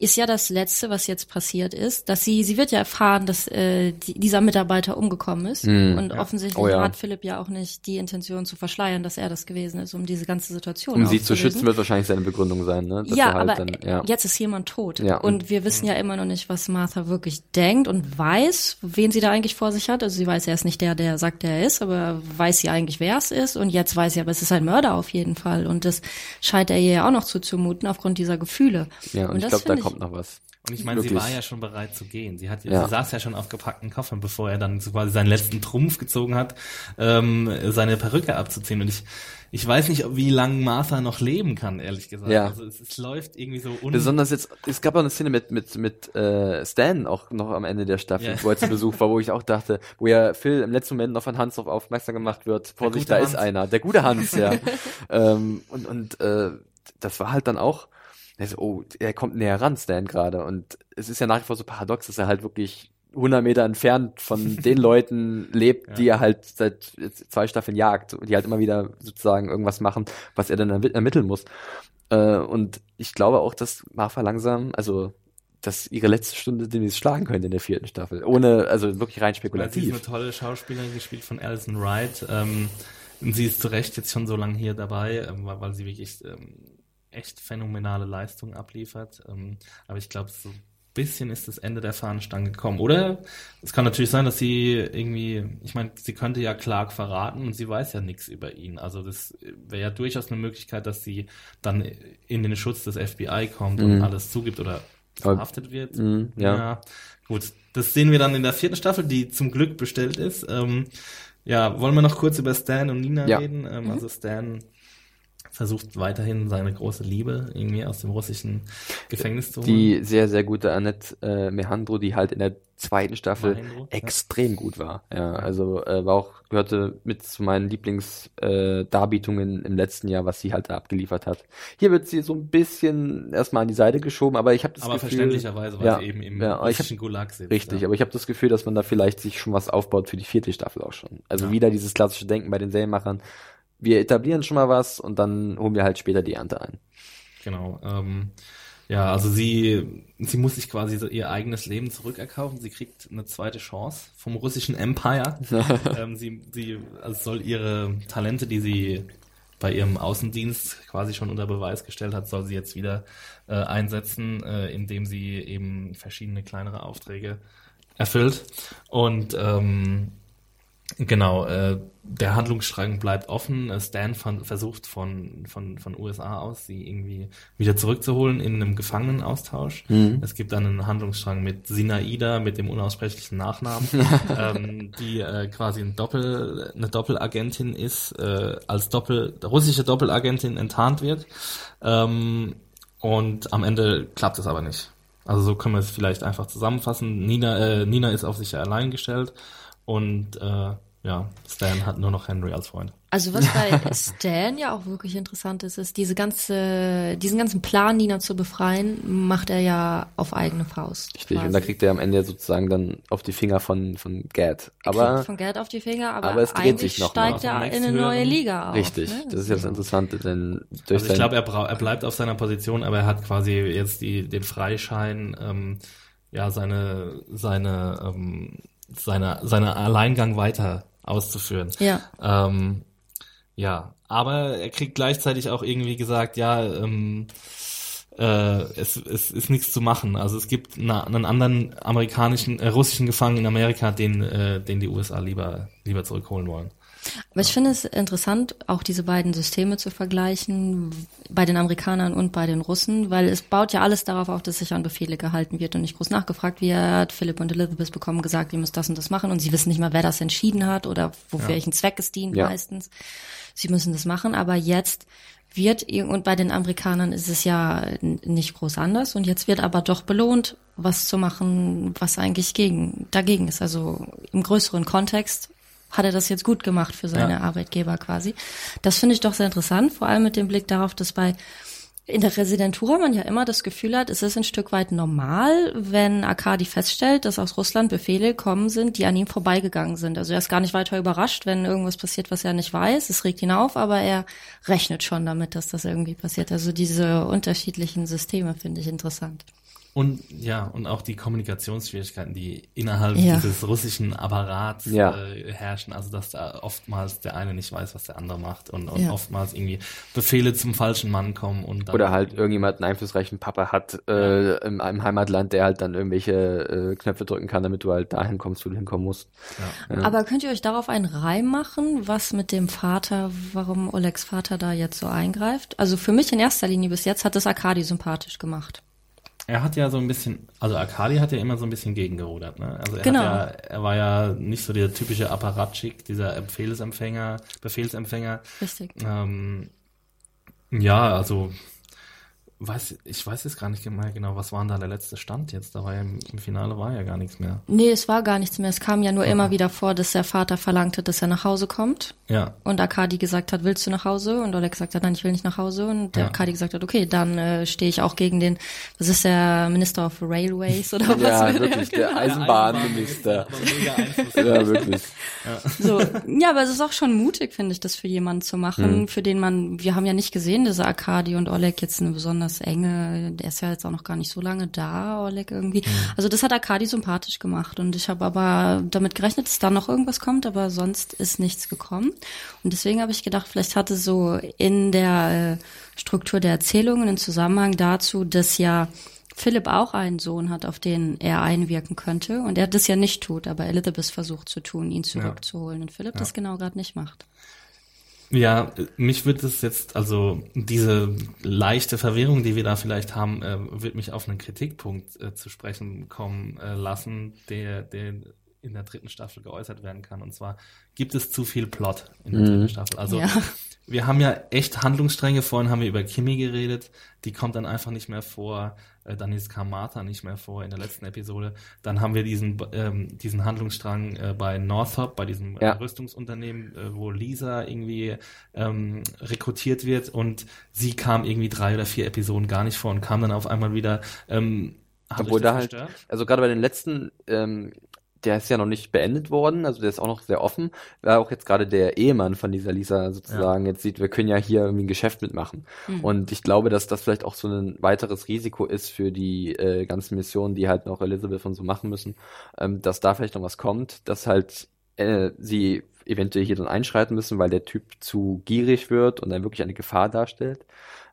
ist ja das Letzte, was jetzt passiert ist, dass sie, sie wird ja erfahren, dass äh, die, dieser Mitarbeiter umgekommen ist. Mm, und ja. offensichtlich oh, ja. hat Philipp ja auch nicht die Intention zu verschleiern, dass er das gewesen ist, um diese ganze Situation Um sie zu schützen, wird wahrscheinlich seine Begründung sein, ne? Dass ja, halt aber dann, ja. jetzt ist jemand tot. Ja, und, wir wissen ja immer noch nicht, was Martha wirklich denkt und weiß, wen sie da eigentlich vor sich hat. Also sie weiß, er ist nicht der, der sagt, der er ist, aber weiß sie eigentlich, wer es ist. Und jetzt weiß sie, aber es ist ein Mörder auf jeden Fall. Und das scheint er ihr ja auch noch zuzumuten aufgrund dieser Gefühle. Ja, und, und ich glaube, da kommt noch was. Und ich meine, sie war ja schon bereit zu gehen. Sie hat, ja. Sie saß ja schon auf gepackten Koffern, bevor er dann quasi seinen letzten Trumpf gezogen hat, ähm, seine Perücke abzuziehen. Und ich, ich weiß nicht, wie lange Martha noch leben kann, ehrlich gesagt. Ja. Also es, es läuft irgendwie so un Besonders jetzt, es gab auch eine Szene mit, mit, mit äh, Stan auch noch am Ende der Staffel, Ja. wo er zu Besuch war, wo ich auch dachte, wo ja Phil im letzten Moment noch von Hans darauf aufmerksam gemacht wird, Vorsicht, da Hans. ist einer, der gute Hans, ja. ähm, und und äh, das war halt dann auch, also, oh, er kommt näher ran, Stan gerade. Und es ist ja nach wie vor so paradox, dass er halt wirklich 100 Meter entfernt von den Leuten lebt, Ja. die er halt seit zwei Staffeln jagt, und die halt immer wieder sozusagen irgendwas machen, was er dann ermi- ermitteln muss. Äh, und ich glaube auch, dass Martha langsam, also dass ihre letzte Stunde demnächst schlagen könnte in der vierten Staffel. Ohne, also wirklich rein Weil sie ist eine spekulativ. tolle Schauspielerin, gespielt von Alison Wright. Ähm, und sie ist zu Recht jetzt schon so lange hier dabei, ähm, weil, weil sie wirklich ähm, echt phänomenale Leistungen abliefert. Ähm, aber ich glaube, so ein bisschen ist das Ende der Fahnenstange gekommen. Oder es kann natürlich sein, dass sie irgendwie, ich meine, sie könnte ja Clark verraten und sie weiß ja nichts über ihn. Also das wäre ja durchaus eine Möglichkeit, dass sie dann in den Schutz des FBI kommt und Mhm. alles zugibt oder verhaftet wird. Mhm, ja. gut. Das sehen wir dann in der vierten Staffel, die zum Glück bestellt ist. Ähm, ja, wollen wir noch kurz über Stan und Nina Ja. reden? Ähm, Also Stan versucht weiterhin seine große Liebe irgendwie aus dem russischen Gefängnis zu holen. Die sehr, sehr gute Annette äh, Mehandro, die halt in der zweiten Staffel Mahendro, ja. extrem gut war. Ja, also äh, war auch, gehörte mit zu meinen Lieblingsdarbietungen äh, im letzten Jahr, was sie halt da abgeliefert hat. Hier wird sie so ein bisschen erstmal an die Seite geschoben, aber ich habe das aber Gefühl, verständlicherweise, weil ja, sie eben im ja, aber ich hab- russischen Gulag sitzt. Richtig, ja. aber ich habe das Gefühl, dass man da vielleicht sich schon was aufbaut für die vierte Staffel auch schon. Also Ja. wieder dieses klassische Denken bei den Serienmachern. Wir etablieren schon mal was und dann holen wir halt später die Ernte ein. Genau. Ähm, ja, also sie, sie muss sich quasi so ihr eigenes Leben zurückerkaufen. Sie kriegt eine zweite Chance vom russischen Empire. ähm, sie, sie also soll ihre Talente, die sie bei ihrem Außendienst quasi schon unter Beweis gestellt hat, soll sie jetzt wieder äh, einsetzen, äh, indem sie eben verschiedene kleinere Aufträge erfüllt. Und ähm, Genau, äh, der Handlungsstrang bleibt offen. Äh, Stan von, versucht von, von, von USA aus, sie irgendwie wieder zurückzuholen in einem Gefangenenaustausch. Mhm. Es gibt dann einen Handlungsstrang mit Sinaida, mit dem unaussprechlichen Nachnamen, ähm, die äh, quasi ein Doppel, eine Doppelagentin ist, äh, als Doppel, russische Doppelagentin enttarnt wird. Ähm, und am Ende klappt es aber nicht. Also so können wir es vielleicht einfach zusammenfassen. Nina, äh, Nina ist auf sich allein gestellt und äh, ja, Stan hat nur noch Henry als Freund. Also was bei Stan ja auch wirklich interessant ist, ist diese ganze, diesen ganzen Plan, Nina zu befreien, macht er ja auf eigene Faust. Richtig. quasi. Und da kriegt er am Ende sozusagen dann auf die Finger von, von Gad. Er Aber kriegt von Geld auf die Finger, aber, aber es dreht eigentlich sich noch mal steigt auf er in eine neue Liga auf. richtig, ne? das ist ja das Interessante, denn durch Also ich glaube, er, er bleibt auf seiner Position, aber er hat quasi jetzt die, den Freischein, ähm, ja, seine, seine, ähm, seine, seine Alleingang weiter auszuführen. Ja. Ähm, ja, aber er kriegt gleichzeitig auch irgendwie gesagt, ja, ähm, äh, es, es ist nichts zu machen. Also es gibt na, einen anderen amerikanischen, äh, russischen Gefangenen in Amerika, den, äh, den die USA lieber, lieber zurückholen wollen. Aber ich finde es interessant, auch diese beiden Systeme zu vergleichen, bei den Amerikanern und bei den Russen, weil es baut ja alles darauf auf, dass sich an Befehle gehalten wird und nicht groß nachgefragt wird. Philipp und Elizabeth bekommen gesagt, ihr müsst das und das machen und sie wissen nicht mal, wer das entschieden hat oder wofür Ja. welchen Zweck es dient Ja. meistens. Sie müssen das machen, aber jetzt wird, und bei den Amerikanern ist es ja nicht groß anders und jetzt wird aber doch belohnt, was zu machen, was eigentlich gegen, dagegen ist. Also im größeren Kontext hat er das jetzt gut gemacht für seine Ja. Arbeitgeber quasi. Das finde ich doch sehr interessant, vor allem mit dem Blick darauf, dass bei in der Residentur man ja immer das Gefühl hat, es ist ein Stück weit normal, wenn Arkadi feststellt, dass aus Russland Befehle kommen sind, die an ihm vorbeigegangen sind. Also er ist gar nicht weiter überrascht, wenn irgendwas passiert, was er nicht weiß. Es regt ihn auf, aber er rechnet schon damit, dass das irgendwie passiert. Also diese unterschiedlichen Systeme finde ich interessant. Und ja, und auch die Kommunikationsschwierigkeiten, die innerhalb Ja. dieses russischen Apparats Ja. äh, herrschen. Also dass da oftmals der eine nicht weiß, was der andere macht und, und Ja. oftmals irgendwie Befehle zum falschen Mann kommen und dann Oder halt irgendjemand einen einflussreichen Papa hat äh, im, im Heimatland, der halt dann irgendwelche äh, Knöpfe drücken kann, damit du halt dahin kommst, wo du hinkommen musst. Aber könnt ihr euch darauf einen Reim machen, was mit dem Vater, warum Olegs Vater da jetzt so eingreift? Also für mich in erster Linie bis jetzt hat es Arkadi sympathisch gemacht. Er hat ja so ein bisschen, also Akadi hat ja immer so ein bisschen gegengerudert, ne? Also er Genau. hat ja, er war ja nicht so der typische Apparatschik, dieser Befehlsempfänger, Befehlsempfänger. Richtig. Ähm, ja, also weiß, ich weiß jetzt gar nicht mehr genau, was war denn da der letzte Stand jetzt? Da war ja im, im Finale war ja gar nichts mehr. Nee, es war gar nichts mehr. Es kam ja nur immer wieder vor, dass der Vater verlangte, dass er nach Hause kommt. Ja, Und Akadi gesagt hat, willst du nach Hause? Und Oleg gesagt hat, nein, ich will nicht nach Hause. Und der Ja. Akadi gesagt hat, okay, dann äh, stehe ich auch gegen den, was ist der Minister of Railways oder was? Ja, wirklich, der Eisenbahnminister. Aber mega Einfluss. Ja, wirklich. So, ja, aber es ist auch schon mutig, finde ich, das für jemanden zu machen, Mhm. für den man, wir haben ja nicht gesehen, dass Akadi und Oleg jetzt eine besonders enge, der ist ja jetzt auch noch gar nicht so lange da, Oleg irgendwie. Mhm. Also das hat Akadi sympathisch gemacht und ich habe aber damit gerechnet, dass da noch irgendwas kommt, aber sonst ist nichts gekommen. Und deswegen habe ich gedacht, vielleicht hatte so in der äh, Struktur der Erzählungen einen Zusammenhang dazu, dass ja Philipp auch einen Sohn hat, auf den er einwirken könnte und er das ja nicht tut, aber Elizabeth versucht zu tun, ihn zurückzuholen und Philipp das genau gerade nicht macht. Ja, mich wird es jetzt, also diese leichte Verwirrung, die wir da vielleicht haben, äh, wird mich auf einen Kritikpunkt äh, zu sprechen kommen äh, lassen, der, der in der dritten Staffel geäußert werden kann. Und zwar gibt es zu viel Plot in der dritten Staffel. Also Ja. wir haben ja echt Handlungsstränge. Vorhin haben wir über Kimi geredet. Die kommt dann einfach nicht mehr vor. Äh, Dann ist Kamata nicht mehr vor in der letzten Episode. Dann haben wir diesen, ähm, diesen Handlungsstrang äh, bei Northrop, bei diesem äh, Ja. Rüstungsunternehmen, äh, wo Lisa irgendwie ähm, rekrutiert wird und sie kam irgendwie drei oder vier Episoden gar nicht vor und kam dann auf einmal wieder. Ähm, Obwohl da halt, also gerade bei den letzten, ähm, der ist ja noch nicht beendet worden, also der ist auch noch sehr offen, weil auch jetzt gerade der Ehemann von dieser Lisa sozusagen jetzt sieht, wir können ja hier irgendwie ein Geschäft mitmachen. Und ich glaube, dass das vielleicht auch so ein weiteres Risiko ist für die äh, ganzen Missionen, die halt noch Elizabeth und so machen müssen, ähm, dass da vielleicht noch was kommt, dass halt äh, sie eventuell hier dann einschreiten müssen, weil der Typ zu gierig wird und dann wirklich eine Gefahr darstellt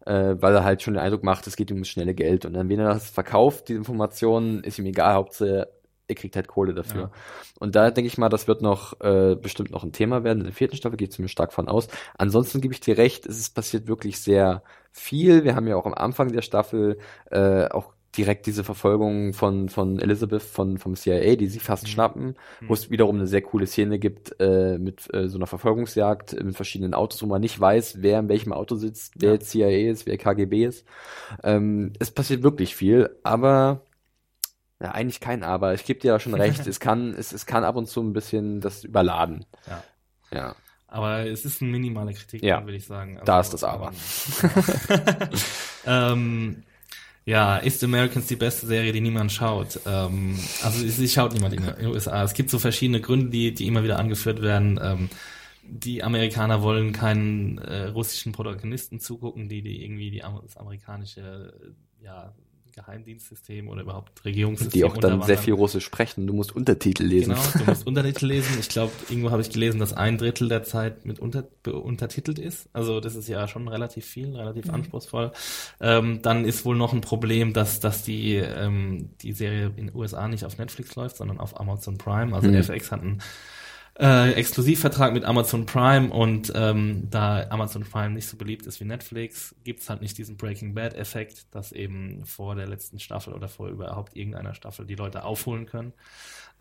äh, weil er halt schon den Eindruck macht, es geht ihm ums schnelle Geld. Und dann, wenn er das verkauft, die Informationen, ist ihm egal, Hauptsache, er kriegt halt Kohle dafür. Ja. Und da denke ich mal, das wird noch äh, bestimmt noch ein Thema werden. In der vierten Staffel geht es mir stark von aus. Ansonsten gebe ich dir recht, es ist passiert wirklich sehr viel. Wir haben ja auch am Anfang der Staffel äh, auch direkt diese Verfolgung von von Elizabeth von vom CIA, die sie fast schnappen, wo es wiederum eine sehr coole Szene gibt äh, mit äh, so einer Verfolgungsjagd mit verschiedenen Autos, wo man nicht weiß, wer in welchem Auto sitzt, wer Ja. CIA ist, wer KGB ist. Ähm, es passiert wirklich viel, aber ja, eigentlich kein Aber. Ich gebe dir ja schon recht. es kann, es, es kann ab und zu ein bisschen das überladen. Ja. Ja. Aber es ist eine minimale Kritik, Ja. würde ich sagen. Da ist das Aber. ähm, ja, ist Americans die beste Serie, die niemand schaut? Ähm, also sie schaut niemand in den USA. Es gibt so verschiedene Gründe, die, die immer wieder angeführt werden. Ähm, die Amerikaner wollen keinen äh, russischen Protagonisten zugucken, die, die irgendwie die, das amerikanische ja, Geheimdienstsystem oder überhaupt Regierungssystem Die auch dann sehr viel Russisch sprechen. Du musst Untertitel lesen. Genau, du musst Untertitel lesen. Ich glaube, irgendwo habe ich gelesen, dass ein Drittel der Zeit mit unter, untertitelt ist. Also das ist ja schon relativ viel, relativ anspruchsvoll. Ähm, dann ist wohl noch ein Problem, dass, dass die, ähm, die Serie in den USA nicht auf Netflix läuft, sondern auf Amazon Prime. Also Mhm. FX hat einen äh, Exklusivvertrag mit Amazon Prime und ähm, da Amazon Prime nicht so beliebt ist wie Netflix, gibt's halt nicht diesen Breaking Bad-Effekt, dass eben vor der letzten Staffel oder vor überhaupt irgendeiner Staffel die Leute aufholen können.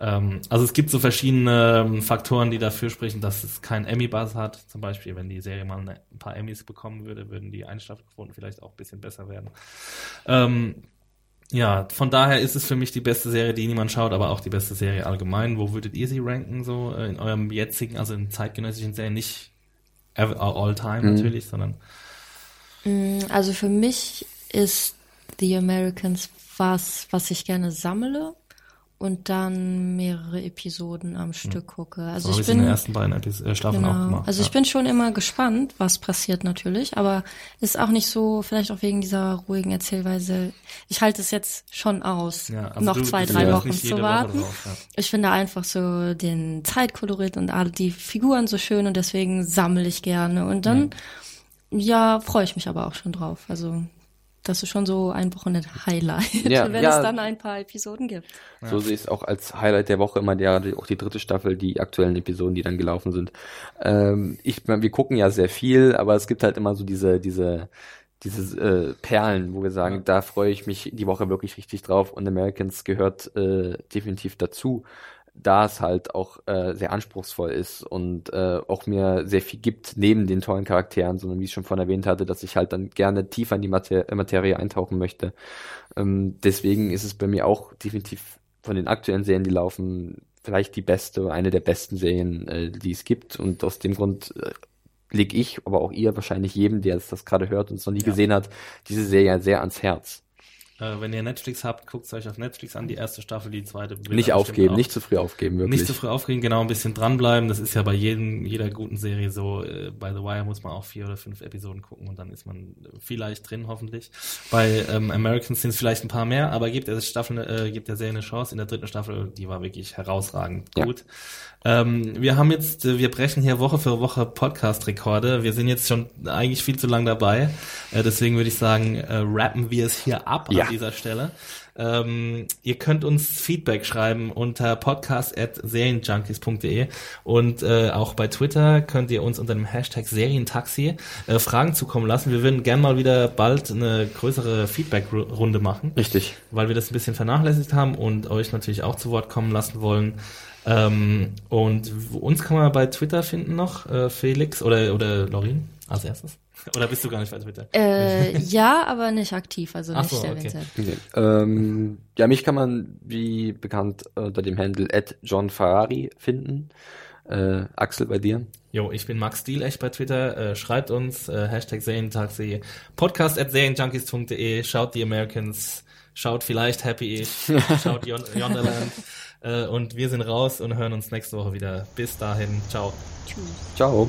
Ähm, also es gibt so verschiedene ähm, Faktoren, die dafür sprechen, dass es keinen Emmy-Buzz hat. Zum Beispiel, wenn die Serie mal eine, ein paar Emmys bekommen würde, würden die Einstaffelquoten vielleicht auch ein bisschen besser werden. Ähm, ja, von daher ist es für mich die beste Serie, die niemand schaut, aber auch die beste Serie allgemein. Wo würdet ihr sie ranken, so äh, in eurem jetzigen, also in zeitgenössischen Serien, nicht ever- all time Mhm. natürlich, sondern Mm, Also für mich ist The Americans was, was ich gerne sammle und dann mehrere Episoden am Stück gucke. Also so ich ich in bin den ersten beiden Epis äh, Staffeln auch Genau. gemacht. Also ja. ich bin schon immer gespannt, was passiert natürlich, aber ist auch nicht so, vielleicht auch wegen dieser ruhigen Erzählweise. Ich halte es jetzt schon aus, ja, also noch du- zwei, drei Wochen zu Woche warten. drauf, ja. Ich finde einfach so den Zeitkolorit und all die Figuren so schön und deswegen sammle ich gerne. Und dann, ja, freue ich mich aber auch schon drauf. Also das ist schon so ein Wochenende-Highlight, Ja, wenn ja. es dann ein paar Episoden gibt. So sehe ich es auch als Highlight der Woche immer der, auch die dritte Staffel, die aktuellen Episoden, die dann gelaufen sind. Ähm, ich, wir gucken ja sehr viel, aber es gibt halt immer so diese, diese, diese äh, Perlen, wo wir sagen, Ja. da freue ich mich die Woche wirklich richtig drauf und Americans gehört äh, definitiv dazu, da es halt auch äh, sehr anspruchsvoll ist und äh, auch mir sehr viel gibt neben den tollen Charakteren, sondern wie ich schon vorhin erwähnt hatte, dass ich halt dann gerne tiefer in die Mater Materie eintauchen möchte. Ähm, deswegen ist es bei mir auch definitiv von den aktuellen Serien, die laufen, vielleicht die beste, eine der besten Serien, äh, die es gibt. Und aus dem Grund äh, lege ich, aber auch ihr, wahrscheinlich jedem, der das, das gerade hört und es noch nie Ja. gesehen hat, diese Serie sehr ans Herz. Äh, wenn ihr Netflix habt, guckt es euch auf Netflix an, die erste Staffel, die zweite. Nicht aufgeben, nicht zu früh aufgeben, wirklich. Nicht zu früh aufregen, genau, ein bisschen dranbleiben. Das ist ja bei jedem, jeder guten Serie so. Äh, Bei The Wire muss man auch vier oder fünf Episoden gucken und dann ist man vielleicht drin, hoffentlich. Bei ähm, Americans sind es vielleicht ein paar mehr, aber gibt der Staffel, äh, gibt der Serie eine Chance. In der dritten Staffel, die war wirklich herausragend Ja. gut. Ähm, wir haben jetzt, äh, wir brechen hier Woche für Woche Podcast-Rekorde. Wir sind jetzt schon eigentlich viel zu lang dabei. Äh, deswegen würde ich sagen, äh, rappen wir es hier ab Ja. An dieser Stelle. Ähm, ihr könnt uns Feedback schreiben unter podcast.serienjunkies.de und äh, auch bei Twitter könnt ihr uns unter dem Hashtag Serientaxi äh, Fragen zukommen lassen. Wir würden gern mal wieder bald eine größere Feedback-Runde machen Richtig. weil wir das ein bisschen vernachlässigt haben und euch natürlich auch zu Wort kommen lassen wollen. Ähm, und uns kann man bei Twitter finden noch, äh, Felix oder, oder Lorin als erstes. Oder bist du gar nicht bei Twitter? Äh, ja, aber nicht aktiv, also Ach nicht so, der okay. Okay. Ähm, ja, mich kann man, wie bekannt, unter dem Handle at John Ferrari finden. Äh, Axel, bei dir? Jo, ich bin Max Diel, echt bei Twitter. Äh, schreibt uns, äh, Hashtag Serientaxi, podcast at serienjunkies.de, schaut die Americans, schaut vielleicht Happy Ich, schaut Yon Yonderland. Äh, und wir sind raus und hören uns nächste Woche wieder. Bis dahin, ciao. Ciao.